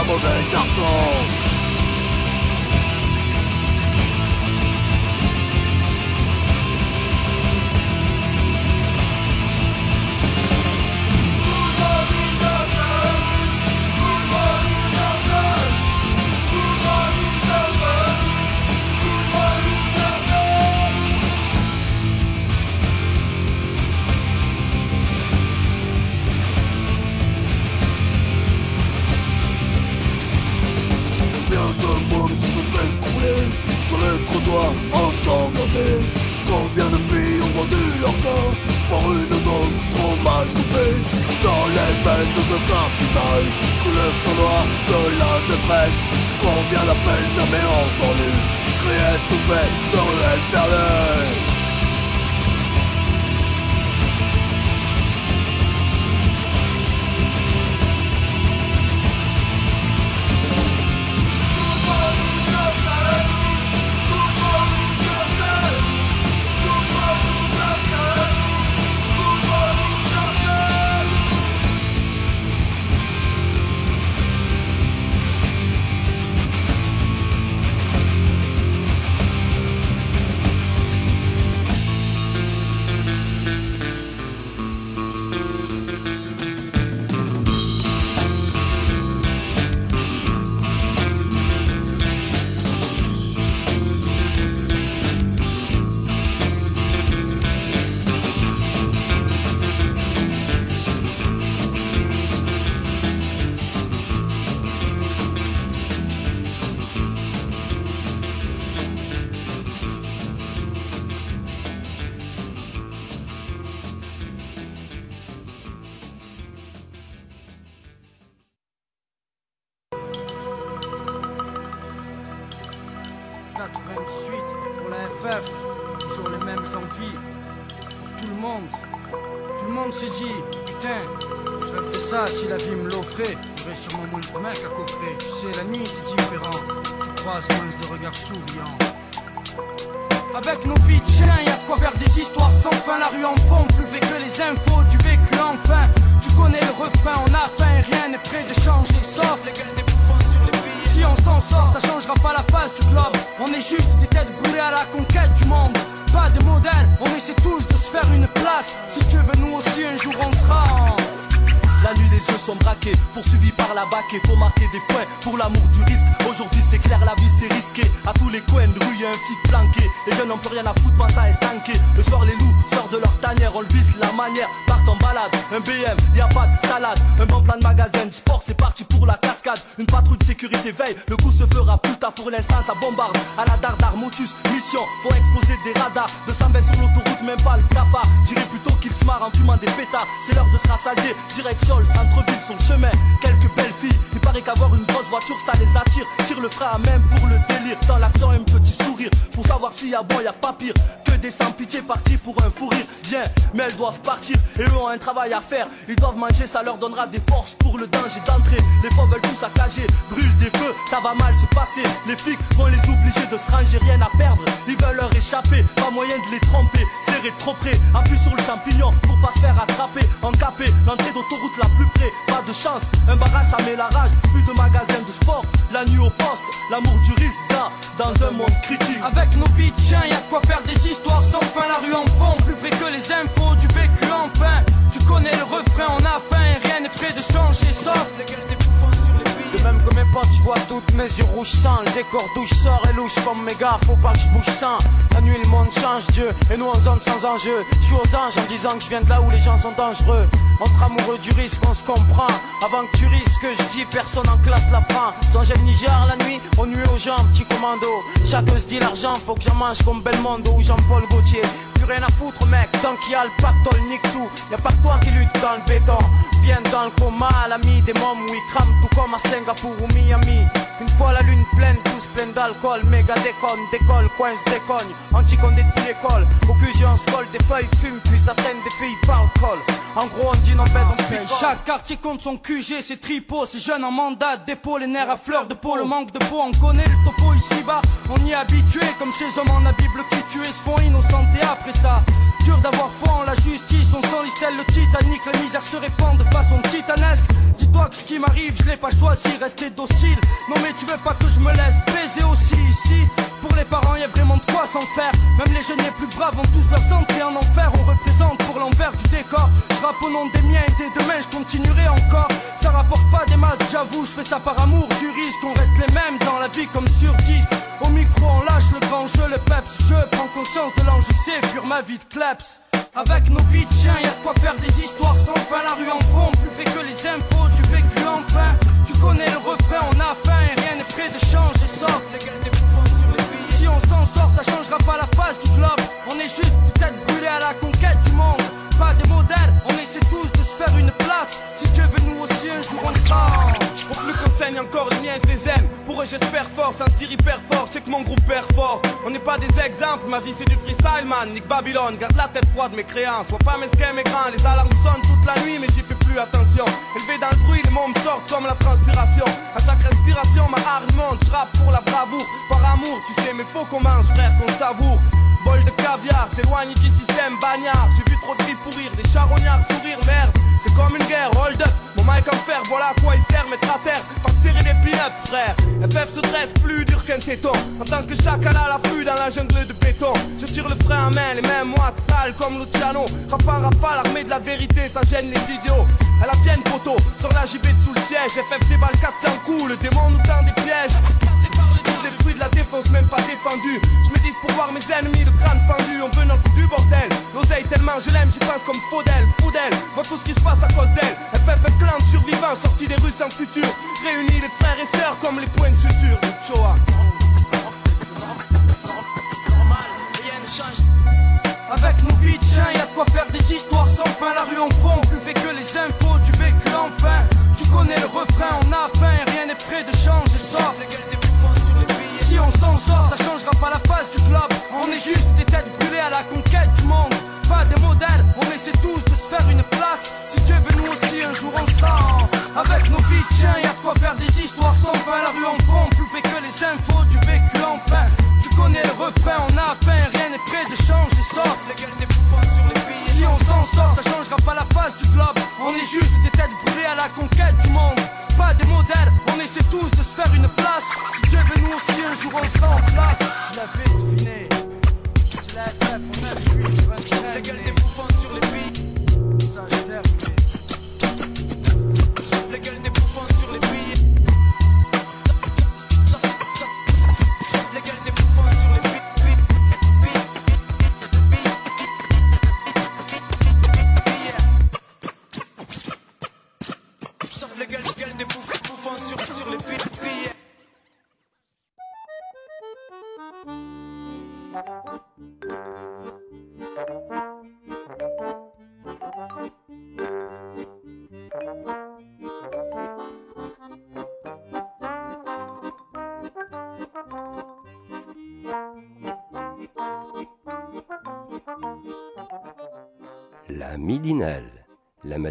Combien de filles ont à faire. Ils doivent manger, ça leur donnera des forces pour le danger d'entrée. Les fois veulent tout saccager, brûlent des feux, ça va mal se passer. Les flics vont les obliger de se ranger, rien à perdre. Ils veulent leur échapper, pas moyen de les tromper. Serrer trop près, appuie sur le champignon pour pas se faire attraper. Encapé, l'entrée d'autoroute la plus près, pas de chance. Un barrage, ça met la rage. Plus de magasins de sport, la nuit au poste, l'amour du risque, dans un monde critique. Avec nos vies, tiens, y a quoi faire des histoires sans fin. La rue en fond, plus vrai que les infos du vécu enfin. Tu connais le refrain, on a faim et rien n'est prêt de changer sauf même que mes potes, je vois toutes mes yeux rouges sans Le décor douche sort et louche comme mes gars, faut pas que je bouge sans. La nuit le monde change Dieu et nous en zone sans enjeu. Je suis aux anges en disant que je viens de là où les gens sont dangereux. Entre amoureux du risque on se comprend. Avant que tu risques, je dis personne en classe la prend. Sans gêne Niger la nuit, on nuit aux gens, petit commando. Chacun se dit l'argent, faut que j'en mange comme Belmondo ou Jean-Paul Gaultier rien à foutre mec. Tant qu'il y a le pactole nique tout. Y'a pas que toi qui lutte dans le béton. Viens dans le coma l'ami des mômes où ils crament tout comme à Singapour ou Miami. Une fois la lune pleine, tous pleins d'alcool. Méga déconne, décolle, coince, décogne. Anti-condé de l'école. Au QG on se des feuilles fument Puis ça traîne des filles par le col En gros on dit non bête on fait Chaque quartier compte son QG, c'est tripot C'est jeunes en mandat, dépôt, les nerfs à fleur de peau Le manque de peau, on connaît le topo ici bas On y est habitué comme ces hommes en la Bible qui tuent se font innocentés après ça. Dur d'avoir foi en la justice, on sent l'istelle, le Titanic, la misère se répand de façon titanesque. Dis-toi que ce qui m'arrive, je l'ai pas choisi, rester docile. Non mais tu veux pas que je me laisse baiser aussi ici. Pour les parents, y a vraiment de quoi s'en faire. Même les jeunes les plus braves vont tous leur entrées en enfer. On représente pour l'envers du décor. Je au nom des miens et des demain, je continuerai encore. Ça rapporte pas des masses, j'avoue, je fais ça par amour du risque. On reste les mêmes dans la vie comme sur disque. Au micro, on lâche le grand jeu, le peps. Je prends conscience de l'enjeu, c'est fuir ma vie de kleps. Avec nos vies de chiens, y'a de quoi faire des histoires sans fin. La rue en fond, plus vrai que les infos, tu vécu enfin. Tu connais le refrain, on a faim et rien n'est prêt de changer, sauf Si on s'en sort, ça changera pas la face du globe. On est juste peut-être brûlé à la conquête du monde. Pas des modèles, on essaie tous de se faire une place. Si Dieu veut nous aussi encore les miens, je les aime. Pour eux, j'espère fort, ça se hyper fort. C'est que mon groupe perd fort. On n'est pas des exemples, ma vie c'est du freestyle, man. Nick Babylone, garde la tête froide, mes créances. Sois pas mesquin, mes grands. Les alarmes sonnent toute la nuit, mais j'y fais plus attention. Élevé dans le bruit, les mots me sortent comme la transpiration. À chaque respiration, ma hargne monte. Je pour la bravoure, par amour. Tu sais, mais faut qu'on mange, frère, qu'on savoure. Bol de caviar, s'éloigne du système bagnard. J'ai vu trop de filles pourrir, des charognards sourire, merde. C'est comme une guerre, hold up. Mic en fer, voilà à quoi il sert, mettre à terre. Pas serrer des pin-up, frère. FF se dresse plus dur qu'un téton. En tant que chacal à l'affût dans la jungle de béton. Je tire le frein à main, les mêmes moites sales comme Luciano. Rappant rafale, armé de la vérité, ça gêne les idiots. Elle la tienne, poteau, sur la JB sous le siège. FF déballe 400 coups, le démon nous tend des pièges de la défense, même pas défendu. Je médite pour voir mes ennemis, le crâne fendu. On veut notre du bordel. L'oseille tellement je l'aime, j'y pense comme Faudel, Faudel. Vois tout ce qui se passe à cause d'elle. Un clan de survivants, sortis des rues sans futur. Réunis les frères et sœurs comme les points de suture. Shoah. Avec nos vies de y'a de quoi faire des histoires sans fin. La rue en fond, plus fait que les infos du vécu enfin. Tu connais le refrain, on a faim, rien n'est prêt de changer, sauf on s'en sort, ça changera pas la face du club. On est juste des têtes brûlées à la conquête du monde. Pas des modèles, on essaie tous de se faire une place. Si Dieu veut, nous aussi, un jour on sera. Avec nos vies chien, y'a quoi faire des histoires sans fin. La rue en fond, plus fait que les infos du vécu enfin. Tu connais le refrain, on a faim, rien n'est prêt de changer, sauf Si on s'en sort, ça changera pas la face du globe. On est juste des têtes brûlées à la conquête du monde. On essaie tous de se faire une place. Si Dieu veut, nous aussi, un jour on sera en place.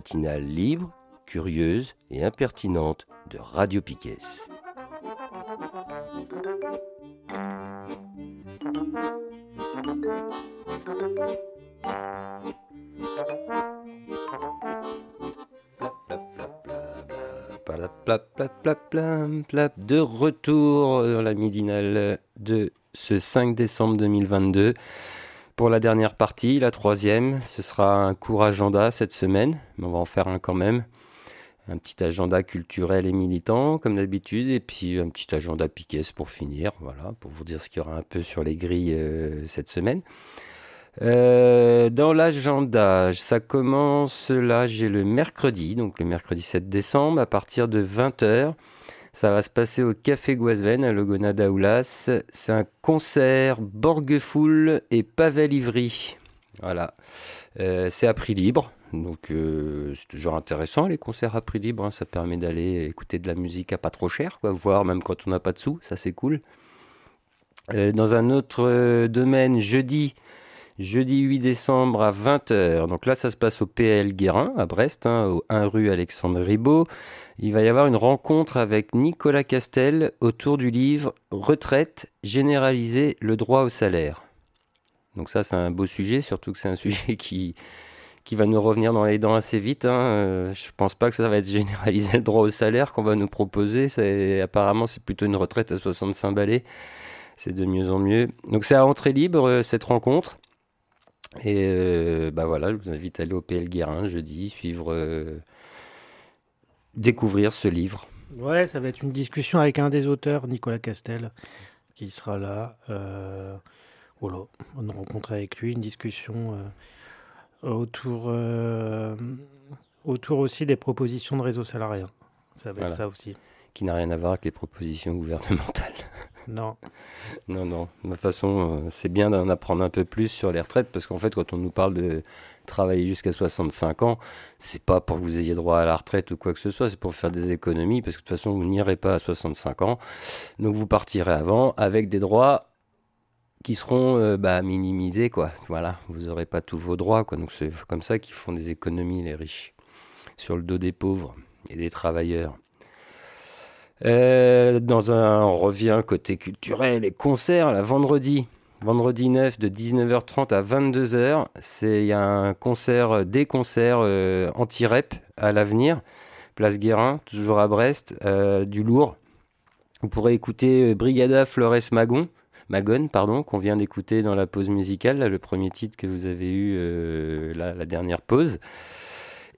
Matinale libre, curieuse et impertinente de Radio Piquet. De retour dans la midinale de ce 5 décembre 2022. Pour la dernière partie, la troisième, ce sera un court agenda cette semaine, mais on va en faire un quand même. Un petit agenda culturel et militant, comme d'habitude, et puis un petit agenda piquet pour finir, voilà, pour vous dire ce qu'il y aura un peu sur les grilles euh, cette semaine. Euh, dans l'agenda, ça commence là, j'ai le mercredi, donc le mercredi 7 décembre, à partir de 20h. Ça va se passer au Café Guasven à Logona d'Aoulas. C'est un concert Borguefoul et Pavel Ivry. Voilà. Euh, c'est à prix libre. Donc euh, c'est toujours intéressant les concerts à prix libre. hein. Ça permet d'aller écouter de la musique à pas trop cher, quoi. Voir même quand on n'a pas de sous. Ça c'est cool. Euh, dans un autre domaine, jeudi, jeudi 8 décembre à 20h. Donc là, ça se passe au PL Guérin à Brest, hein, au 1 rue Alexandre Ribot. Il va y avoir une rencontre avec Nicolas Castel autour du livre Retraite, généraliser le droit au salaire. Donc ça, c'est un beau sujet, surtout que c'est un sujet qui, qui va nous revenir dans les dents assez vite. Hein. Euh, Je pense pas que ça va être généraliser le droit au salaire qu'on va nous proposer. Apparemment, c'est plutôt une retraite à 65 balais. C'est de mieux en mieux. Donc c'est à entrée libre, euh, cette rencontre. Et euh, bah voilà, je vous invite à aller au PL Guérin jeudi, suivre, euh, découvrir ce livre. Ouais, ça va être une discussion avec un des auteurs, Nicolas Castel, qui sera là. Euh, voilà, une rencontre avec lui, une discussion euh, autour, euh, autour aussi des propositions de réseau salarial. Ça va Voilà. être ça aussi. qui n'a rien à voir avec les propositions gouvernementales. Non. non, non. De toute façon, euh, c'est bien d'en apprendre un peu plus sur les retraites parce qu'en fait, quand on nous parle de travailler jusqu'à 65 ans, c'est pas pour que vous ayez droit à la retraite ou quoi que ce soit, c'est pour faire des économies parce que de toute façon, vous n'irez pas à 65 ans. Donc, vous partirez avant avec des droits qui seront euh, bah, minimisés, quoi. Voilà, vous n'aurez pas tous vos droits, quoi. Donc, c'est comme ça qu'ils font des économies, les riches, sur le dos des pauvres et des travailleurs. Euh, dans un on revient côté culturel et concert, la vendredi, vendredi 9 de 19h30 à 22h, c'est il y a un concert, des concerts euh, anti-rep à l'avenir, place Guérin, toujours à Brest, euh, du lourd. Vous pourrez écouter Brigada Flores Magon, Magon, pardon, qu'on vient d'écouter dans la pause musicale, le premier titre que vous avez eu là, la dernière pause.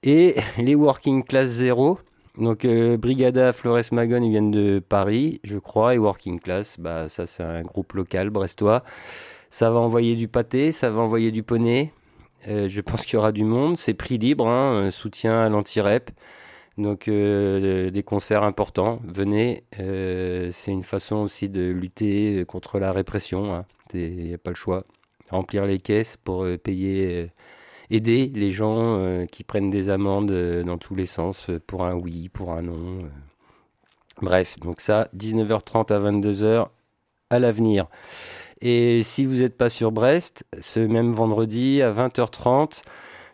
Et les Working Class Zero, donc euh, Brigada, Flores Magon, ils viennent de Paris, je crois, et Working Class, bah ça c'est un groupe local brestois. Ça va envoyer du pâté, ça va envoyer du poney. Euh, je pense qu'il y aura du monde. C'est prix libre, hein, soutien à l'anti-rep. Donc euh, des concerts importants. Venez, c'est une façon aussi de lutter contre la répression. Il n'y a pas le choix. Remplir les caisses pour payer aider les gens euh, qui prennent des amendes euh, dans tous les sens euh, pour un oui, pour un non. Bref, donc ça, 19h30 à 22h à l'avenir. Et si vous n'êtes pas sur Brest, ce même vendredi à 20h30,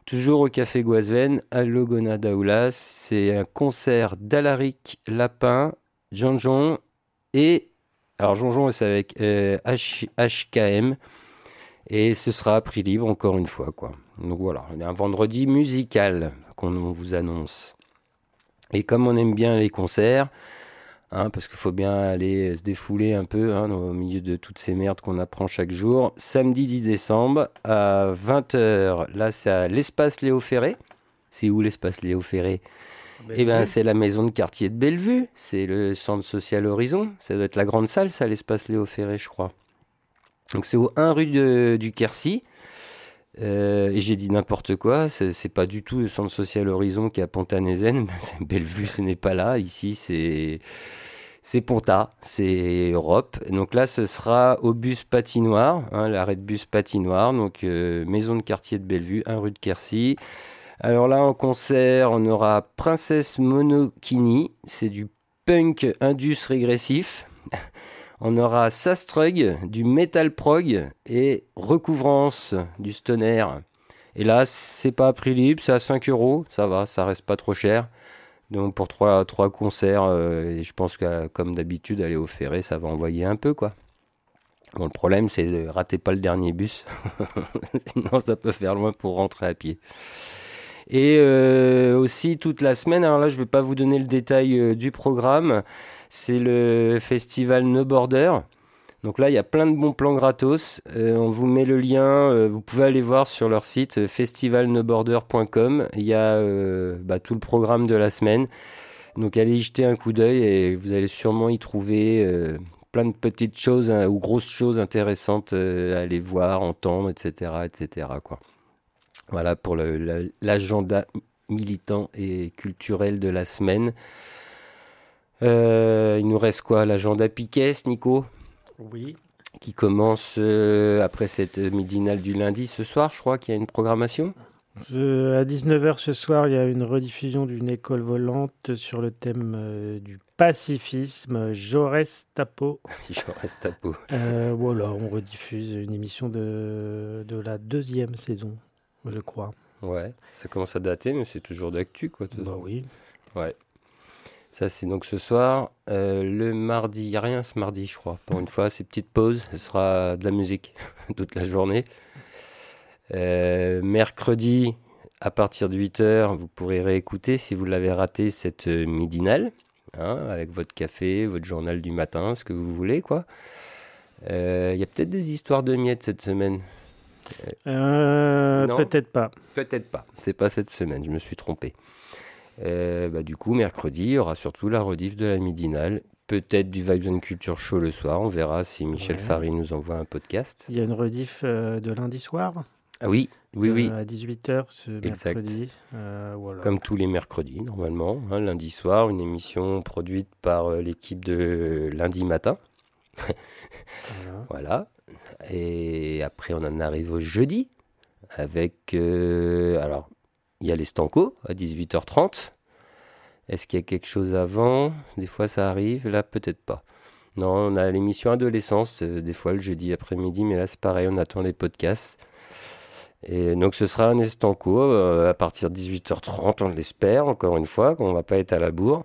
toujours au Café Guazven, à Logona Daoulas, c'est un concert d'Alaric Lapin, Jean-Jean et. Alors, Jean-Jean, c'est avec HKM. Et ce sera à prix libre, encore une fois. quoi. Donc voilà, un vendredi musical qu'on vous annonce. Et comme on aime bien les concerts, hein, parce qu'il faut bien aller se défouler un peu hein, au milieu de toutes ces merdes qu'on apprend chaque jour, samedi 10 décembre à 20h, là c'est à l'espace Léo Ferré. C'est où l'espace Léo Ferré? Eh bien, c'est la maison de quartier de Bellevue, c'est le centre social Horizon. Ça doit être la grande salle, ça, l'espace Léo Ferré, je crois. Donc c'est au 1 rue du Quercy. Euh, et j'ai dit n'importe quoi, c'est pas du tout le centre social Horizon qui est à Pontanézen. Bellevue, ce n'est pas là. Ici, c'est c'est Ponta, c'est Europe. Donc là, ce sera au bus patinoire, hein, l'arrêt de bus patinoire, donc euh, maison de quartier de Bellevue, 1 rue de Quercy. Alors là, en concert, on aura Princesse Monokini, c'est du punk indus régressif. On aura Sastrug, du Metal Prog et Recouvrance, du Stoner. Et là, c'est pas à prix libre, c'est à 5 euros. Ça va, ça reste pas trop cher. Donc pour trois, trois concerts, euh, je pense que comme d'habitude, aller au ferré, ça va envoyer un peu quoi. Bon, le problème, c'est de rater pas le dernier bus. Sinon, ça peut faire loin pour rentrer à pied. Et euh, aussi toute la semaine, alors là, je vais pas vous donner le détail euh, du programme c'est le festival No Border. Donc là, il y a plein de bons plans gratos. Euh, on vous met le lien. Euh, vous pouvez aller voir sur leur site euh, festivalnoborder.com. Il y a bah, tout le programme de la semaine. Donc allez y jeter un coup d'œil et vous allez sûrement y trouver plein de petites choses hein, ou grosses choses intéressantes à aller voir, entendre, etc. etc. Quoi. Voilà pour l'agenda militant et culturel de la semaine. Euh, il nous reste quoi? L'agenda Piquet, Nico? Oui. Qui commence euh, après cette midinale du lundi ce soir, je crois qu'il y a une programmation? À 19h ce soir, il y a une rediffusion d'une école volante sur le thème euh, du pacifisme, Jaurès Tapo. Jaurès Tapo. voilà, on rediffuse une émission de, de la deuxième saison, je crois. Ouais, ça commence à dater, mais c'est toujours d'actu, quoi. Bah oui. Ouais. Ça, c'est donc ce soir. Euh, le mardi, il n'y a rien ce mardi, je crois. Pour une fois, c'est petite pause. Ce sera de la musique toute la journée. Euh, mercredi, à partir de 8h, vous pourrez réécouter si vous l'avez raté cette midinale. Hein, avec votre café, votre journal du matin, ce que vous voulez, quoi. Euh, il y a peut-être des histoires de miettes cette semaine. peut-être pas. Peut-être pas. C'est pas cette semaine, je me suis trompé. Euh, bah, du coup, mercredi, il y aura surtout la rediff de la midinale. Peut-être du Vibes and Culture Show le soir. On verra si Michel ouais. nous envoie un podcast. Il y a une rediff euh, de lundi soir Ah oui, oui, oui. Euh, à 18h ce mercredi. Euh, voilà. Comme tous les mercredis, normalement. hein, lundi soir, une émission produite par l'équipe de lundi matin. voilà. Et après, on en arrive au jeudi avec. euh, alors, il y a les Stanco à 18h30. Est-ce qu'il y a quelque chose avant? Des fois, ça arrive. Là, peut-être pas. Non, on a l'émission Adolescence, euh, des fois le jeudi après-midi, mais là, c'est pareil, on attend les podcasts. Et donc ce sera un estanco euh, à partir de 18h30, on l'espère, encore une fois, qu'on va pas être à la bourre.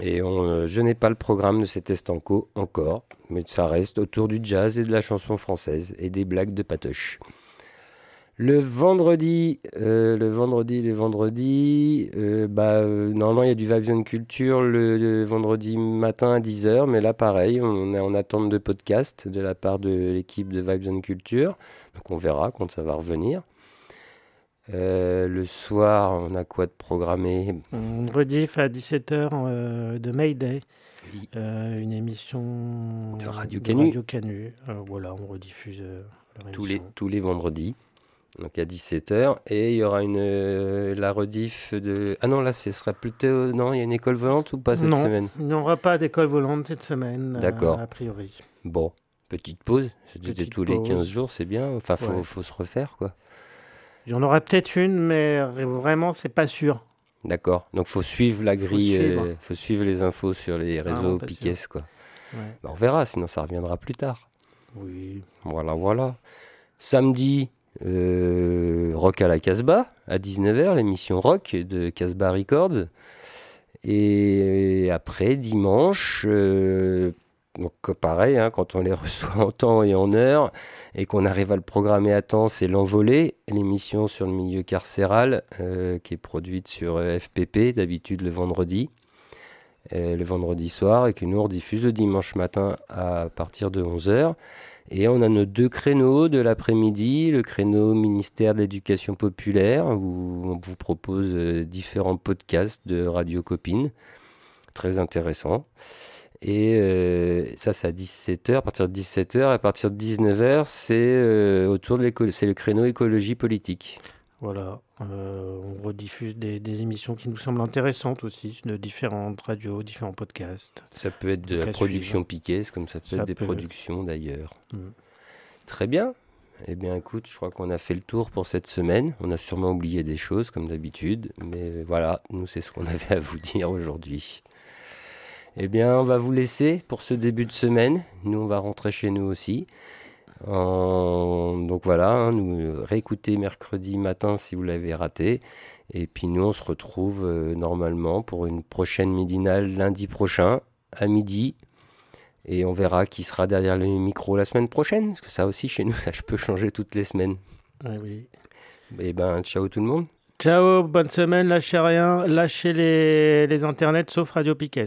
Et on, euh, je n'ai pas le programme de cet estanco encore, mais ça reste autour du jazz et de la chanson française et des blagues de patoche. Le vendredi, euh, le vendredi, le vendredi, euh, bah, euh, normalement il y a du Vibes and Culture le, le vendredi matin à 10h, mais là pareil, on est en attente de podcast de la part de l'équipe de Vibes and Culture, donc on verra quand ça va revenir. Le soir, on a quoi de programmé? On rediff à 17h euh, de Mayday. Euh, une émission De Radio Canu. Radio Canu. Voilà, on rediffuse tous les, tous les vendredis, donc à 17h. Et il y aura une, euh, la rediff de... Ah non, là, ce sera plutôt... Non, il y a une école volante ou pas cette non, semaine? il n'y aura pas d'école volante cette semaine, euh, D'accord. a priori. Bon, petite pause. C'était tous les pause. 15 jours, c'est bien. Enfin, faut, Ouais. faut se refaire, quoi. Il y en aura peut-être une, mais vraiment, c'est pas sûr. D'accord. Donc, faut suivre la Faut grille, suivre. euh, faut suivre les infos sur les réseaux Piquet, sûr. quoi. Ouais. Bah, on verra, sinon ça reviendra plus tard. Oui. Voilà, voilà. Samedi, euh, Rock à la Casbah, à 19h, l'émission Rock de Casbah Records. Et après, dimanche, euh, donc pareil, hein, quand on les reçoit en temps et en heure, et qu'on arrive à le programmer à temps, c'est l'envolée, l'émission sur le milieu carcéral, euh, qui est produite sur FPP, d'habitude le vendredi, le vendredi soir, et que nous rediffuse le dimanche matin à partir de 11h. Et on a nos deux créneaux de l'après-midi, le créneau ministère de l'Éducation populaire, où on vous propose euh, différents podcasts de Radio Copine, très intéressant. Et euh, ça, c'est à 17h, à partir de 17h, à partir de 19h, c'est euh, autour de l'école, c'est le créneau écologie politique. Voilà. Euh, on rediffuse des, des émissions qui nous semblent intéressantes aussi, de différentes radios, différents podcasts. Ça peut être de la production piquée, comme ça peut Ça être des peut. productions d'ailleurs. Mm. Très bien. Eh bien, écoute, je crois qu'on a fait le tour pour cette semaine. On a sûrement oublié des choses, comme d'habitude. Mais voilà, nous, c'est ce qu'on avait à vous dire aujourd'hui. Eh bien, on va vous laisser pour ce début de semaine. Nous, on va rentrer chez nous aussi. En- Donc voilà, hein, nous euh, réécoutez mercredi matin si vous l'avez raté. Et puis nous, on se retrouve euh, normalement pour une prochaine midinale lundi prochain à midi. Et on verra qui sera derrière le micro la semaine prochaine. Parce que ça aussi, chez nous, ça je peux changer toutes les semaines. Ouais, oui. Eh ben, ciao tout le monde. Ciao, bonne semaine, lâchez rien, lâchez les, les internets sauf Radio Piquet.